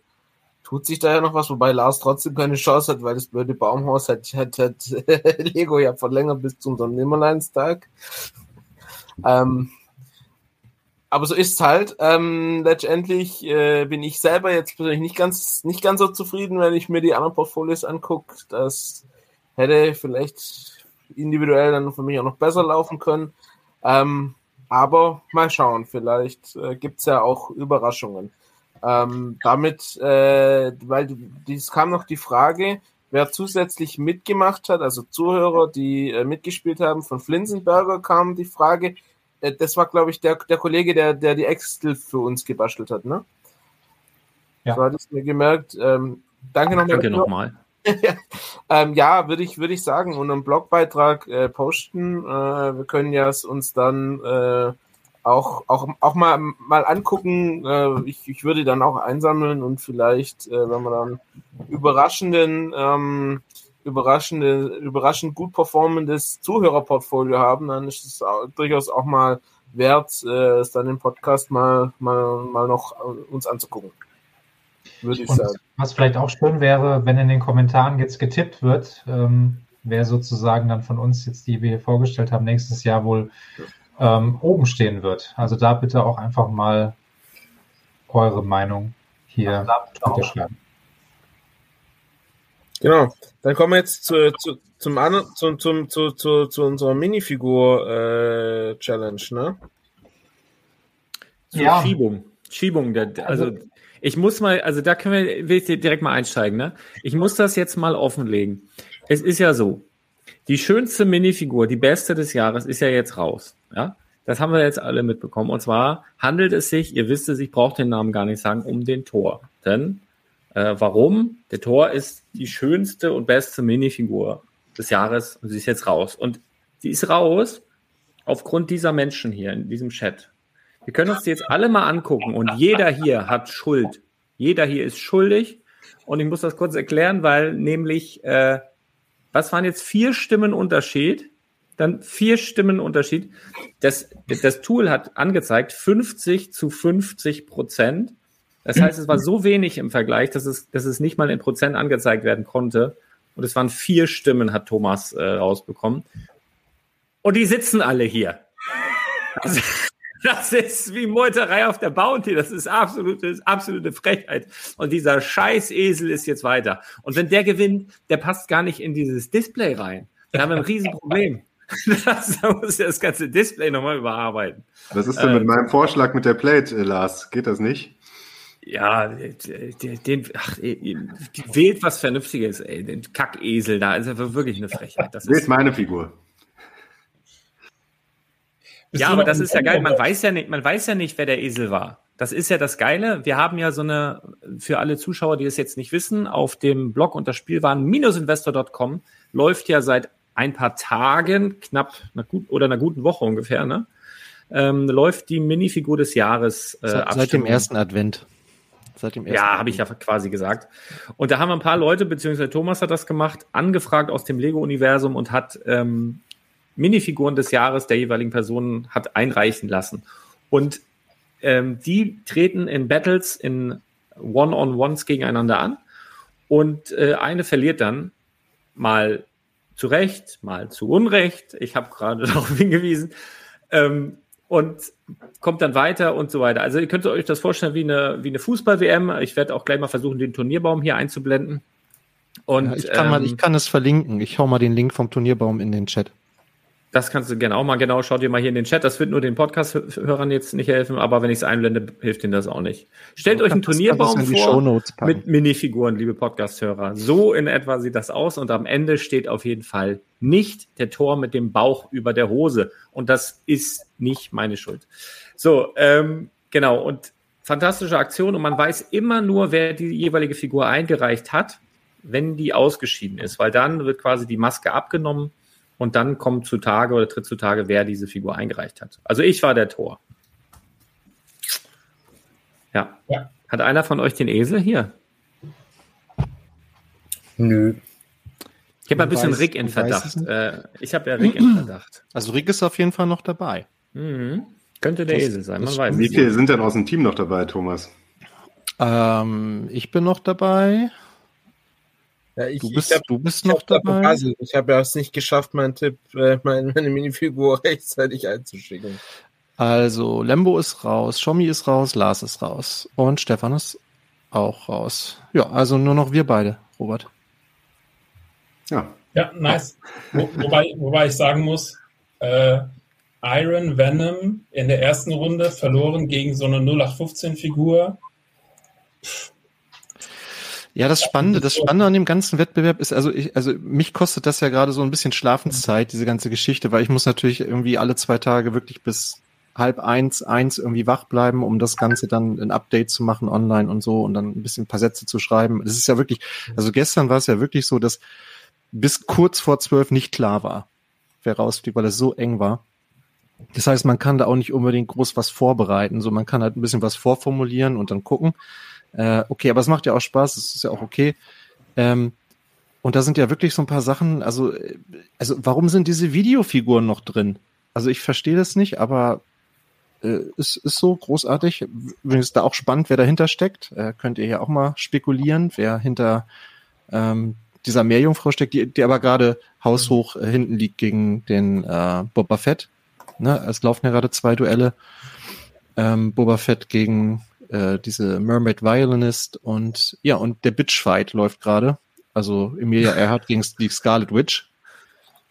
tut sich da ja noch was, wobei Lars trotzdem keine Chance hat, weil das blöde Baumhaus hat, hat, hat [LAUGHS] Lego ja verlängert bis zum Sonnenimmerleinstag. Ähm, aber so ist es halt. Ähm, letztendlich äh, bin ich selber jetzt persönlich nicht ganz, nicht ganz so zufrieden, wenn ich mir die anderen Portfolios angucke. Das hätte vielleicht individuell dann für mich auch noch besser laufen können. Ähm, aber mal schauen, vielleicht äh, gibt es ja auch Überraschungen. Ähm, damit, äh, weil es kam noch die Frage, wer zusätzlich mitgemacht hat, also Zuhörer, die äh, mitgespielt haben, von Flinsenberger kam die Frage, äh, das war, glaube ich, der, der Kollege, der, der die Excel für uns gebastelt hat, ne? Ja. So hat es mir gemerkt. Ähm, danke nochmal. Danke nochmal. [LAUGHS] ähm, ja, würde ich, würde ich sagen, und einen Blogbeitrag äh, posten. Äh, wir können ja es uns dann äh, auch, auch, auch mal, mal angucken. Äh, ich, ich würde dann auch einsammeln und vielleicht, äh, wenn wir dann überraschenden ähm, überraschende, überraschend gut performendes Zuhörerportfolio haben, dann ist es auch, durchaus auch mal wert, äh, es dann im Podcast mal, mal, mal noch äh, uns anzugucken. Würde ich Und sagen. Was vielleicht auch schön wäre, wenn in den Kommentaren jetzt getippt wird, ähm, wer sozusagen dann von uns jetzt, die wir hier vorgestellt haben, nächstes Jahr wohl ähm, oben stehen wird. Also da bitte auch einfach mal eure Meinung hier bitte schreiben. Genau. Dann kommen wir jetzt zu, zu, zum zum, zum, zu, zu, zu unserer Minifigur-Challenge, äh, ne? Zur ja. Schiebung. Schiebung. Der, also, also, ich muss mal, also da können wir, will ich direkt mal einsteigen, ne? Ich muss das jetzt mal offenlegen. Es ist ja so, die schönste Minifigur, die beste des Jahres, ist ja jetzt raus, ja? Das haben wir jetzt alle mitbekommen. Und zwar handelt es sich, ihr wisst es, ich brauche den Namen gar nicht sagen, um den Tor. Denn äh, warum? Der Tor ist die schönste und beste Minifigur des Jahres und sie ist jetzt raus. Und die ist raus aufgrund dieser Menschen hier in diesem Chat. Wir können uns die jetzt alle mal angucken und jeder hier hat Schuld. Jeder hier ist schuldig. Und ich muss das kurz erklären, weil nämlich, äh, was waren jetzt vier Stimmen Unterschied? Dann vier Stimmen Unterschied. Das, das Tool hat angezeigt 50 zu 50 Prozent. Das heißt, es war so wenig im Vergleich, dass es, dass es nicht mal in Prozent angezeigt werden konnte. Und es waren vier Stimmen, hat Thomas äh, rausbekommen. Und die sitzen alle hier. Also, das ist wie Meuterei auf der Bounty. Das ist absolute, absolute Frechheit. Und dieser Scheißesel ist jetzt weiter. Und wenn der gewinnt, der passt gar nicht in dieses Display rein. Da haben wir ein Riesenproblem. [LAUGHS] Das, da muss das ganze Display nochmal überarbeiten. Was ist denn ähm, mit meinem Vorschlag mit der Plate, äh, Lars? Geht das nicht? Ja, den, ach, wählt was Vernünftiges, ey. Den Kackesel da ist einfach wirklich eine Frechheit. Das ist meine Figur. Ja, aber das ist ja geil. Man weiß ja nicht, man weiß ja nicht, wer der Esel war. Das ist ja das Geile. Wir haben ja so eine, für alle Zuschauer, die es jetzt nicht wissen, auf dem Blog unter Spielwaren-investor.com läuft ja seit ein paar Tagen, knapp einer gut, oder einer guten Woche ungefähr, ne? Ähm, läuft die Minifigur des Jahres. Äh, seit, seit dem ersten Advent. Seit dem ersten ja, habe ich ja quasi gesagt. Und da haben ein paar Leute, beziehungsweise Thomas hat das gemacht, angefragt aus dem Lego-Universum und hat ähm, Minifiguren des Jahres der jeweiligen Personen hat einreichen lassen. Und ähm, die treten in Battles, in One-on-Ones gegeneinander an. Und äh, eine verliert dann mal zu Recht, mal zu Unrecht. Ich habe gerade [LAUGHS] darauf hingewiesen. Ähm, und kommt dann weiter und so weiter. Also ihr könnt euch das vorstellen wie eine, wie eine Fußball-WM. Ich werde auch gleich mal versuchen, den Turnierbaum hier einzublenden. Und, ja, ich, kann mal, ich ähm, kann es verlinken. Ich hau mal den Link vom Turnierbaum in den Chat. Das kannst du gerne auch mal genau, schau dir mal hier in den Chat. Das wird nur den Podcast-Hörern jetzt nicht helfen, aber wenn ich es einblende, hilft ihnen das auch nicht. Stellt Du euch einen Turnierbaum vor mit Minifiguren, liebe Podcast-Hörer. So in etwa sieht das aus und am Ende steht auf jeden Fall nicht der Tor mit dem Bauch über der Hose. Und das ist nicht meine Schuld. So, ähm, genau. Und fantastische Aktion und man weiß immer nur, wer die jeweilige Figur eingereicht hat, wenn die ausgeschieden ist, weil dann wird quasi die Maske abgenommen und dann kommt zutage oder tritt zutage, wer diese Figur eingereicht hat. Also ich war der Tor. Ja. Ja. Hat einer von euch den Esel hier? Nö. Ich habe ein bisschen weißt- Rick in Verdacht. Äh, ich habe ja Rick in Verdacht. Also Rick ist auf jeden Fall noch dabei. Mhm. Könnte der Das- Esel sein, man weiß Wie viele sind denn aus dem Team noch dabei, Thomas? Ähm, ich bin noch dabei. Ja, ich, Du ich bist, hab- du bist ich noch dabei. Ich habe ja es nicht geschafft, meinen Tipp, äh, meine, meine Minifigur [LAUGHS] rechtzeitig einzuschicken. Also Lembo ist raus, Schommi ist raus, Lars ist raus und Stefan ist auch raus. Ja, also nur noch wir beide, Robert. Ja, Ja, nice. Wo, wobei, wobei ich sagen muss, äh, Iron Venom in der ersten Runde verloren gegen so eine 0815-Figur. Ja, das Spannende, das Spannende an dem ganzen Wettbewerb ist, also ich, also mich kostet das ja gerade so ein bisschen Schlafenszeit, diese ganze Geschichte, weil ich muss natürlich irgendwie alle zwei Tage wirklich bis halb eins, eins irgendwie wach bleiben, um das Ganze dann ein Update zu machen online und so und dann ein bisschen ein paar Sätze zu schreiben. Das ist ja wirklich, also gestern war es ja wirklich so, dass bis kurz vor zwölf nicht klar war, wer rausfliegt, weil es so eng war. Das heißt, man kann da auch nicht unbedingt groß was vorbereiten. So, man kann halt ein bisschen was vorformulieren und dann gucken. Äh, okay, aber es macht ja auch Spaß, es ist ja auch okay. Ähm, und da sind ja wirklich so ein paar Sachen, also, also warum sind diese Videofiguren noch drin? Also ich verstehe das nicht, aber äh, ist, ist so großartig. Übrigens da auch spannend, wer dahinter steckt. Äh, könnt ihr ja auch mal spekulieren, wer hinter ähm, dieser Meerjungfrau steckt, die, die aber gerade haushoch äh, hinten liegt gegen den äh, Boba Fett. Ne? Es laufen ja gerade zwei Duelle. Ähm, Boba Fett gegen äh, diese Mermaid Violinist und ja, und der Bitchfight läuft gerade. Also Emilia [LAUGHS] Earhart gegen die Scarlet Witch,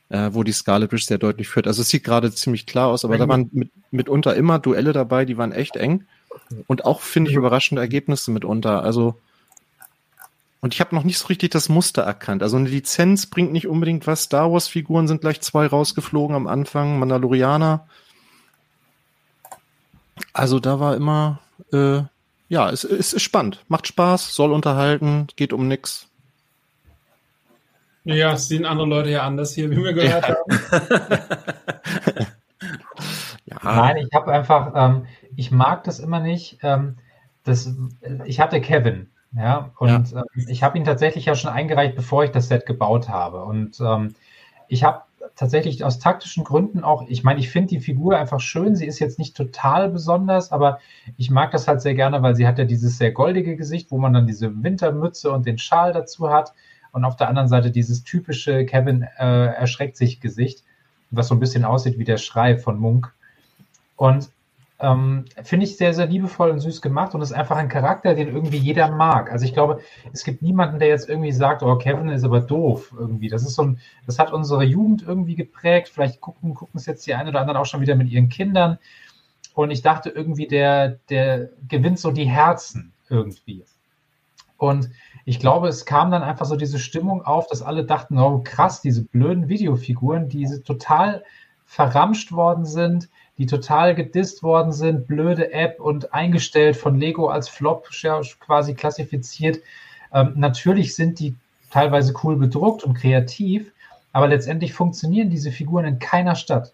äh, wo die Scarlet Witch sehr deutlich führt. Also es sieht gerade ziemlich klar aus, aber da waren mit, mitunter immer Duelle dabei, die waren echt eng. Und auch, finde ich, überraschende Ergebnisse mitunter. Also, und ich habe noch nicht so richtig das Muster erkannt. Also eine Lizenz bringt nicht unbedingt was. Star Wars-Figuren sind gleich zwei rausgeflogen am Anfang, Mandalorianer. Also da war immer, äh, ja, es, es ist spannend, macht Spaß, soll unterhalten, geht um nix. Ja, das sehen andere Leute ja anders hier, wie wir [LAUGHS] gehört haben. [LAUGHS] Ja, Nein, ich habe einfach, ähm, ich mag das immer nicht. Ähm, das, ich hatte Kevin, ja, und Ähm, ich habe ihn tatsächlich ja schon eingereicht, bevor ich das Set gebaut habe. Und ähm, ich habe tatsächlich aus taktischen Gründen auch, ich meine, ich finde die Figur einfach schön. Sie ist jetzt nicht total besonders, aber ich mag das halt sehr gerne, weil sie hat ja dieses sehr goldige Gesicht, wo man dann diese Wintermütze und den Schal dazu hat. Und auf der anderen Seite dieses typische Kevin äh, erschreckt sich Gesicht, was so ein bisschen aussieht wie der Schrei von Munk. Und ähm, finde ich sehr, sehr liebevoll und süß gemacht und ist einfach ein Charakter, den irgendwie jeder mag. Also ich glaube, es gibt niemanden, der jetzt irgendwie sagt, oh, Kevin ist aber doof irgendwie. Das ist so ein, das hat unsere Jugend irgendwie geprägt. Vielleicht gucken, gucken es jetzt die einen oder anderen auch schon wieder mit ihren Kindern. Und ich dachte irgendwie, der, der gewinnt so die Herzen irgendwie. Und ich glaube, es kam dann einfach so diese Stimmung auf, dass alle dachten, oh krass, diese blöden Videofiguren, die total verramscht worden sind, die total gedisst worden sind, blöde App und eingestellt von Lego als Flop quasi klassifiziert. Ähm, natürlich sind die teilweise cool bedruckt und kreativ, aber letztendlich funktionieren diese Figuren in keiner Stadt.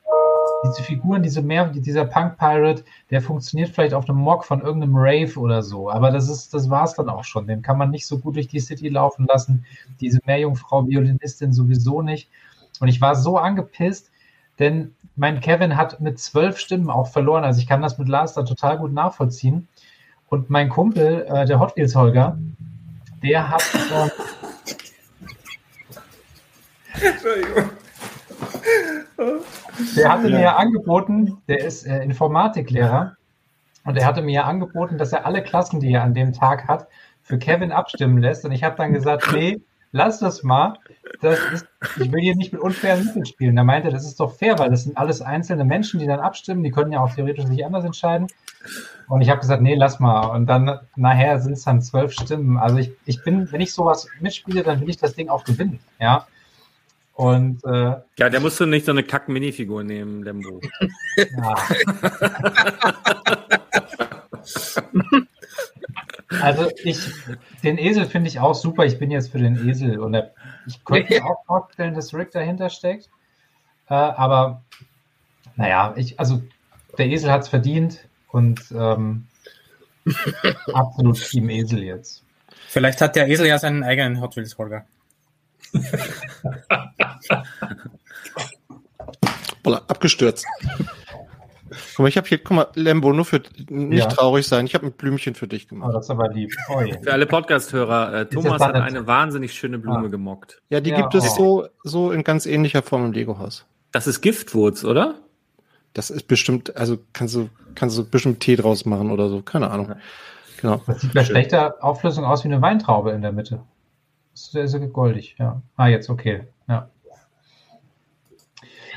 Diese Figuren, diese mehr, dieser Punk Pirate, der funktioniert vielleicht auf einem Mock von irgendeinem Rave oder so, aber das ist, das war's dann auch schon. Den kann man nicht so gut durch die City laufen lassen. Diese Meerjungfrau Violinistin sowieso nicht. Und ich war so angepisst, denn mein Kevin hat mit zwölf Stimmen auch verloren. Also ich kann das mit Lars da total gut nachvollziehen. Und mein Kumpel, äh, der Hot Wheels Holger, der hat. Äh, der hatte mir ja angeboten, der ist äh, Informatiklehrer, und er hatte mir ja angeboten, dass er alle Klassen, die er an dem Tag hat, für Kevin abstimmen lässt. Und ich habe dann gesagt, nee, lass das mal. Das ist, ich will hier nicht mit unfairen Mitteln spielen. Da meinte er, das ist doch fair, weil das sind alles einzelne Menschen, die dann abstimmen. Die können ja auch theoretisch sich anders entscheiden. Und ich habe gesagt, nee, lass mal. Und dann nachher sind es dann zwölf Stimmen. Also ich, ich bin, wenn ich sowas mitspiele, dann will ich das Ding auch gewinnen. Ja. Und äh, ja, der musst du nicht so eine Kack-Minifigur nehmen, Lembo. [LAUGHS] ja. [LAUGHS] Also ich, den Esel finde ich auch super. Ich bin jetzt für den Esel und ich könnte mir auch vorstellen, dass Rick dahinter steckt. Äh, aber naja, ich, also der Esel hat es verdient und ähm, [LAUGHS] absolut Team Esel jetzt. Vielleicht hat der Esel ja seinen eigenen Hot Wheels Holger. abgestürzt. Guck mal, ich habe hier, guck mal, Lembo, nur für nicht ja. traurig sein. Ich habe ein Blümchen für dich gemacht. Oh, das ist aber lieb. Oh, ja. Für alle Podcast-Hörer, äh, Thomas hat eine wahnsinnig schöne Blume ah. gemockt. Ja, die ja, gibt oh. es so, so in ganz ähnlicher Form im Lego-Haus. Das ist Giftwurz, oder? Das ist bestimmt, also kannst du, kannst du bestimmt Tee draus machen oder so. Keine Ahnung. Genau. Das sieht bei schlechter Auflösung aus wie eine Weintraube in der Mitte. Das ist sehr goldig, ja. Ah, jetzt okay. Ja.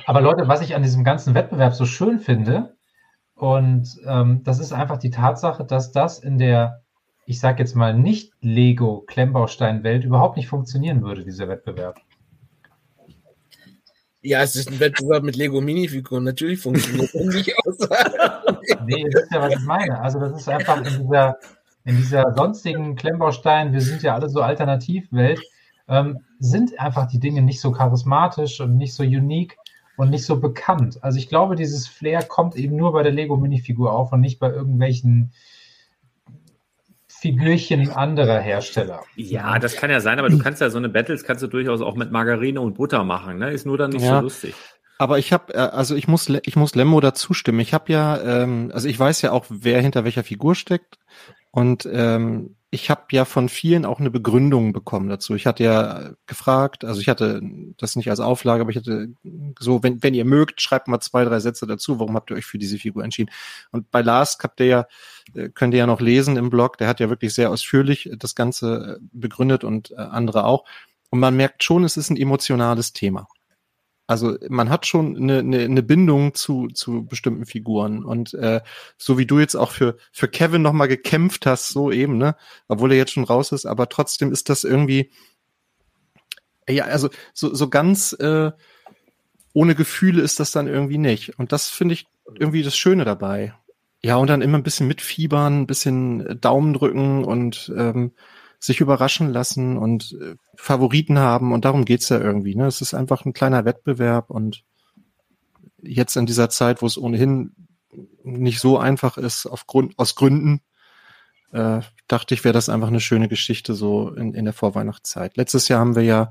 Aber Leute, was ich an diesem ganzen Wettbewerb so schön finde, und ähm, das ist einfach die Tatsache, dass das in der, ich sage jetzt mal, nicht Lego-Klemmbaustein-Welt überhaupt nicht funktionieren würde, dieser Wettbewerb. Ja, es ist ein Wettbewerb mit Lego-Minifiguren. Natürlich funktioniert das nicht aus. [LAUGHS] nee, ihr wisst ja, was ich meine. Also das ist einfach in dieser, in dieser sonstigen Klemmbaustein, wir sind ja alle so Alternativwelt, ähm, sind einfach die Dinge nicht so charismatisch und nicht so unique und nicht so bekannt. Also ich glaube, dieses Flair kommt eben nur bei der Lego-Minifigur auf und nicht bei irgendwelchen Figürchen anderer Hersteller. Ja, das kann ja sein, aber du kannst ja so eine Battles kannst du durchaus auch mit Margarine und Butter machen, ne? Ist nur dann nicht ja. so lustig. Aber ich habe, äh, also ich muss, ich muss Lemmo dazu stimmen. Ich habe ja, ähm, also ich weiß ja auch, wer hinter welcher Figur steckt. Und ähm, ich habe ja von vielen auch eine Begründung bekommen dazu. Ich hatte ja gefragt, also ich hatte das nicht als Auflage, aber ich hatte so, wenn, wenn ihr mögt, schreibt mal zwei, drei Sätze dazu, warum habt ihr euch für diese Figur entschieden? Und bei Lars habt ihr ja, äh, könnt ihr ja noch lesen im Blog, der hat ja wirklich sehr ausführlich das Ganze begründet und äh, andere auch. Und man merkt schon, es ist ein emotionales Thema. Also man hat schon eine, eine, eine Bindung zu, zu bestimmten Figuren. Und äh, so wie du jetzt auch für, für Kevin nochmal gekämpft hast, so eben, ne? Obwohl er jetzt schon raus ist, aber trotzdem ist das irgendwie, ja, also so, so ganz äh, ohne Gefühle ist das dann irgendwie nicht. Und das finde ich irgendwie das Schöne dabei. Ja, und dann immer ein bisschen mitfiebern, ein bisschen Daumen drücken und ähm, sich überraschen lassen und äh, Favoriten haben und darum geht's ja irgendwie. Ne? Es ist einfach ein kleiner Wettbewerb und jetzt in dieser Zeit, wo es ohnehin nicht so einfach ist, aufgrund, aus Gründen, äh, dachte ich, wäre das einfach eine schöne Geschichte so in, in der Vorweihnachtszeit. Letztes Jahr haben wir ja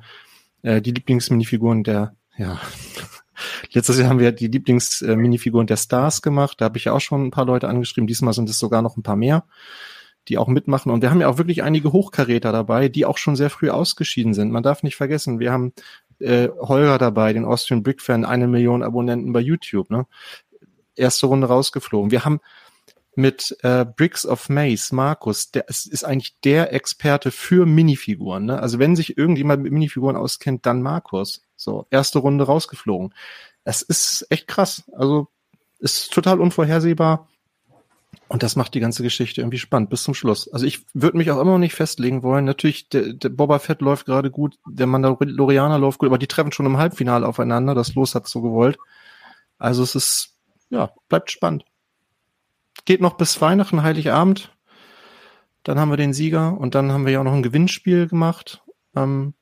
äh, die Lieblingsminifiguren der, ja, [LAUGHS] letztes Jahr haben wir die Lieblingsminifiguren der Stars gemacht. Da habe ich ja auch schon ein paar Leute angeschrieben. Diesmal sind es sogar noch ein paar mehr die auch mitmachen. Und wir haben ja auch wirklich einige Hochkaräter dabei, die auch schon sehr früh ausgeschieden sind. Man darf nicht vergessen, wir haben äh, Holger dabei, den Austrian Brick Fan, eine Million Abonnenten bei YouTube. Ne? Erste Runde rausgeflogen. Wir haben mit äh, Bricks of Maze, Markus, der ist, ist eigentlich der Experte für Minifiguren. Ne? Also wenn sich irgendjemand mit Minifiguren auskennt, dann Markus. So, erste Runde rausgeflogen. Es ist echt krass. Also ist total unvorhersehbar. Und das macht die ganze Geschichte irgendwie spannend bis zum Schluss. Also ich würde mich auch immer noch nicht festlegen wollen. Natürlich, der, der Boba Fett läuft gerade gut, der Mandalorianer läuft gut, aber die treffen schon im Halbfinale aufeinander. Das Los hat so gewollt. Also es ist, ja, bleibt spannend. Geht noch bis Weihnachten, Heiligabend. Dann haben wir den Sieger und dann haben wir ja auch noch ein Gewinnspiel gemacht. Ähm,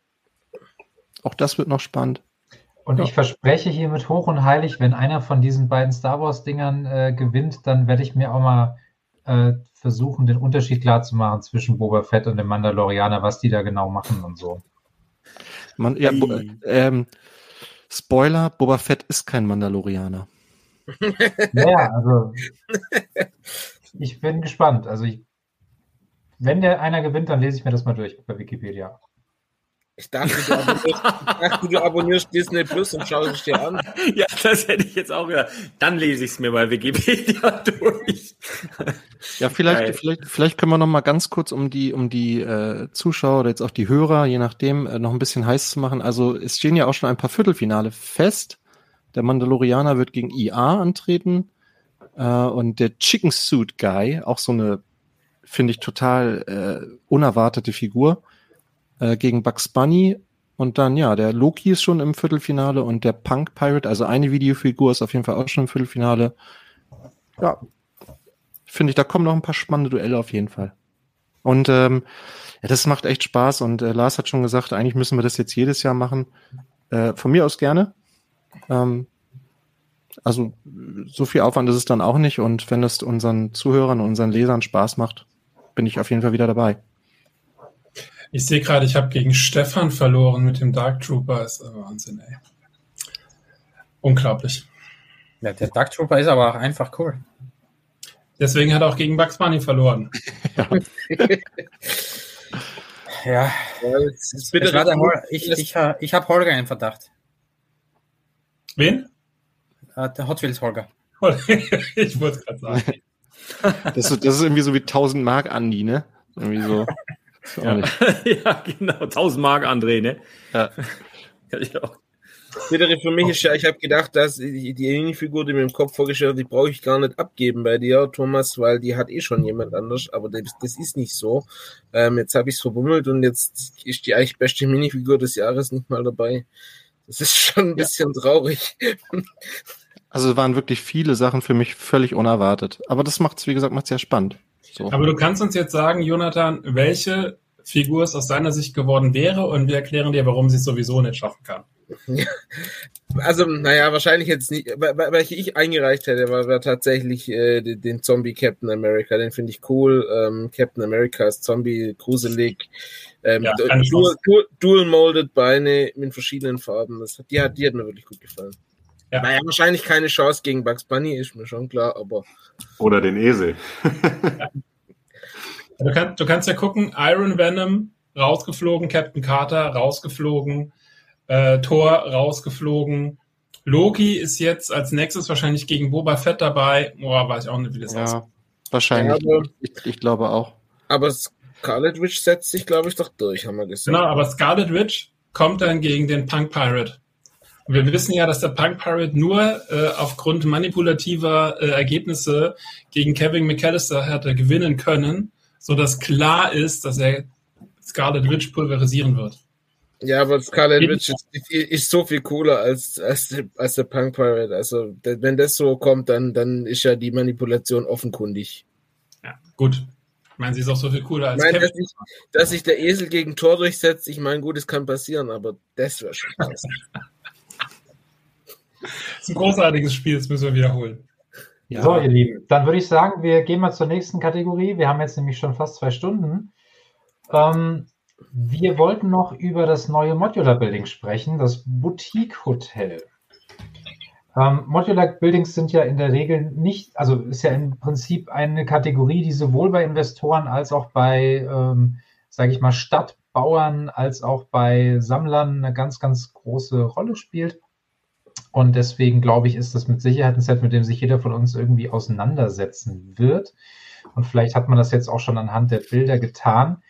auch das wird noch spannend. Und ja. ich verspreche hiermit hoch und heilig, wenn einer von diesen beiden Star Wars-Dingern äh, gewinnt, dann werde ich mir auch mal äh, versuchen, den Unterschied klar zu machen zwischen Boba Fett und dem Mandalorianer, was die da genau machen und so. Man, ja, ähm, Spoiler, Boba Fett ist kein Mandalorianer. [LAUGHS] Ja, also ich bin gespannt. Also ich, wenn der einer gewinnt, dann lese ich mir das mal durch bei Wikipedia. Ich dachte, du abonnierst, dachte, du abonnierst Disney Plus und schaust es dir an. Ja, das hätte ich jetzt auch gedacht. Dann lese ich es mir bei Wikipedia [LAUGHS] durch. Ja, vielleicht, vielleicht, vielleicht können wir noch mal ganz kurz, um die, um die äh, Zuschauer oder jetzt auch die Hörer, je nachdem, äh, noch ein bisschen heiß zu machen. Also es stehen ja auch schon ein paar Viertelfinale fest. Der Mandalorianer wird gegen IA antreten äh, und der Chicken Suit Guy, auch so eine, finde ich total äh, unerwartete Figur, äh, gegen Bugs Bunny. Und dann, ja, der Loki ist schon im Viertelfinale und der Punk Pirate, also eine Videofigur ist auf jeden Fall auch schon im Viertelfinale. Ja, finde ich, da kommen noch ein paar spannende Duelle auf jeden Fall. Und ähm, ja, das macht echt Spaß. Und äh, Lars hat schon gesagt, eigentlich müssen wir das jetzt jedes Jahr machen. Äh, von mir aus gerne. Ähm, also so viel Aufwand ist es dann auch nicht. Und wenn das unseren Zuhörern unseren Lesern Spaß macht, bin ich auf jeden Fall wieder dabei. Ich sehe gerade, ich habe gegen Stefan verloren mit dem Dark Trooper. Ist Wahnsinn, ey. Unglaublich. Ja, der Dark Trooper ist aber auch einfach cool. Deswegen hat er auch gegen Bugs Bunny verloren. [LAUGHS] ja. ja. Das ist bitte das der ich ich, ich habe Holger einen Verdacht. Wen? Uh, der Hot Wheels Holger. [LAUGHS] ich wollte es gerade sagen. Das ist, das ist irgendwie so wie 1000 Mark Andi, ne? Irgendwie so. [LAUGHS] Ja. [LAUGHS] ja, genau. 1000 Mark André, ne? Ja. [LAUGHS] Kann ich auch. Für mich ist ja, ich habe gedacht, dass die, die Minifigur, die mir im Kopf vorgestellt hat, die brauche ich gar nicht abgeben bei dir, Thomas, weil die hat eh schon jemand anders, aber das, das ist nicht so. Ähm, jetzt habe ich es verbummelt und jetzt ist die eigentlich beste Minifigur des Jahres nicht mal dabei. Das ist schon ein bisschen ja. traurig. Also waren wirklich viele Sachen für mich völlig unerwartet. Aber das macht es, wie gesagt, macht sehr spannend. So. Aber du kannst uns jetzt sagen, Jonathan, welche Figur es aus deiner Sicht geworden wäre und wir erklären dir, warum sie es sowieso nicht schaffen kann. Also, naja, wahrscheinlich jetzt nicht, welche ich eingereicht hätte, war, war tatsächlich äh, den Zombie Captain America. Den finde ich cool. Ähm, Captain America ist Zombie, gruselig. Ähm, ja, dual, dual, dual, molded Beine mit verschiedenen Farben. Das, die, hat, die hat mir wirklich gut gefallen. Ja. Naja, wahrscheinlich keine Chance gegen Bugs Bunny, ist mir schon klar, aber. Oder den Esel. [LAUGHS] du, kann, du kannst ja gucken, Iron Venom rausgeflogen, Captain Carter rausgeflogen, äh, Thor rausgeflogen. Loki ist jetzt als nächstes wahrscheinlich gegen Boba Fett dabei. Boah, weiß ich auch nicht, wie das ja, aussieht. Wahrscheinlich. Ja, ich, ich, glaube auch. Aber Scarlet Witch setzt sich, glaube ich, doch durch, haben wir gesehen. Genau, aber Scarlet Witch kommt dann gegen den Punk Pirate. Und wir wissen ja, dass der Punk Pirate nur äh, aufgrund manipulativer äh, Ergebnisse gegen Kevin McAllister hätte gewinnen können, sodass klar ist, dass er Scarlet Witch pulverisieren wird. Ja, aber Scarlet Witch ist, ist, so viel cooler als, als, als der Punk Pirate. Also, wenn das so kommt, dann, dann ist ja die Manipulation offenkundig. Ja, gut. Ich meine, sie ist auch so viel cooler als ich meine, dass sich, dass sich der Esel gegen Tor durchsetzt, ich meine, gut, es kann passieren, aber das wäre schon krass. [LAUGHS] das ist ein großartiges Spiel, das müssen wir wiederholen. Ja. So, ihr Lieben, dann würde ich sagen, wir gehen mal zur nächsten Kategorie. Wir haben jetzt nämlich schon fast zwei Stunden. Ähm, wir wollten noch über das neue Modular Building sprechen, das Boutique Hotel. Ähm, Modular Buildings sind ja in der Regel nicht, also ist ja im Prinzip eine Kategorie, die sowohl bei Investoren als auch bei, ähm, sage ich mal, Stadtbauern als auch bei Sammlern eine ganz, ganz große Rolle spielt. Und deswegen glaube ich, ist das mit Sicherheit ein Set, mit dem sich jeder von uns irgendwie auseinandersetzen wird. Und vielleicht hat man das jetzt auch schon anhand der Bilder getan.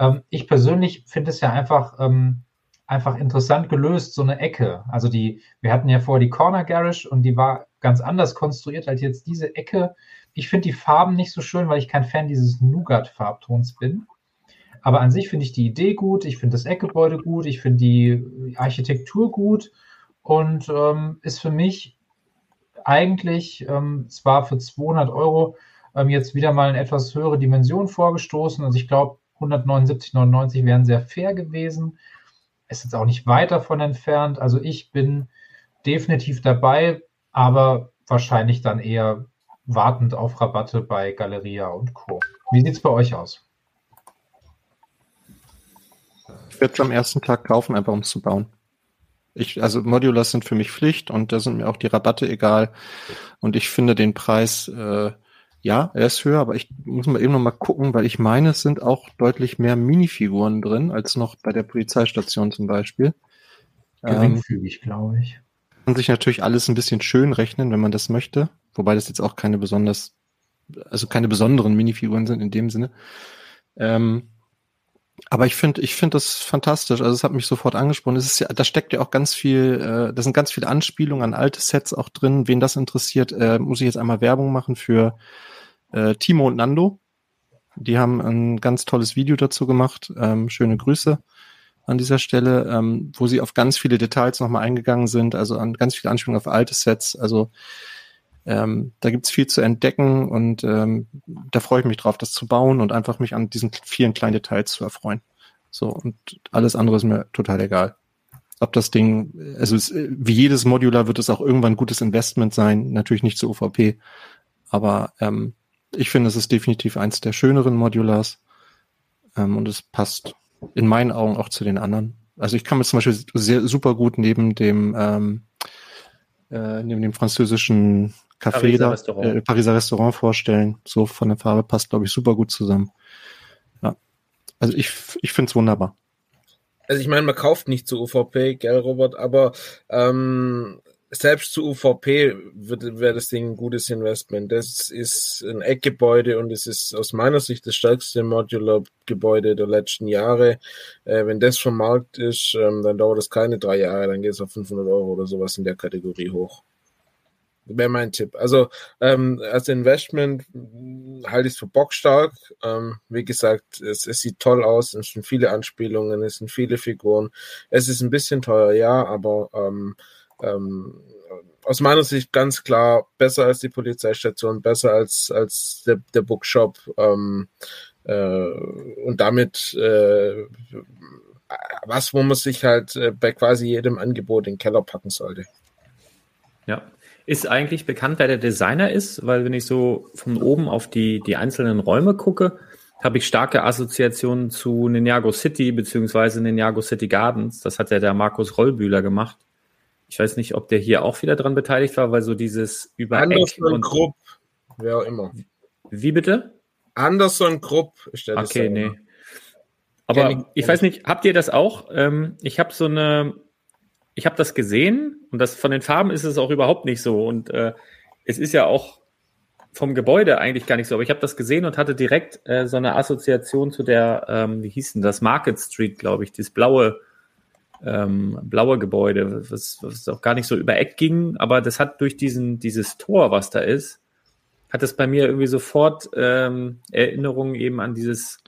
Ähm, ich persönlich finde es ja einfach, ähm, einfach interessant gelöst, so eine Ecke. Also die, wir hatten ja vorher die Corner Garage und die war ganz anders konstruiert als jetzt diese Ecke. Ich finde die Farben nicht so schön, weil ich kein Fan dieses Nougat-Farbtons bin. Aber an sich finde ich die Idee gut, ich finde das Eckgebäude gut, ich finde die Architektur gut und ähm, ist für mich eigentlich ähm, zwar für 200 Euro ähm, jetzt wieder mal eine etwas höhere Dimension vorgestoßen. Also ich glaube, 179,99 wären sehr fair gewesen. Ist jetzt auch nicht weit davon entfernt. Also ich bin definitiv dabei, aber wahrscheinlich dann eher wartend auf Rabatte bei Galeria und Co. Wie sieht es bei euch aus? Ich werde es am ersten Tag kaufen, einfach um es zu bauen. Ich, also Modulars sind für mich Pflicht und da sind mir auch die Rabatte egal. Und ich finde den Preis äh, ja, er ist höher, aber ich muss mal eben noch mal gucken, weil ich meine, es sind auch deutlich mehr Minifiguren drin, als noch bei der Polizeistation zum Beispiel. Geringfügig, ähm, glaube ich. Kann sich natürlich alles ein bisschen schön rechnen, wenn man das möchte. Wobei das jetzt auch keine besonders also keine besonderen Minifiguren sind in dem Sinne. Ähm, aber ich finde, ich finde das fantastisch. Also es hat mich sofort angesprochen. Es ist ja, da steckt ja auch ganz viel, äh, da sind ganz viele Anspielungen an alte Sets auch drin. Wen das interessiert, äh, muss ich jetzt einmal Werbung machen für äh, Timo und Nando. Die haben ein ganz tolles Video dazu gemacht. Ähm, schöne Grüße an dieser Stelle, ähm, wo sie auf ganz viele Details nochmal eingegangen sind, also an ganz viele Anspielungen auf alte Sets. Also ähm, da gibt's viel zu entdecken und ähm, da freue ich mich drauf, das zu bauen und einfach mich an diesen vielen kleinen Details zu erfreuen. So, und alles andere ist mir total egal. Ob das Ding, also es, wie jedes Modular wird es auch irgendwann ein gutes Investment sein, natürlich nicht zu UVP, aber ähm, ich finde, es ist definitiv eins der schöneren Modulars ähm, und es passt in meinen Augen auch zu den anderen. Also ich kann mir zum Beispiel sehr super gut neben dem ähm, äh, neben dem französischen Café Pariser da, Restaurant. Äh, Pariser Restaurant vorstellen. So von der Farbe passt, glaube ich, super gut zusammen. Ja. Also ich, ich finde es wunderbar. Also ich meine, man kauft nicht zu UVP, gell, Robert, aber ähm, selbst zu UVP wäre das Ding ein gutes Investment. Das ist ein Eckgebäude und es ist aus meiner Sicht das stärkste Modular-Gebäude der letzten Jahre. Äh, wenn das vom Markt ist, ähm, dann dauert es keine drei Jahre, dann geht es auf 500 Euro oder sowas in der Kategorie hoch. Wäre mein Tipp. Also ähm, als Investment halte ich es für bockstark. Ähm, wie gesagt, es, es sieht toll aus, es sind viele Anspielungen, es sind viele Figuren. Es ist ein bisschen teuer, ja, aber ähm, ähm, aus meiner Sicht ganz klar besser als die Polizeistation, besser als, als der, der Bookshop ähm, äh, und damit äh, was, wo man sich halt äh, bei quasi jedem Angebot in den Keller packen sollte. Ja. Ist eigentlich bekannt, wer der Designer ist? Weil wenn ich so von oben auf die, die einzelnen Räume gucke, habe ich starke Assoziationen zu Ninjago City beziehungsweise Ninjago City Gardens. Das hat ja der Markus Rollbühler gemacht. Ich weiß nicht, ob der hier auch wieder dran beteiligt war, weil so dieses über Anderson Grupp, wer auch immer. Wie bitte? Anderson Grupp ist der Okay, nee. Aber ich, ich weiß nicht, habt ihr das auch? Ähm, ich habe so eine, ich habe das gesehen und das von den Farben ist es auch überhaupt nicht so und äh, es ist ja auch vom Gebäude eigentlich gar nicht so, aber ich habe das gesehen und hatte direkt äh, so eine Assoziation zu der, ähm, wie hieß denn das, Market Street, glaube ich, dieses blaue ähm, blaue Gebäude, was, was auch gar nicht so über Eck ging, aber das hat durch diesen, dieses Tor, was da ist, hat es bei mir irgendwie sofort ähm, Erinnerungen eben an dieses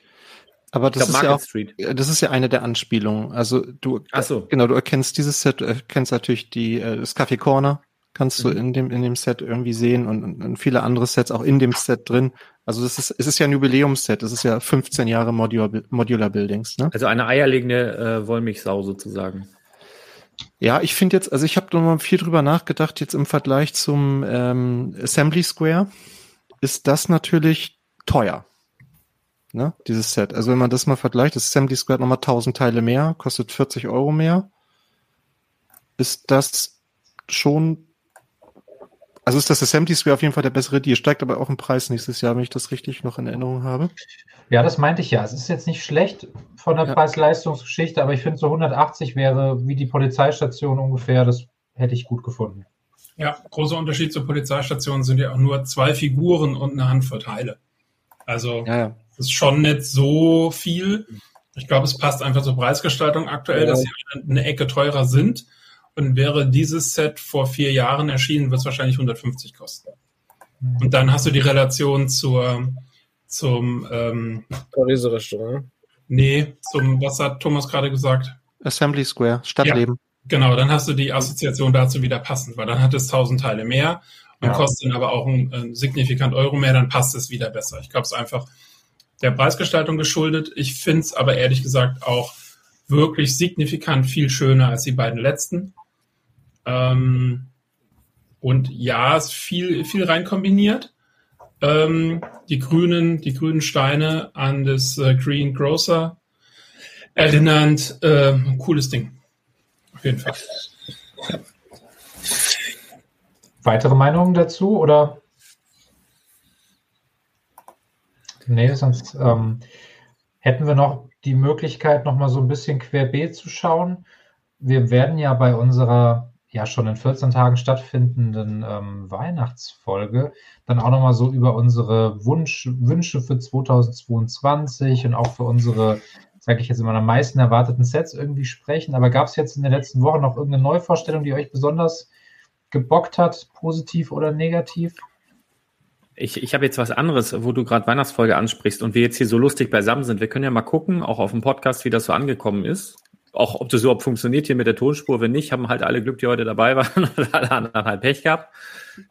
aber das glaub, ist ja auch, das ist ja eine der Anspielungen. Also du, so. genau, du erkennst dieses Set, du erkennst natürlich die, äh, das Café Corner, kannst du mhm. in dem, in dem Set irgendwie sehen und, und, viele andere Sets auch in dem Set drin. Also das ist, es ist ja ein Jubiläumsset, es ist ja 15 Jahre Modular, Modular Buildings. Ne? Also eine eierlegende äh, Wollmilchsau sozusagen. Ja, ich finde jetzt, also ich habe noch mal viel drüber nachgedacht, jetzt im Vergleich zum ähm, Assembly Square ist das natürlich teuer. Ne, dieses Set. Also wenn man das mal vergleicht, das Assembly Square hat nochmal 1000 Teile mehr, kostet 40 Euro mehr. Ist das schon also ist das Assembly Sphere auf jeden Fall der bessere Deal. Steigt aber auch im Preis nächstes Jahr, wenn ich das richtig noch in Erinnerung habe. Ja, das meinte ich ja. Es ist jetzt nicht schlecht von der ja. Preis-Leistungsgeschichte, aber ich finde so 180 wäre wie die Polizeistation ungefähr. Das hätte ich gut gefunden. Ja, großer Unterschied zur Polizeistation sind ja auch nur zwei Figuren und eine Handvoll Teile. Also ja, ja. das ist schon nicht so viel. Ich glaube, es passt einfach zur Preisgestaltung aktuell, ja. dass sie eine Ecke teurer sind. Und wäre dieses Set vor vier Jahren erschienen, wird es wahrscheinlich 150 kosten. Und dann hast du die Relation zur, zum ähm, Pariser Restaurant. Nee, zum, was hat Thomas gerade gesagt? Assembly Square, Stadtleben. Ja, genau, dann hast du die Assoziation dazu wieder passend, weil dann hat es 1000 Teile mehr und ja. kostet dann aber auch ein, ein signifikant Euro mehr, dann passt es wieder besser. Ich glaube, es ist einfach der Preisgestaltung geschuldet. Ich finde es aber ehrlich gesagt auch wirklich signifikant viel schöner als die beiden letzten. Ähm, und ja, es ist viel, viel rein kombiniert. Ähm, die grünen, die grünen Steine an das äh, Green Grocer erinnernd. Äh, cooles Ding. Auf jeden Fall. Weitere Meinungen dazu oder? Nee, sonst ähm, hätten wir noch die Möglichkeit, noch mal so ein bisschen querbeet zu schauen. Wir werden ja bei unserer ja schon in 14 Tagen stattfindenden ähm, Weihnachtsfolge dann auch nochmal so über unsere Wunsch, Wünsche für 2022 und auch für unsere, sage ich jetzt immer, am meisten erwarteten Sets irgendwie sprechen. Aber gab es jetzt in den letzten Wochen noch irgendeine Neuvorstellung, die euch besonders gebockt hat, positiv oder negativ? Ich, ich habe jetzt was anderes, wo du gerade Weihnachtsfolge ansprichst und wir jetzt hier so lustig beisammen sind. Wir können ja mal gucken, auch auf dem Podcast, wie das so angekommen ist auch ob das überhaupt funktioniert hier mit der Tonspur. Wenn nicht, haben halt alle Glück, die heute dabei waren [LAUGHS] alle anderen halt Pech gehabt.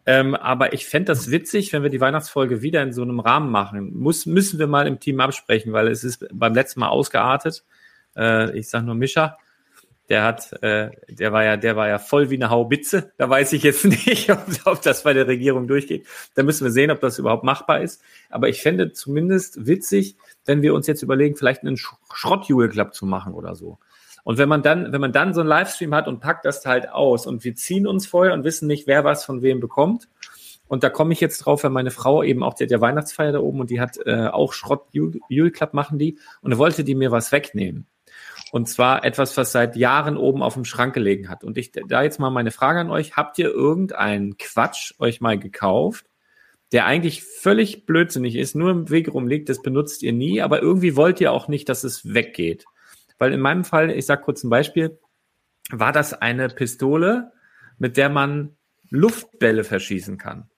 Ähm, aber ich fände das witzig, wenn wir die Weihnachtsfolge wieder in so einem Rahmen machen. Muss, müssen wir mal im Team absprechen, weil es ist beim letzten Mal ausgeartet. Äh, ich sag nur Mischa. Der hat, äh, der war ja, der war ja voll wie eine Haubitze. Da weiß ich jetzt [LAUGHS] nicht, ob, ob das bei der Regierung durchgeht. Da müssen wir sehen, ob das überhaupt machbar ist. Aber ich fände zumindest witzig, wenn wir uns jetzt überlegen, vielleicht einen Schrott-Jule-Club zu machen oder so. Und wenn man dann, wenn man dann so einen Livestream hat und packt das halt aus und wir ziehen uns vorher und wissen nicht, wer was von wem bekommt. Und da komme ich jetzt drauf, weil meine Frau eben auch, die hat ja Weihnachtsfeier da oben und die hat äh, auch Schrott Jule Club machen die und da wollte die mir was wegnehmen. Und zwar etwas, was seit Jahren oben auf dem Schrank gelegen hat. Und ich da jetzt mal meine Frage an euch, habt ihr irgendeinen Quatsch euch mal gekauft, der eigentlich völlig blödsinnig ist, nur im Weg rumliegt, das benutzt ihr nie, aber irgendwie wollt ihr auch nicht, dass es weggeht. Weil in meinem Fall, ich sage kurz ein Beispiel, war das eine Pistole, mit der man Luftbälle verschießen kann.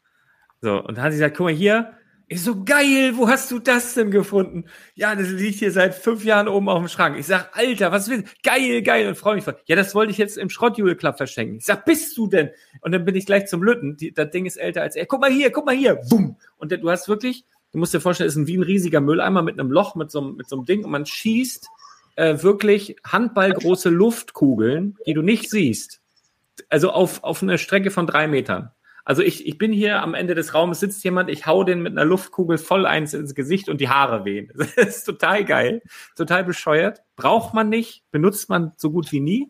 So, und dann hat sie gesagt, guck mal hier, ist so geil, wo hast du das denn gefunden? Ja, das liegt hier seit fünf Jahren oben auf dem Schrank. Ich sag, Alter, was willst du? Geil, geil. Und freue mich voll. Ja, das wollte ich jetzt im Schrottjule Club verschenken. Ich sag, bist du denn? Und dann bin ich gleich zum Lütten. Die, das Ding ist älter als er. Guck mal hier, guck mal hier. Bumm. Und du hast wirklich, du musst dir vorstellen, es ist wie ein riesiger Mülleimer mit einem Loch, mit so, mit so einem Ding. Und man schießt äh, wirklich handballgroße Luftkugeln, die du nicht siehst. Also auf, auf eine Strecke von drei Metern. Also ich, ich bin hier am Ende des Raumes, sitzt jemand, ich hau den mit einer Luftkugel voll eins ins Gesicht und die Haare wehen. [LAUGHS] Das ist total geil, total bescheuert. Braucht man nicht, benutzt man so gut wie nie,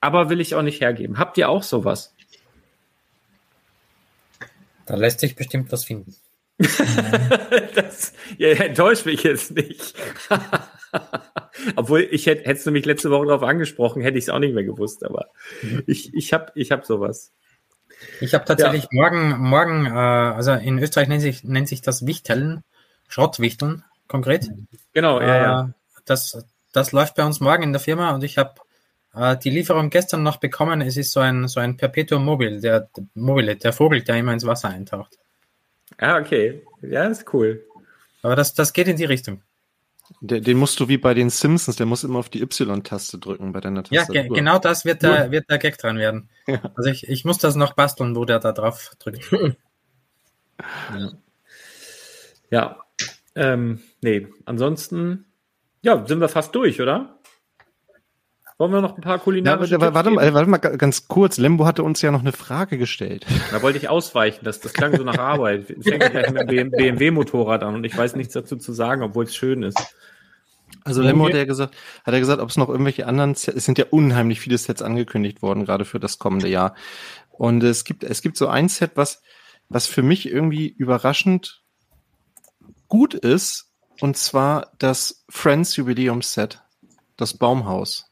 aber will ich auch nicht hergeben. Habt ihr auch sowas? Da lässt sich bestimmt was finden. [LAUGHS] das ja, enttäuscht mich jetzt nicht. [LAUGHS] [LAUGHS] Obwohl, ich hätte, hättest du mich letzte Woche darauf angesprochen, hätte ich es auch nicht mehr gewusst, aber mhm. ich, ich habe ich hab sowas. Ich habe tatsächlich ja. morgen, morgen, äh, also in Österreich nennt sich, nennt sich das Wichteln, Schrottwichteln konkret. Genau, ja, äh, ja. Das, das läuft bei uns morgen in der Firma und ich habe äh, die Lieferung gestern noch bekommen. Es ist so ein, so ein Perpetuum mobile, der, mobile, der Vogel, der immer ins Wasser eintaucht. Ah, okay. Ja, ist cool. Aber das, das geht in die Richtung. Den, den musst du wie bei den Simpsons, der muss immer auf die Y-Taste drücken bei deiner Tastatur. Ja, ge genau das wird der, wird der Gag dran werden. Ja. Also ich, ich muss das noch basteln, wo der da drauf drückt. [LAUGHS] ja. ja. Ähm, nee, ansonsten, ja, sind wir fast durch, oder? Wollen wir noch ein paar kulinarische ja, warte, mal, warte mal ganz kurz. Lembo hatte uns ja noch eine Frage gestellt. Da wollte ich ausweichen. Das, das klang so nach Arbeit. Fängt gleich mit dem BMW-Motorrad an und ich weiß nichts dazu zu sagen, obwohl es schön ist. Also Lembo hat ja gesagt, hat er gesagt, ob es noch irgendwelche anderen Sets, es sind ja unheimlich viele Sets angekündigt worden, gerade für das kommende Jahr. Und es gibt, es gibt so ein Set, was, was für mich irgendwie überraschend gut ist, und zwar das Friends Jubiläum Set, das Baumhaus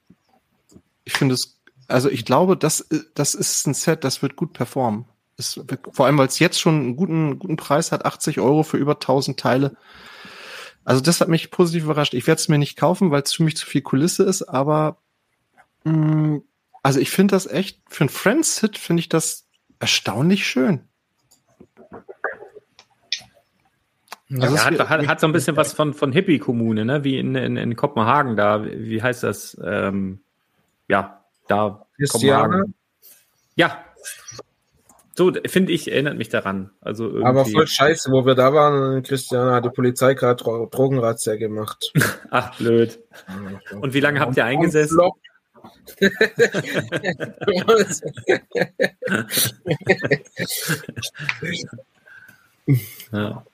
ich finde es, also ich glaube, das, das ist ein Set, das wird gut performen. Es, vor allem, weil es jetzt schon einen guten, guten Preis hat, 80 Euro für über 1000 Teile. Also das hat mich positiv überrascht. Ich werde es mir nicht kaufen, weil es für mich zu viel Kulisse ist, aber mh, mm, also ich finde das echt, für ein Friends-Hit finde ich das erstaunlich schön. Also ja, hat, hat, hat, so ein bisschen was von, von Hippie-Kommune, ne? wie in, in, in Kopenhagen da. Wie heißt das? Ähm, ja, da Christiane? Ja. So, finde ich, erinnert mich daran. Also irgendwie. Aber voll scheiße, wo wir da waren, Christiane hat die Polizei gerade Drogenrazzia gemacht. [LAUGHS] Ach, blöd. Und wie lange habt ihr eingesessen? ja.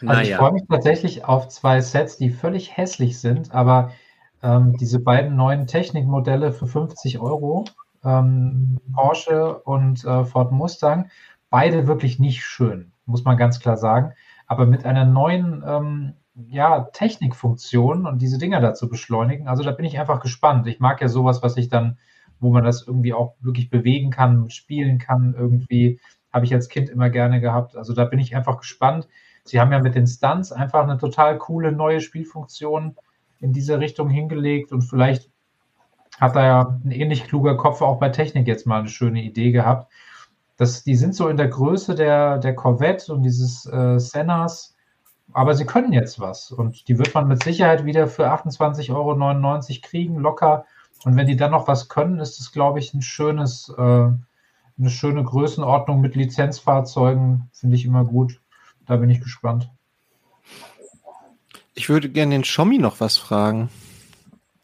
Also naja. ich freue mich tatsächlich auf zwei Sets, die völlig hässlich sind, aber ähm, diese beiden neuen Technikmodelle für 50 Euro, ähm, Porsche und äh, Ford Mustang, beide wirklich nicht schön, muss man ganz klar sagen. Aber mit einer neuen ähm, ja, Technikfunktion und diese Dinger dazu beschleunigen, also da bin ich einfach gespannt. Ich mag ja sowas, was ich dann wo man das irgendwie auch wirklich bewegen kann, spielen kann, irgendwie. Habe ich als Kind immer gerne gehabt. Also da bin ich einfach gespannt. Sie haben ja mit den Stunts einfach eine total coole neue Spielfunktion in diese Richtung hingelegt und vielleicht hat da ja ein ähnlich kluger Kopf auch bei Technik jetzt mal eine schöne Idee gehabt. Das, die sind so in der Größe der, der Corvette und dieses äh, Sennas, aber sie können jetzt was und die wird man mit Sicherheit wieder für 28,99 Euro kriegen, locker. Und wenn die dann noch was können, ist es, glaube ich, ein schönes, äh, eine schöne Größenordnung mit Lizenzfahrzeugen, finde ich immer gut. Da bin ich gespannt. Ich würde gerne den Schommi noch was fragen.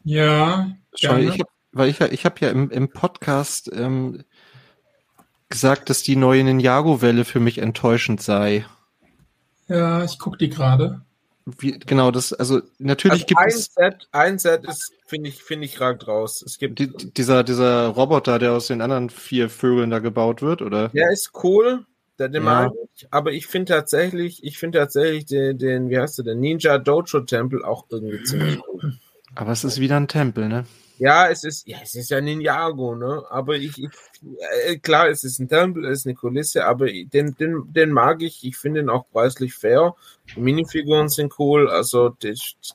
Ja, Schau, ich hab, weil ich, ich habe ja im, im Podcast ähm, gesagt, dass die neue Ninjago-Welle für mich enttäuschend sei. Ja, ich gucke die gerade. Wie, genau, das, also natürlich Also gibt ein es Set, ein Set ist, finde ich, finde ich ragt raus. Es gibt, die, dieser, dieser Roboter, der aus den anderen vier Vögeln da gebaut wird, oder? der ist cool, den Ja. mag ich, aber ich finde tatsächlich, ich finde tatsächlich den, den, wie heißt der, den Ninja Dojo Tempel auch irgendwie ziemlich cool. Aber es ist wieder ein Tempel, ne? Ja, es ist, ja, es ist ja Ninjago, ne? Aber ich, ich äh, klar, es ist ein Tempel, es ist eine Kulisse, aber den, den, den mag ich. Ich finde ihn auch preislich fair. Die Minifiguren sind cool, also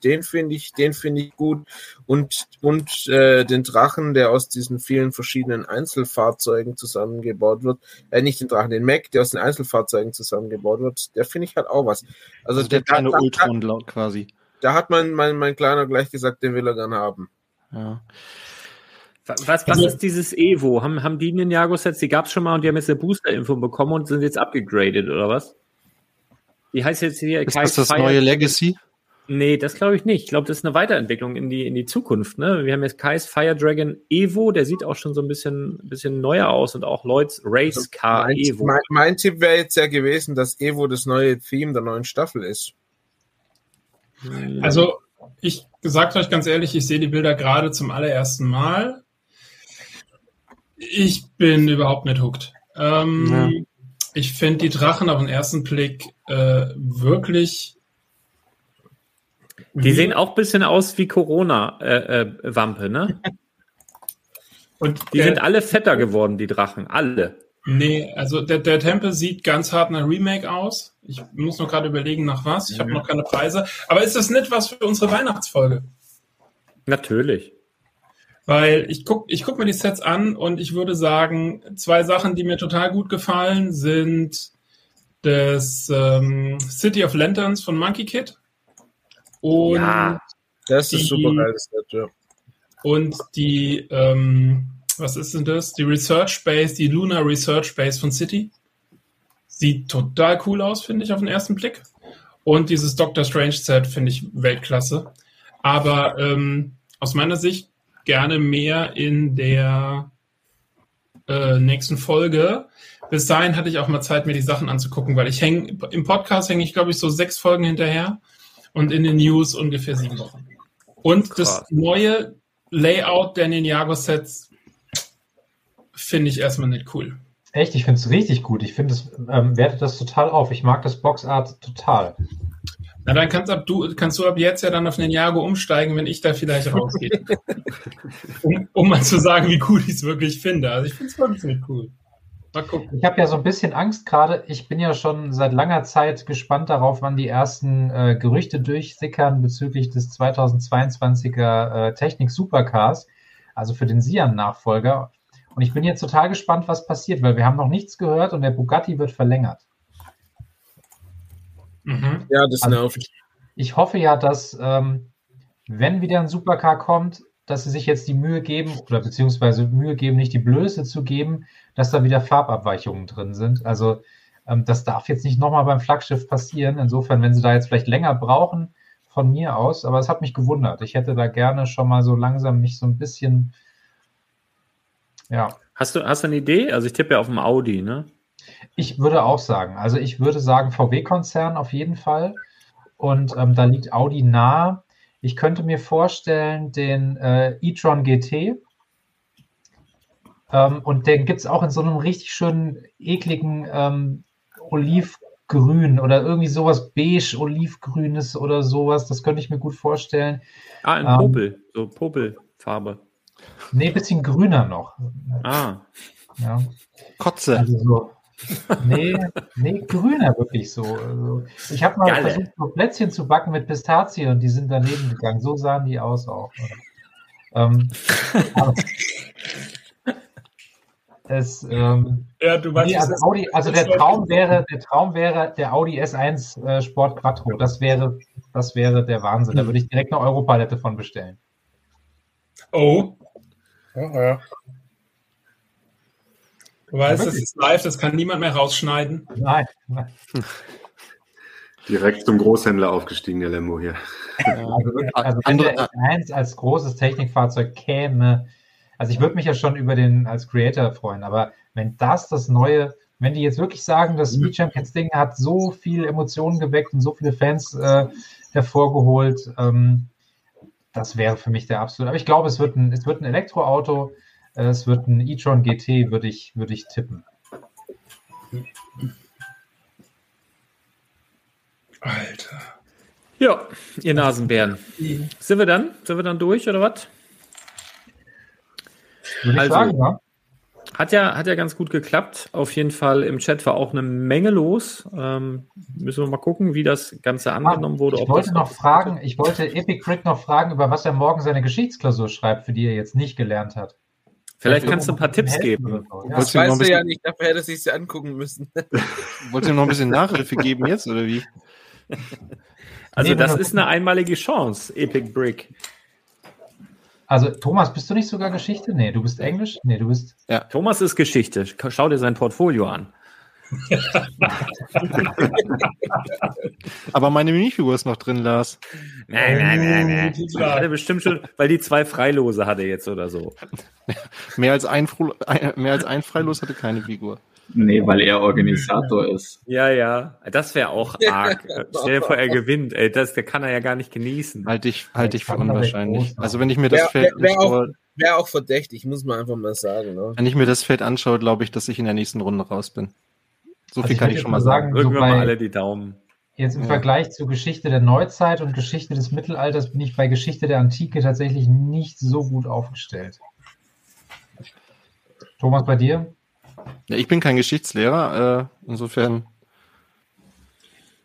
den, finde ich, den finde ich gut. Und, und äh, den Drachen, der aus diesen vielen verschiedenen Einzelfahrzeugen zusammengebaut wird, äh, nicht den Drachen, den Mac, der aus den Einzelfahrzeugen zusammengebaut wird, der finde ich halt auch was. Also, Also der kleine Ultron laut quasi. da hat mein, mein, mein Kleiner gleich gesagt, den will er gern haben. Ja. Was, was Also- ist dieses Evo? Haben, haben die Ninjago-Sets, die gab es schon mal und die haben jetzt eine Booster-Info bekommen und sind jetzt abgegradet, oder was? Die heißt jetzt hier Ist Kai's das das Fire- neue Legacy? Nee, das glaube ich nicht. Ich glaube, das ist eine Weiterentwicklung in die, in die Zukunft. Ne? Wir haben jetzt Kai's Fire Dragon Evo, der sieht auch schon so ein bisschen, bisschen neuer aus und auch Lloyds Race Car mein, Evo. mein, mein Tipp wäre jetzt ja gewesen, dass Evo das neue Theme der neuen Staffel ist. Also, ich sagt euch ganz ehrlich, ich sehe die Bilder gerade zum allerersten Mal. Ich bin überhaupt nicht hooked. Ähm, Ja. Ich finde die Drachen auf den ersten Blick äh, wirklich. Die sehen auch ein bisschen aus wie Corona-Wampe, ne? [LAUGHS] Und Die sind alle fetter geworden, die Drachen. Alle. Nee, also der, der Tempel sieht ganz hart nach Remake aus. Ich muss noch gerade überlegen, nach was. Ich habe noch keine Preise. Aber ist das nicht was für unsere Weihnachtsfolge? Natürlich. Weil ich guck, ich guck mir die Sets an und ich würde sagen, zwei Sachen, die mir total gut gefallen, sind das ähm, City of Lanterns von Monkey Kid und, Ja. Das ist Die- super geil, das Set, ja. und die, ähm, was ist denn das? Die Research Base, die Lunar Research Base von City. Sieht total cool aus, finde ich, auf den ersten Blick. Und dieses Doctor Strange Set finde ich Weltklasse. Aber ähm, aus meiner Sicht gerne mehr in der äh, nächsten Folge. Bis dahin hatte ich auch mal Zeit, mir die Sachen anzugucken, weil ich hänge im Podcast hänge ich, glaube ich, so sechs Folgen hinterher und in den News ungefähr sieben Wochen. Und das Krass. neue Layout der Ninjago-Sets finde ich erstmal nicht cool. Echt, ich finde es richtig gut. Ich finde es, ähm, wertet das total auf. Ich mag das Boxart total. Na, dann kannst, ab, du, kannst du ab jetzt ja dann auf Ninjago umsteigen, wenn ich da vielleicht rausgehe. [LAUGHS] um, um mal zu sagen, wie cool ich es wirklich finde. Also ich finde es wirklich nicht cool. Mal gucken. Ich habe ja so ein bisschen Angst gerade. Ich bin ja schon seit langer Zeit gespannt darauf, wann die ersten äh, Gerüchte durchsickern bezüglich des 2022er äh, Technik Supercars, also für den Sian-Nachfolger. Und ich bin jetzt total gespannt, was passiert, weil wir haben noch nichts gehört und der Bugatti wird verlängert. Mhm. Ja, das Also nervt. Ich hoffe ja, dass, ähm, wenn wieder ein Supercar kommt, dass sie sich jetzt die Mühe geben, oder beziehungsweise Mühe geben, nicht die Blöße zu geben, dass da wieder Farbabweichungen drin sind. Also ähm, das darf jetzt nicht nochmal beim Flaggschiff passieren. Insofern, wenn sie da jetzt vielleicht länger brauchen, von mir aus, aber es hat mich gewundert. Ich hätte da gerne schon mal so langsam mich so ein bisschen, ja, Hast du, hast du eine Idee? Also ich tippe ja auf dem Audi, ne? Ich würde auch sagen, also ich würde sagen VW-Konzern auf jeden Fall. Und ähm, da liegt Audi nah. Ich könnte mir vorstellen, den äh, e-tron GT. Ähm, und den gibt es auch in so einem richtig schönen, ekligen ähm, Olivgrün oder irgendwie sowas beige, olivgrünes oder sowas. Das könnte ich mir gut vorstellen. Ah, in Ähm, Popel. So Popelfarbe. Nee, bisschen grüner noch. Ah. Ja. Kotze. Also so, nee, nee, grüner wirklich so. Also ich habe mal Galle. versucht, so Plätzchen zu backen mit Pistazien und die sind daneben gegangen. So sahen die aus auch. Ähm, es, ähm, Ja, du weißt, nee, also, Audi, also der Traum wäre, der Traum wäre der Audi S1 äh, Sport Quattro. Das wäre, das wäre der Wahnsinn. Da würde ich direkt eine Europalette von bestellen. Oh, Ja, ja. du weißt, das wirklich? ist live, das kann niemand mehr rausschneiden. Nein. Direkt zum Großhändler aufgestiegen, der Lembo hier. Also, wirklich, also wenn der S1 als großes Technikfahrzeug käme, also ich würde mich ja schon über den als Creator freuen, aber wenn das das neue, wenn die jetzt wirklich sagen, das Speed Champions Ding hat so viele Emotionen geweckt und so viele Fans äh, hervorgeholt, ähm, das wäre für mich der absolute. Aber ich glaube, es wird ein, es wird ein Elektroauto, äh, es wird ein e-tron GT, würde ich, würde ich tippen. Alter. Ja, ihr Nasenbären. Sind wir dann? Sind wir dann durch oder was? Würde ich Also- sagen, ja. Hat ja, hat ja ganz gut geklappt. Auf jeden Fall im Chat war auch eine Menge los. Ähm, müssen wir mal gucken, wie das Ganze angenommen wurde. Ich ob wollte das noch fragen, ich wollte Epic Rick noch fragen, über was er morgen seine Geschichtsklausur schreibt, für die er jetzt nicht gelernt hat. Vielleicht kannst du ein paar Tipps geben. Ja. Das du weißt du ja nicht, dafür hätte ich sie angucken müssen. [LAUGHS] wollt ihr noch ein bisschen Nachhilfe geben jetzt, oder wie? Also Nee, das ist eine einmalige Chance, Epic Brick. Also Thomas, bist du nicht sogar Geschichte? Nee, du bist Englisch? Nee, du bist. Thomas ist Geschichte. Schau dir sein Portfolio an. [LAUGHS] Aber meine Minifigur ist noch drin, Lars. Nein, nein, nein, nein. Titular. Hatte bestimmt schon, weil die zwei Freilose hatte jetzt oder so. [LAUGHS] Mehr als ein, mehr als ein Freilos hatte keine Figur. Nee, weil er Organisator ist. Ja, ja. Das wäre auch arg. Stell dir vor, er gewinnt. Ey, das der kann er ja gar nicht genießen. Halte ich, halte ich für unwahrscheinlich. Also wenn ich mir das Wer- Feld wer auch- anschaue, Wäre auch verdächtig, muss man einfach mal sagen. Ne? wenn ich mir das Feld anschaue, glaube ich, dass ich in der nächsten Runde raus bin. So Also viel kann ich schon mal sagen. sagen, Drücken wir so mal alle die Daumen. Jetzt im Ja. Vergleich zu Geschichte der Neuzeit und Geschichte des Mittelalters bin ich bei Geschichte der Antike tatsächlich nicht so gut aufgestellt. Thomas, bei dir? Ja, ich bin kein Geschichtslehrer, äh, insofern.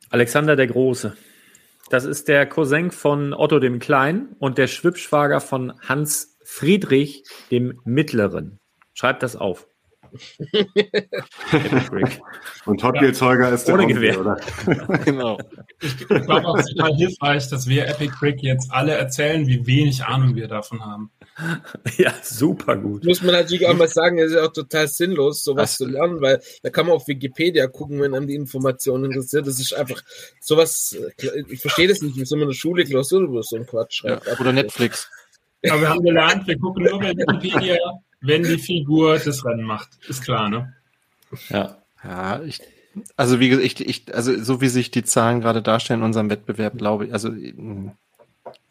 Alexander der Große. Das ist der Cousin von Otto dem Kleinen und der Schwippschwager von Hans Friedrich dem Mittleren. Schreibt das auf. Epic Brick. Und Hot Wheels Holger ist der Ohne Onkel, Gewehr. oder? [LAUGHS] genau. Ich glaube auch total hilfreich, dass wir Epic Brick jetzt alle erzählen, wie wenig Ahnung wir davon haben. Ja, super gut. Muss man natürlich auch mal sagen, es ist ja auch total sinnlos, sowas Das- zu lernen, weil da kann man auf Wikipedia gucken, wenn einem die Information interessiert. Das ist einfach sowas, ich verstehe das nicht, wie man in der Schule Klausur über so einen Quatsch Ja, schreibt. oder Netflix. Aber wir haben gelernt, wir gucken nur bei Wikipedia, wenn die Figur das Rennen macht. Ist klar, ne? Ja. Ja, ich, also wie gesagt, ich, ich, also so wie sich die Zahlen gerade darstellen in unserem Wettbewerb, glaube ich, also,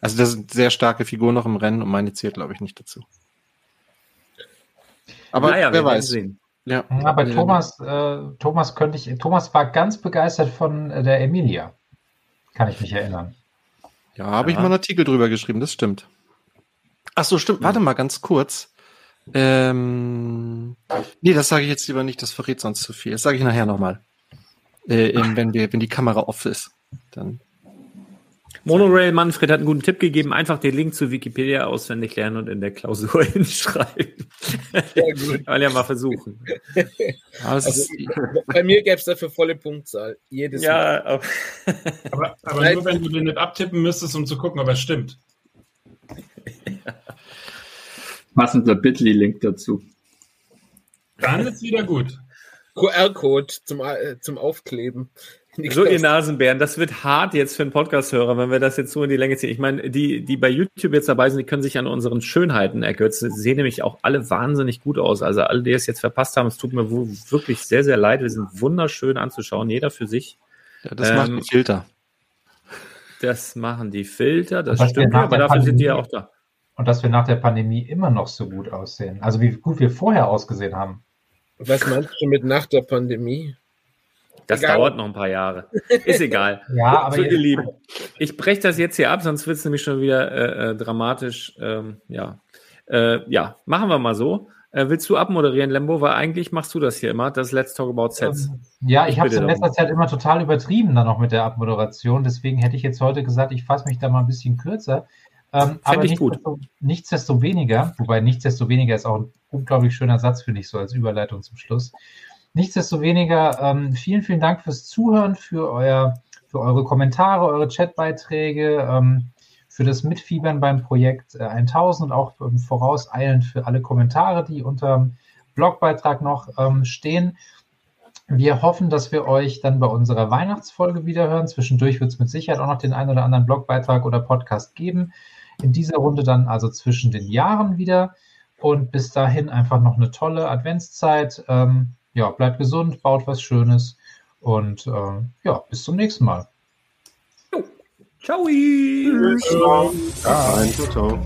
also das sind sehr starke Figuren noch im Rennen und meine zählt, glaube ich, nicht dazu. Aber naja, wer wir werden weiß. sehen. Ja. Bei Thomas, äh, Thomas könnte ich, Thomas war ganz begeistert von äh, der Emilia. Kann ich mich erinnern. Ja, habe ich Ja. mal einen Artikel drüber geschrieben, das stimmt. Ach so, stimmt. Warte mal ganz kurz. Ähm, nee, das sage ich jetzt lieber nicht, das verrät sonst zu viel. Das sage ich nachher nochmal. Äh, wenn wir, wenn die Kamera off ist. Dann. Monorail Manfred hat einen guten Tipp gegeben. Einfach den Link zu Wikipedia auswendig lernen und in der Klausur [LAUGHS] hinschreiben. Sehr gut. Kann ja mal versuchen. Also, ist, bei mir gäbe es dafür volle Punktzahl. Jedes Mal. Ja, auch- Aber, aber nur wenn du den nicht abtippen müsstest, um zu gucken, ob er stimmt. Passender Bitly-Link dazu. Dann ist wieder gut. QR-Code zum, äh, zum Aufkleben. Die So, ihr. Nasenbären, das wird hart jetzt für einen Podcast-Hörer, wenn wir das jetzt so in die Länge ziehen. Ich meine, die, die bei YouTube jetzt dabei sind, die können sich an unseren Schönheiten ergötzen. Sie sehen nämlich auch alle wahnsinnig gut aus. Also alle, die es jetzt verpasst haben, es tut mir wirklich sehr, sehr leid. Wir sind wunderschön anzuschauen, jeder für sich. ja, das Ähm, ein Filter. Das machen die Filter, das Was stimmt, aber dafür sind die ja auch da. Und dass wir nach der Pandemie immer noch so gut aussehen. Also wie gut wir vorher ausgesehen haben. Was meinst du mit nach der Pandemie? Das Egal. dauert noch ein paar Jahre. Ist egal. [LAUGHS] Ja, aber so, ihr Lieben, ich breche das jetzt hier ab, sonst wird es nämlich schon wieder äh, äh, dramatisch. Ähm, ja. Äh, ja, machen wir mal so. Äh, willst du abmoderieren, Lembo? Weil eigentlich machst du das hier immer, das Let's Talk About Sets. Ähm, ja, ich, ich habe es in letzter Zeit immer total übertrieben dann noch mit der Abmoderation. Deswegen hätte ich jetzt heute gesagt, ich fasse mich da mal ein bisschen kürzer. Ähm, aber ich gut. nichtsdestoweniger, wobei nichtsdestoweniger ist auch ein unglaublich schöner Satz, finde ich, so als Überleitung zum Schluss. Nichtsdestoweniger, ähm, vielen, vielen Dank fürs Zuhören, für, euer, für eure Kommentare, eure Chatbeiträge. Ähm, für das Mitfiebern beim Projekt äh, 1000 und auch ähm, vorauseilend für alle Kommentare, die unter dem Blogbeitrag noch ähm, stehen. Wir hoffen, dass wir euch dann bei unserer Weihnachtsfolge wiederhören. Zwischendurch wird es mit Sicherheit auch noch den einen oder anderen Blogbeitrag oder Podcast geben. In dieser Runde dann also zwischen den Jahren wieder. Und bis dahin einfach noch eine tolle Adventszeit. Ähm, ja, bleibt gesund, baut was Schönes und äh, ja, bis zum nächsten Mal. Ciao. Tschüss. Ciao. ciao. ciao.